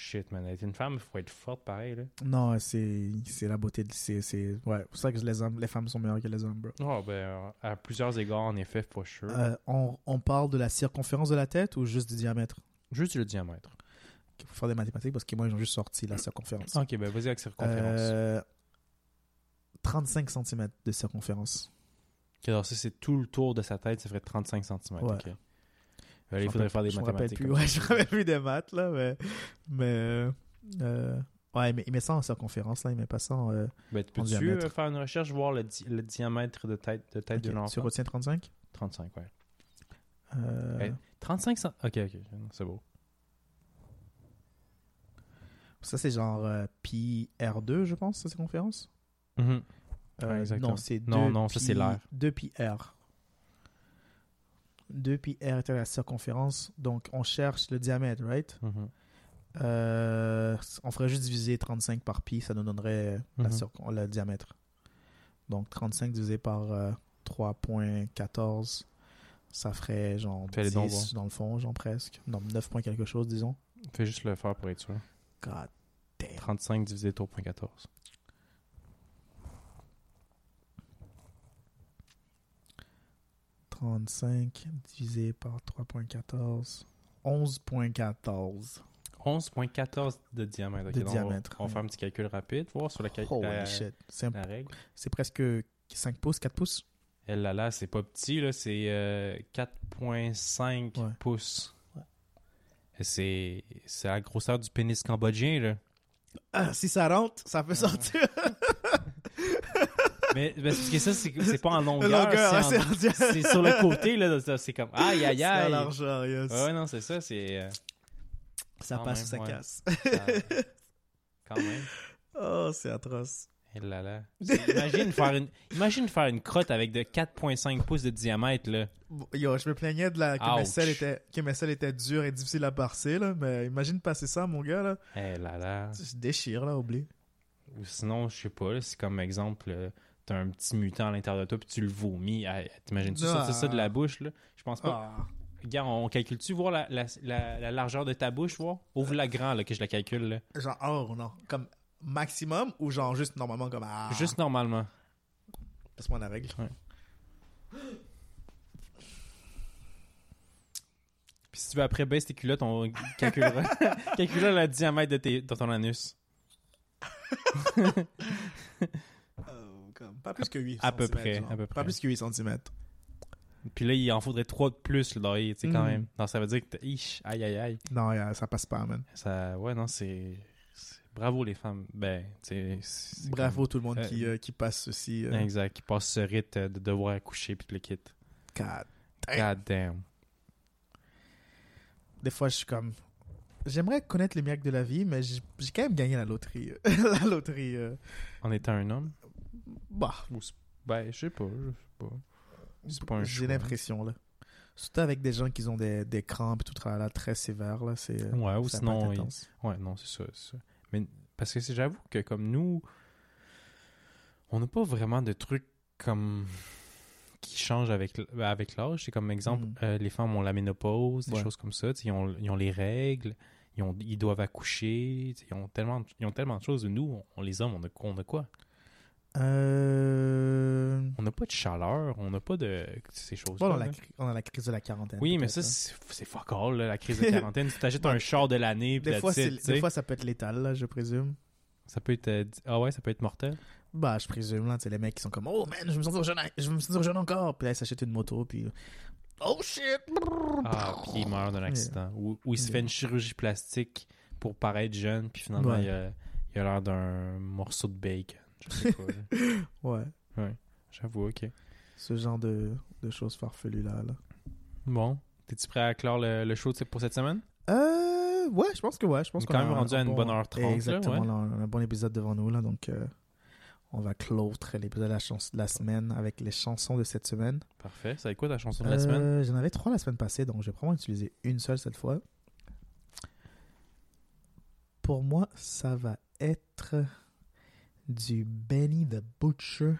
Shit, man, être une femme, il faut être forte pareil, là. Non, c'est c'est la beauté. de- C'est c'est- ouais, c'est pour ça que les hommes, les femmes sont meilleures que les hommes, bro. Oh, ben, à plusieurs égards, en effet, for sure. Euh, on, on parle de la circonférence de la tête ou juste du diamètre? Juste le diamètre. Il faut faire des mathématiques parce que moi, ils ont juste sorti la circonférence. Ok, ben vas-y avec circonférence. Euh, 35 cm de circonférence. Alors ça, c'est tout le tour de sa tête, ça ferait 35 cm. Ouais. il faudrait faire des je mathématiques. plus. comme Ouais, je me rappelle plus des maths, là, mais. mais euh, ouais, mais il met ça en circonférence, là. Il met pas ça en. euh, Ben, tu En diamètre. euh, faire une recherche, voir le, di- le diamètre de tête de tête de Tu l'enfant? retiens 35 35, ouais. Euh, Eh, 35 cm. Ok, ok, c'est beau. Ça, c'est genre pi R2, je pense, sa circonférence? Euh, exactement. non, c'est 2 Non, non, ça, c'est l'air. 2 pi R. 2 pi R était la circonférence. Donc, on cherche le diamètre, right? Mhm. Euh, on ferait juste diviser 35 par pi, ça nous donnerait la Mhm. circon- le diamètre. Donc 35 divisé par euh, 3.14, ça ferait genre donc 10 dans le fond, genre presque. Non, 9 points quelque chose, disons. Fais juste le faire pour être sûr. God damn. 35 divisé 3.14. « 35 divisé par 3.14, 11.14. 11.14 de diamètre. ok. De Donc, on va- diamètre, On va, ouais. faire un petit calcul rapide, voir sur la, Holy la, shit. Règle. c'est presque 5 pouces, 4 pouces? Et là, là, c'est pas petit, là, c'est euh, 4.5 Ouais. pouces. Ouais. Et C'est c'est la grosseur du pénis cambodgien, là. Ah, si ça rentre, ça peut sortir. mais, mais c'est parce que ça, c'est c'est pas en longueur, longueur, hein, c'est en- c'est c'est sur le côté, là. C'est comme aïe, aïe, C'est aïe. largeur, yes. Ouais, non, c'est ça, c'est. euh, Ça passe ou ça ouais. casse. ça- quand même. oh, c'est atroce. Et là là. Imagine faire, une, imagine faire une crotte avec de 4.5 pouces de diamètre, là. Yo, je me plaignais de la, que, mes Ouch. selles étaient, que mes selles étaient dures et difficiles à passer, là, mais imagine passer ça, mon gars, là. Eh là là. Je déchire, là, oublie. Ou sinon, je sais pas, c'est comme exemple, euh, t'as un petit mutant à l'intérieur de toi puis tu le vomis. Ah, T'imagines-tu Ah. sortir ça de la bouche, là? Je pense pas. Ah. Regarde, on calcule-tu voir la, la, la, la largeur de ta bouche, voir? Ouvre-la grand, là, que je la calcule, là. Genre, oh non. Comme maximum ou genre juste normalement comme ah. Juste normalement. Passe-moi la règle. Puis si tu veux après baisse tes culottes, on calculera, calculera le diamètre de, tes, de ton anus. Comme, pas plus que 8 À peu près, genre. à peu Pas près. plus que 8 cm. Puis là, il en faudrait 3 de plus, là, tu sais, quand Mhm. même. Non, ça veut dire que t'as... Ish, aïe, aïe, aïe. Non, yeah, ça passe pas, man. Ça... Ouais, non, c'est... Bravo, les femmes. Ben, c'est Bravo tout le monde Euh, qui, euh, qui passe ceci. euh, Exact, qui passe ce rite euh, de devoir accoucher puis tout le kit. God. Damn. God damn. Des fois, je suis comme. J'aimerais connaître les miracles de la vie, mais j'ai j'ai quand même gagné la loterie. la loterie. euh, En étant un homme? Bah, Ou Ben, je sais pas, je sais pas. C'est pas un j'ai l'impression, là. Surtout avec des gens qui ont des, des crampes tout là, très sévères, là. C'est. euh, Ouais, ou sinon... il-. Ouais, non, c'est ça. Mais parce que j'avoue que comme nous, on n'a pas vraiment de trucs comme qui changent avec, avec l'âge. C'est comme exemple, Mhm. euh, les femmes ont la ménopause, des Ouais. choses comme ça. Ils ont, ils ont les règles, ils, ont, ils doivent accoucher, ils ont tellement, ils ont tellement de choses. Nous, on, les hommes, on a, on a quoi? Euh. On n'a pas de chaleur, on n'a pas de ces choses-là. Bon, on, a la, cri- on a la crise de la quarantaine. Oui, mais ça, hein. c'est fuck all, là, la crise de quarantaine. tu t'achètes un char de l'année, Des fois, des fois, ça peut être létal, là, je présume. ça peut être... euh, Ah ouais, ça peut être mortel. Bah, je présume, là, c'est les mecs qui sont comme Oh man, je me sentir jeune, je me sentir jeune encore. Puis là, ils s'achètent une moto, puis. Oh shit! Ah, puis il meurt d'un accident. Ou, ou il se Yeah. fait une chirurgie plastique pour paraître jeune, puis finalement, Ouais. il a il a l'air d'un morceau de bacon. Je sais pas. là. Ouais, J'avoue, ok. ce genre de, de choses farfelues là. là. Bon. T'es-tu prêt à clore le, le show pour cette semaine? Euh, ouais, je pense que ouais. Je pense On est quand même rendu à une bon- bonne heure trente, là, Exactement, ouais. là, on a un bon épisode devant nous, là. Donc, euh, on va clôtrer l'épisode de la, de la semaine avec les chansons de cette semaine. Parfait. C'est quoi ta chanson de la semaine? Euh, J'en avais trois la semaine passée, donc je vais probablement utiliser une seule cette fois. Pour moi, ça va être du Benny the Butcher,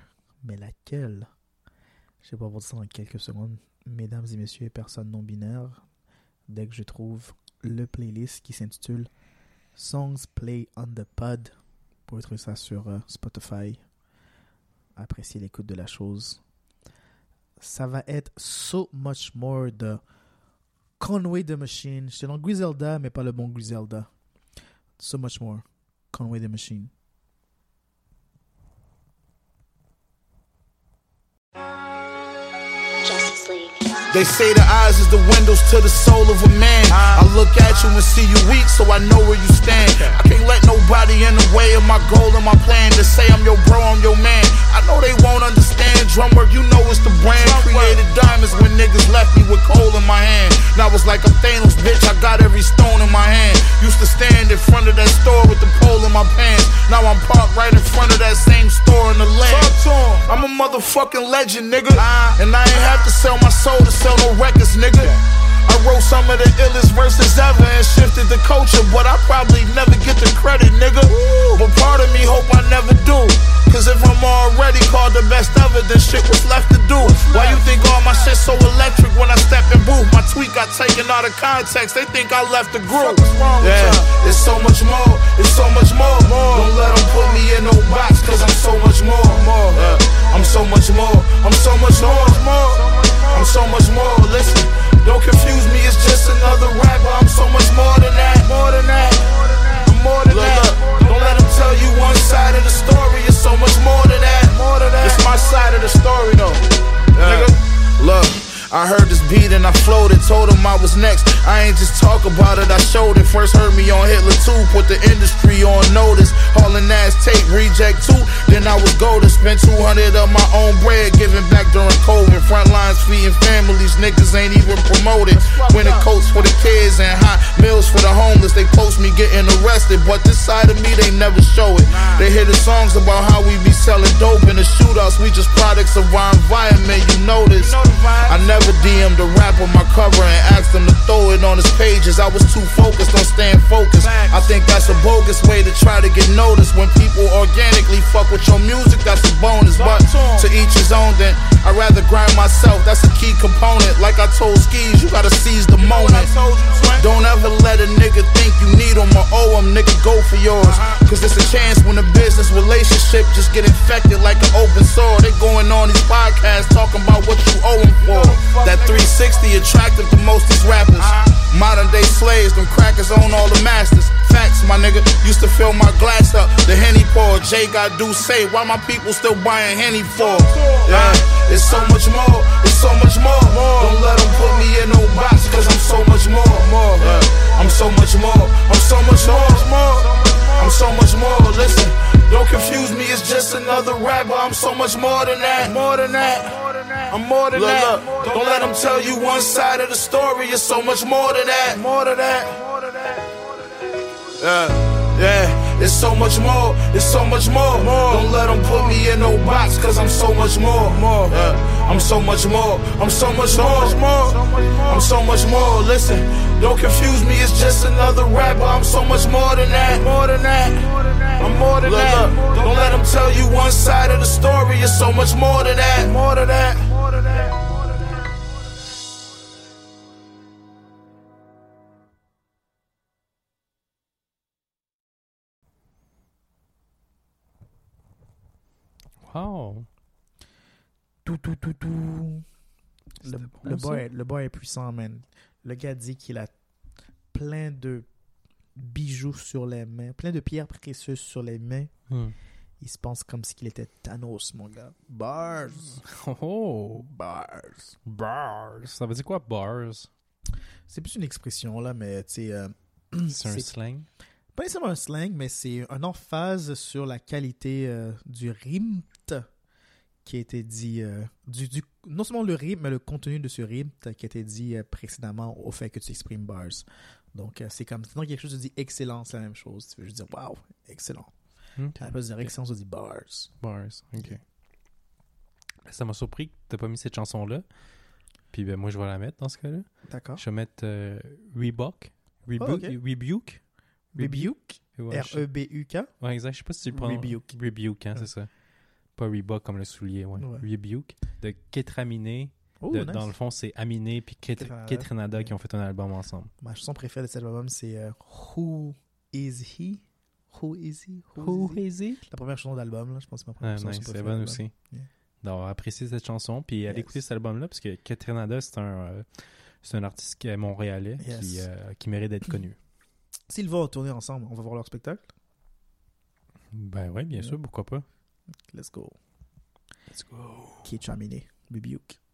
mais laquelle? Je vais vous dire ça dans quelques secondes. Mesdames et messieurs personnes non binaires, dès que je trouve le playlist qui s'intitule Songs Play on the Pod, vous pouvez trouver ça sur euh, Spotify. Appréciez l'écoute de la chose ça va être So Much More de Conway the Machine. J'étais dans Griselda, mais pas le bon Griselda. So Much More, Conway the Machine. They say the eyes is the windows to the soul of a man. I look at you and see you weak, so I know where you stand. I can't let nobody in the way of my goal and my plan. To say I'm your bro, I'm your man. I know they won't understand. Drum work, you know it's the brand. Created diamonds when niggas left me with coal in my hand. Now it's like I'm Thanos, bitch. I got every stone in my hand. Used to stand in front of that store with the pole in my pants. Now I'm parked right in front of that same store in the land. I'm a motherfucking legend, nigga. And I ain't have to sell my soul to sell no records, nigga. I wrote some of the illest verses ever and shifted the culture, but I probably never get the credit, nigga. But part of me hope I never do. Cause if I'm already called the best ever, then shit was left to do. Why you think all my shit so electric when I step in booth? My tweet got taken out of context, they think I left the group. Yeah, it's so much more, it's so much more. Don't let them put me in no box, cause I'm so much more. Yeah, I'm so much more, I'm so much more. I'm so much more, listen. Don't confuse me, it's just another rapper. I'm so much more than that. More than that. I'm more than that. Don't let them tell you one side of the story. It's so much more than that. More than that. It's my side of the story though. Nigga, look. I heard this beat and I floated, told him I was next. I ain't just talk about it, I showed it. First heard me on Hitler 2, put the industry on notice. Hauling ass tape, reject 2. Then I was golden, spent 200 of my own bread, giving back during COVID. Front lines feeding families, niggas ain't even promoted. Winter coats for the kids and hot meals for the homeless. They post me getting arrested, but this side of me they never show it. They hear the songs about how we be selling dope in the shootouts. We just products of our environment, you this. I never DM'd a rapper my cover and asked him to throw it on his pages. I was too focused on staying focused. I think that's a bogus way to try to get noticed. When people organically fuck with your music, that's a bonus. But to each his own, then I'd rather grind myself. That's a key component. Like I told Skis, you gotta seize the moment. Don't ever let a nigga think you need him or owe him. Nigga, go for yours. Cause it's a chance when a business relationship just get infected like an open sore. They going on these podcasts talking about what you owe them for. That 360 attractive to most these rappers. Modern day slaves, them crackers own all the masters. Facts, my nigga. Used to fill my glass up, the Henny pour. Jay got do say, why my people still buying Henny for? Yeah, it's so much more, it's so much more. Don't let them put me in no box, cause I'm so much more. Yeah, I'm so much more, I'm so much more. I'm so much more, listen. Don't confuse me, it's just another rapper. I'm so much more than that. More than that. I'm more than that. Don't let them tell you one side of the story. It's so much more than that. More than that. Yeah, yeah, it's so much more, it's so much more. Don't let them put me in no box, cause I'm so much more. Yeah, I'm so much more, I'm so much more. I'm so much more, listen, don't confuse me, it's just another rapper. I'm so much more than that, more than that. I'm more than that. Don't let them tell you one side of the story, it's so much more more than that. More than that. Wow. Tout, tout, tout, tout. Le, bon, boy, est- le boy est puissant, man. Le gars dit qu'il a plein de bijoux sur les mains, plein de pierres précieuses sur les mains. Hmm. Il se pense comme s'il était Thanos, mon gars. Bars. Oh. Bars. Bars. Ça veut dire quoi, bars? C'est plus une expression, là, mais tu sais. euh, C'est un slang? pas nécessairement un slang, mais c'est un emphase sur la qualité euh, du rimt qui a été dit. euh, du, du- non seulement le rythme, mais le contenu de ce rimt qui a été dit euh, précédemment au fait que tu exprimes bars. Donc, euh, c'est comme sinon quelque chose de dit excellent, c'est la même chose. Tu veux juste dire waouh, excellent. Ok. À la place de dire excellent, tu dis bars. Bars, ok. Ça m'a surpris que t'as pas mis cette chanson-là. Puis ben moi je vais la mettre dans ce cas-là. D'accord. Je vais mettre Reebok. Rebu- Oh. Rebuke. Rebuke? E Ouais, je- R-E-B-U-K. Ouais, exact. Je sais pas si tu le prends. Rebuke. Rebuke, hein, Ouais. c'est ça. Pas Reebok comme le soulier, ouais. Ouais. Rebuke. De Ketraminé. Oh, nice. Dans le fond, c'est Aminé puis Ket- Ketranada. Ketranada qui ont fait un album ensemble. Ma chanson préférée de cet album, c'est euh, Who Is He? Who Is He? Who is he? is? La première chanson d'album, je pense que c'est ma première Ah, c'est bonne aussi. Yeah. D'avoir apprécié cette chanson. Puis aller Yes. écouter cet album-là, parce que Ketranada, c'est un, euh, c'est un artiste qui est montréalais Yes. qui, euh, qui mérite d'être connu. S'ils vont tourner ensemble, on va voir leur spectacle. Ben oui, bien Yeah. sûr, pourquoi pas. Let's go. Let's go. Qui Rebuke. Giving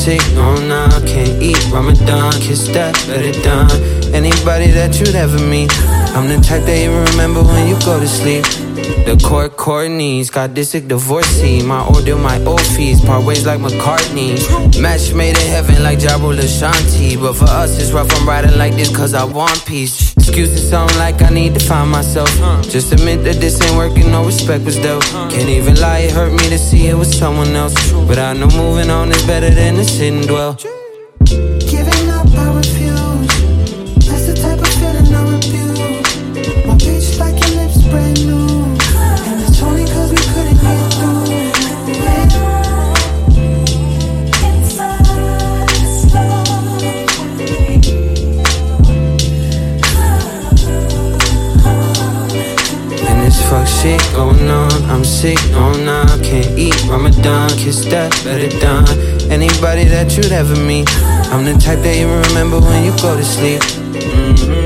sick, oh nah, can't eat Ramadan, kiss that, let it done. Anybody that you'd ever meet, I'm the type that you remember when you go to sleep. The court Courtney's got this sick divorcee. My order, my old fees, part ways like McCartney. Match made in heaven like Jabu Shanti. But for us, it's rough, I'm riding like this cause I want peace. Excuses sound like I need to find myself. Uh. Just admit that this ain't working, no respect was dealt. Uh. Can't even lie, it hurt me to see it was someone else. But I know moving on is better than sit and dwell. Oh nah, can't eat Ramadan, kiss that, better done. Anybody that you'd ever meet, I'm the type that you remember when you go to sleep. Mhm.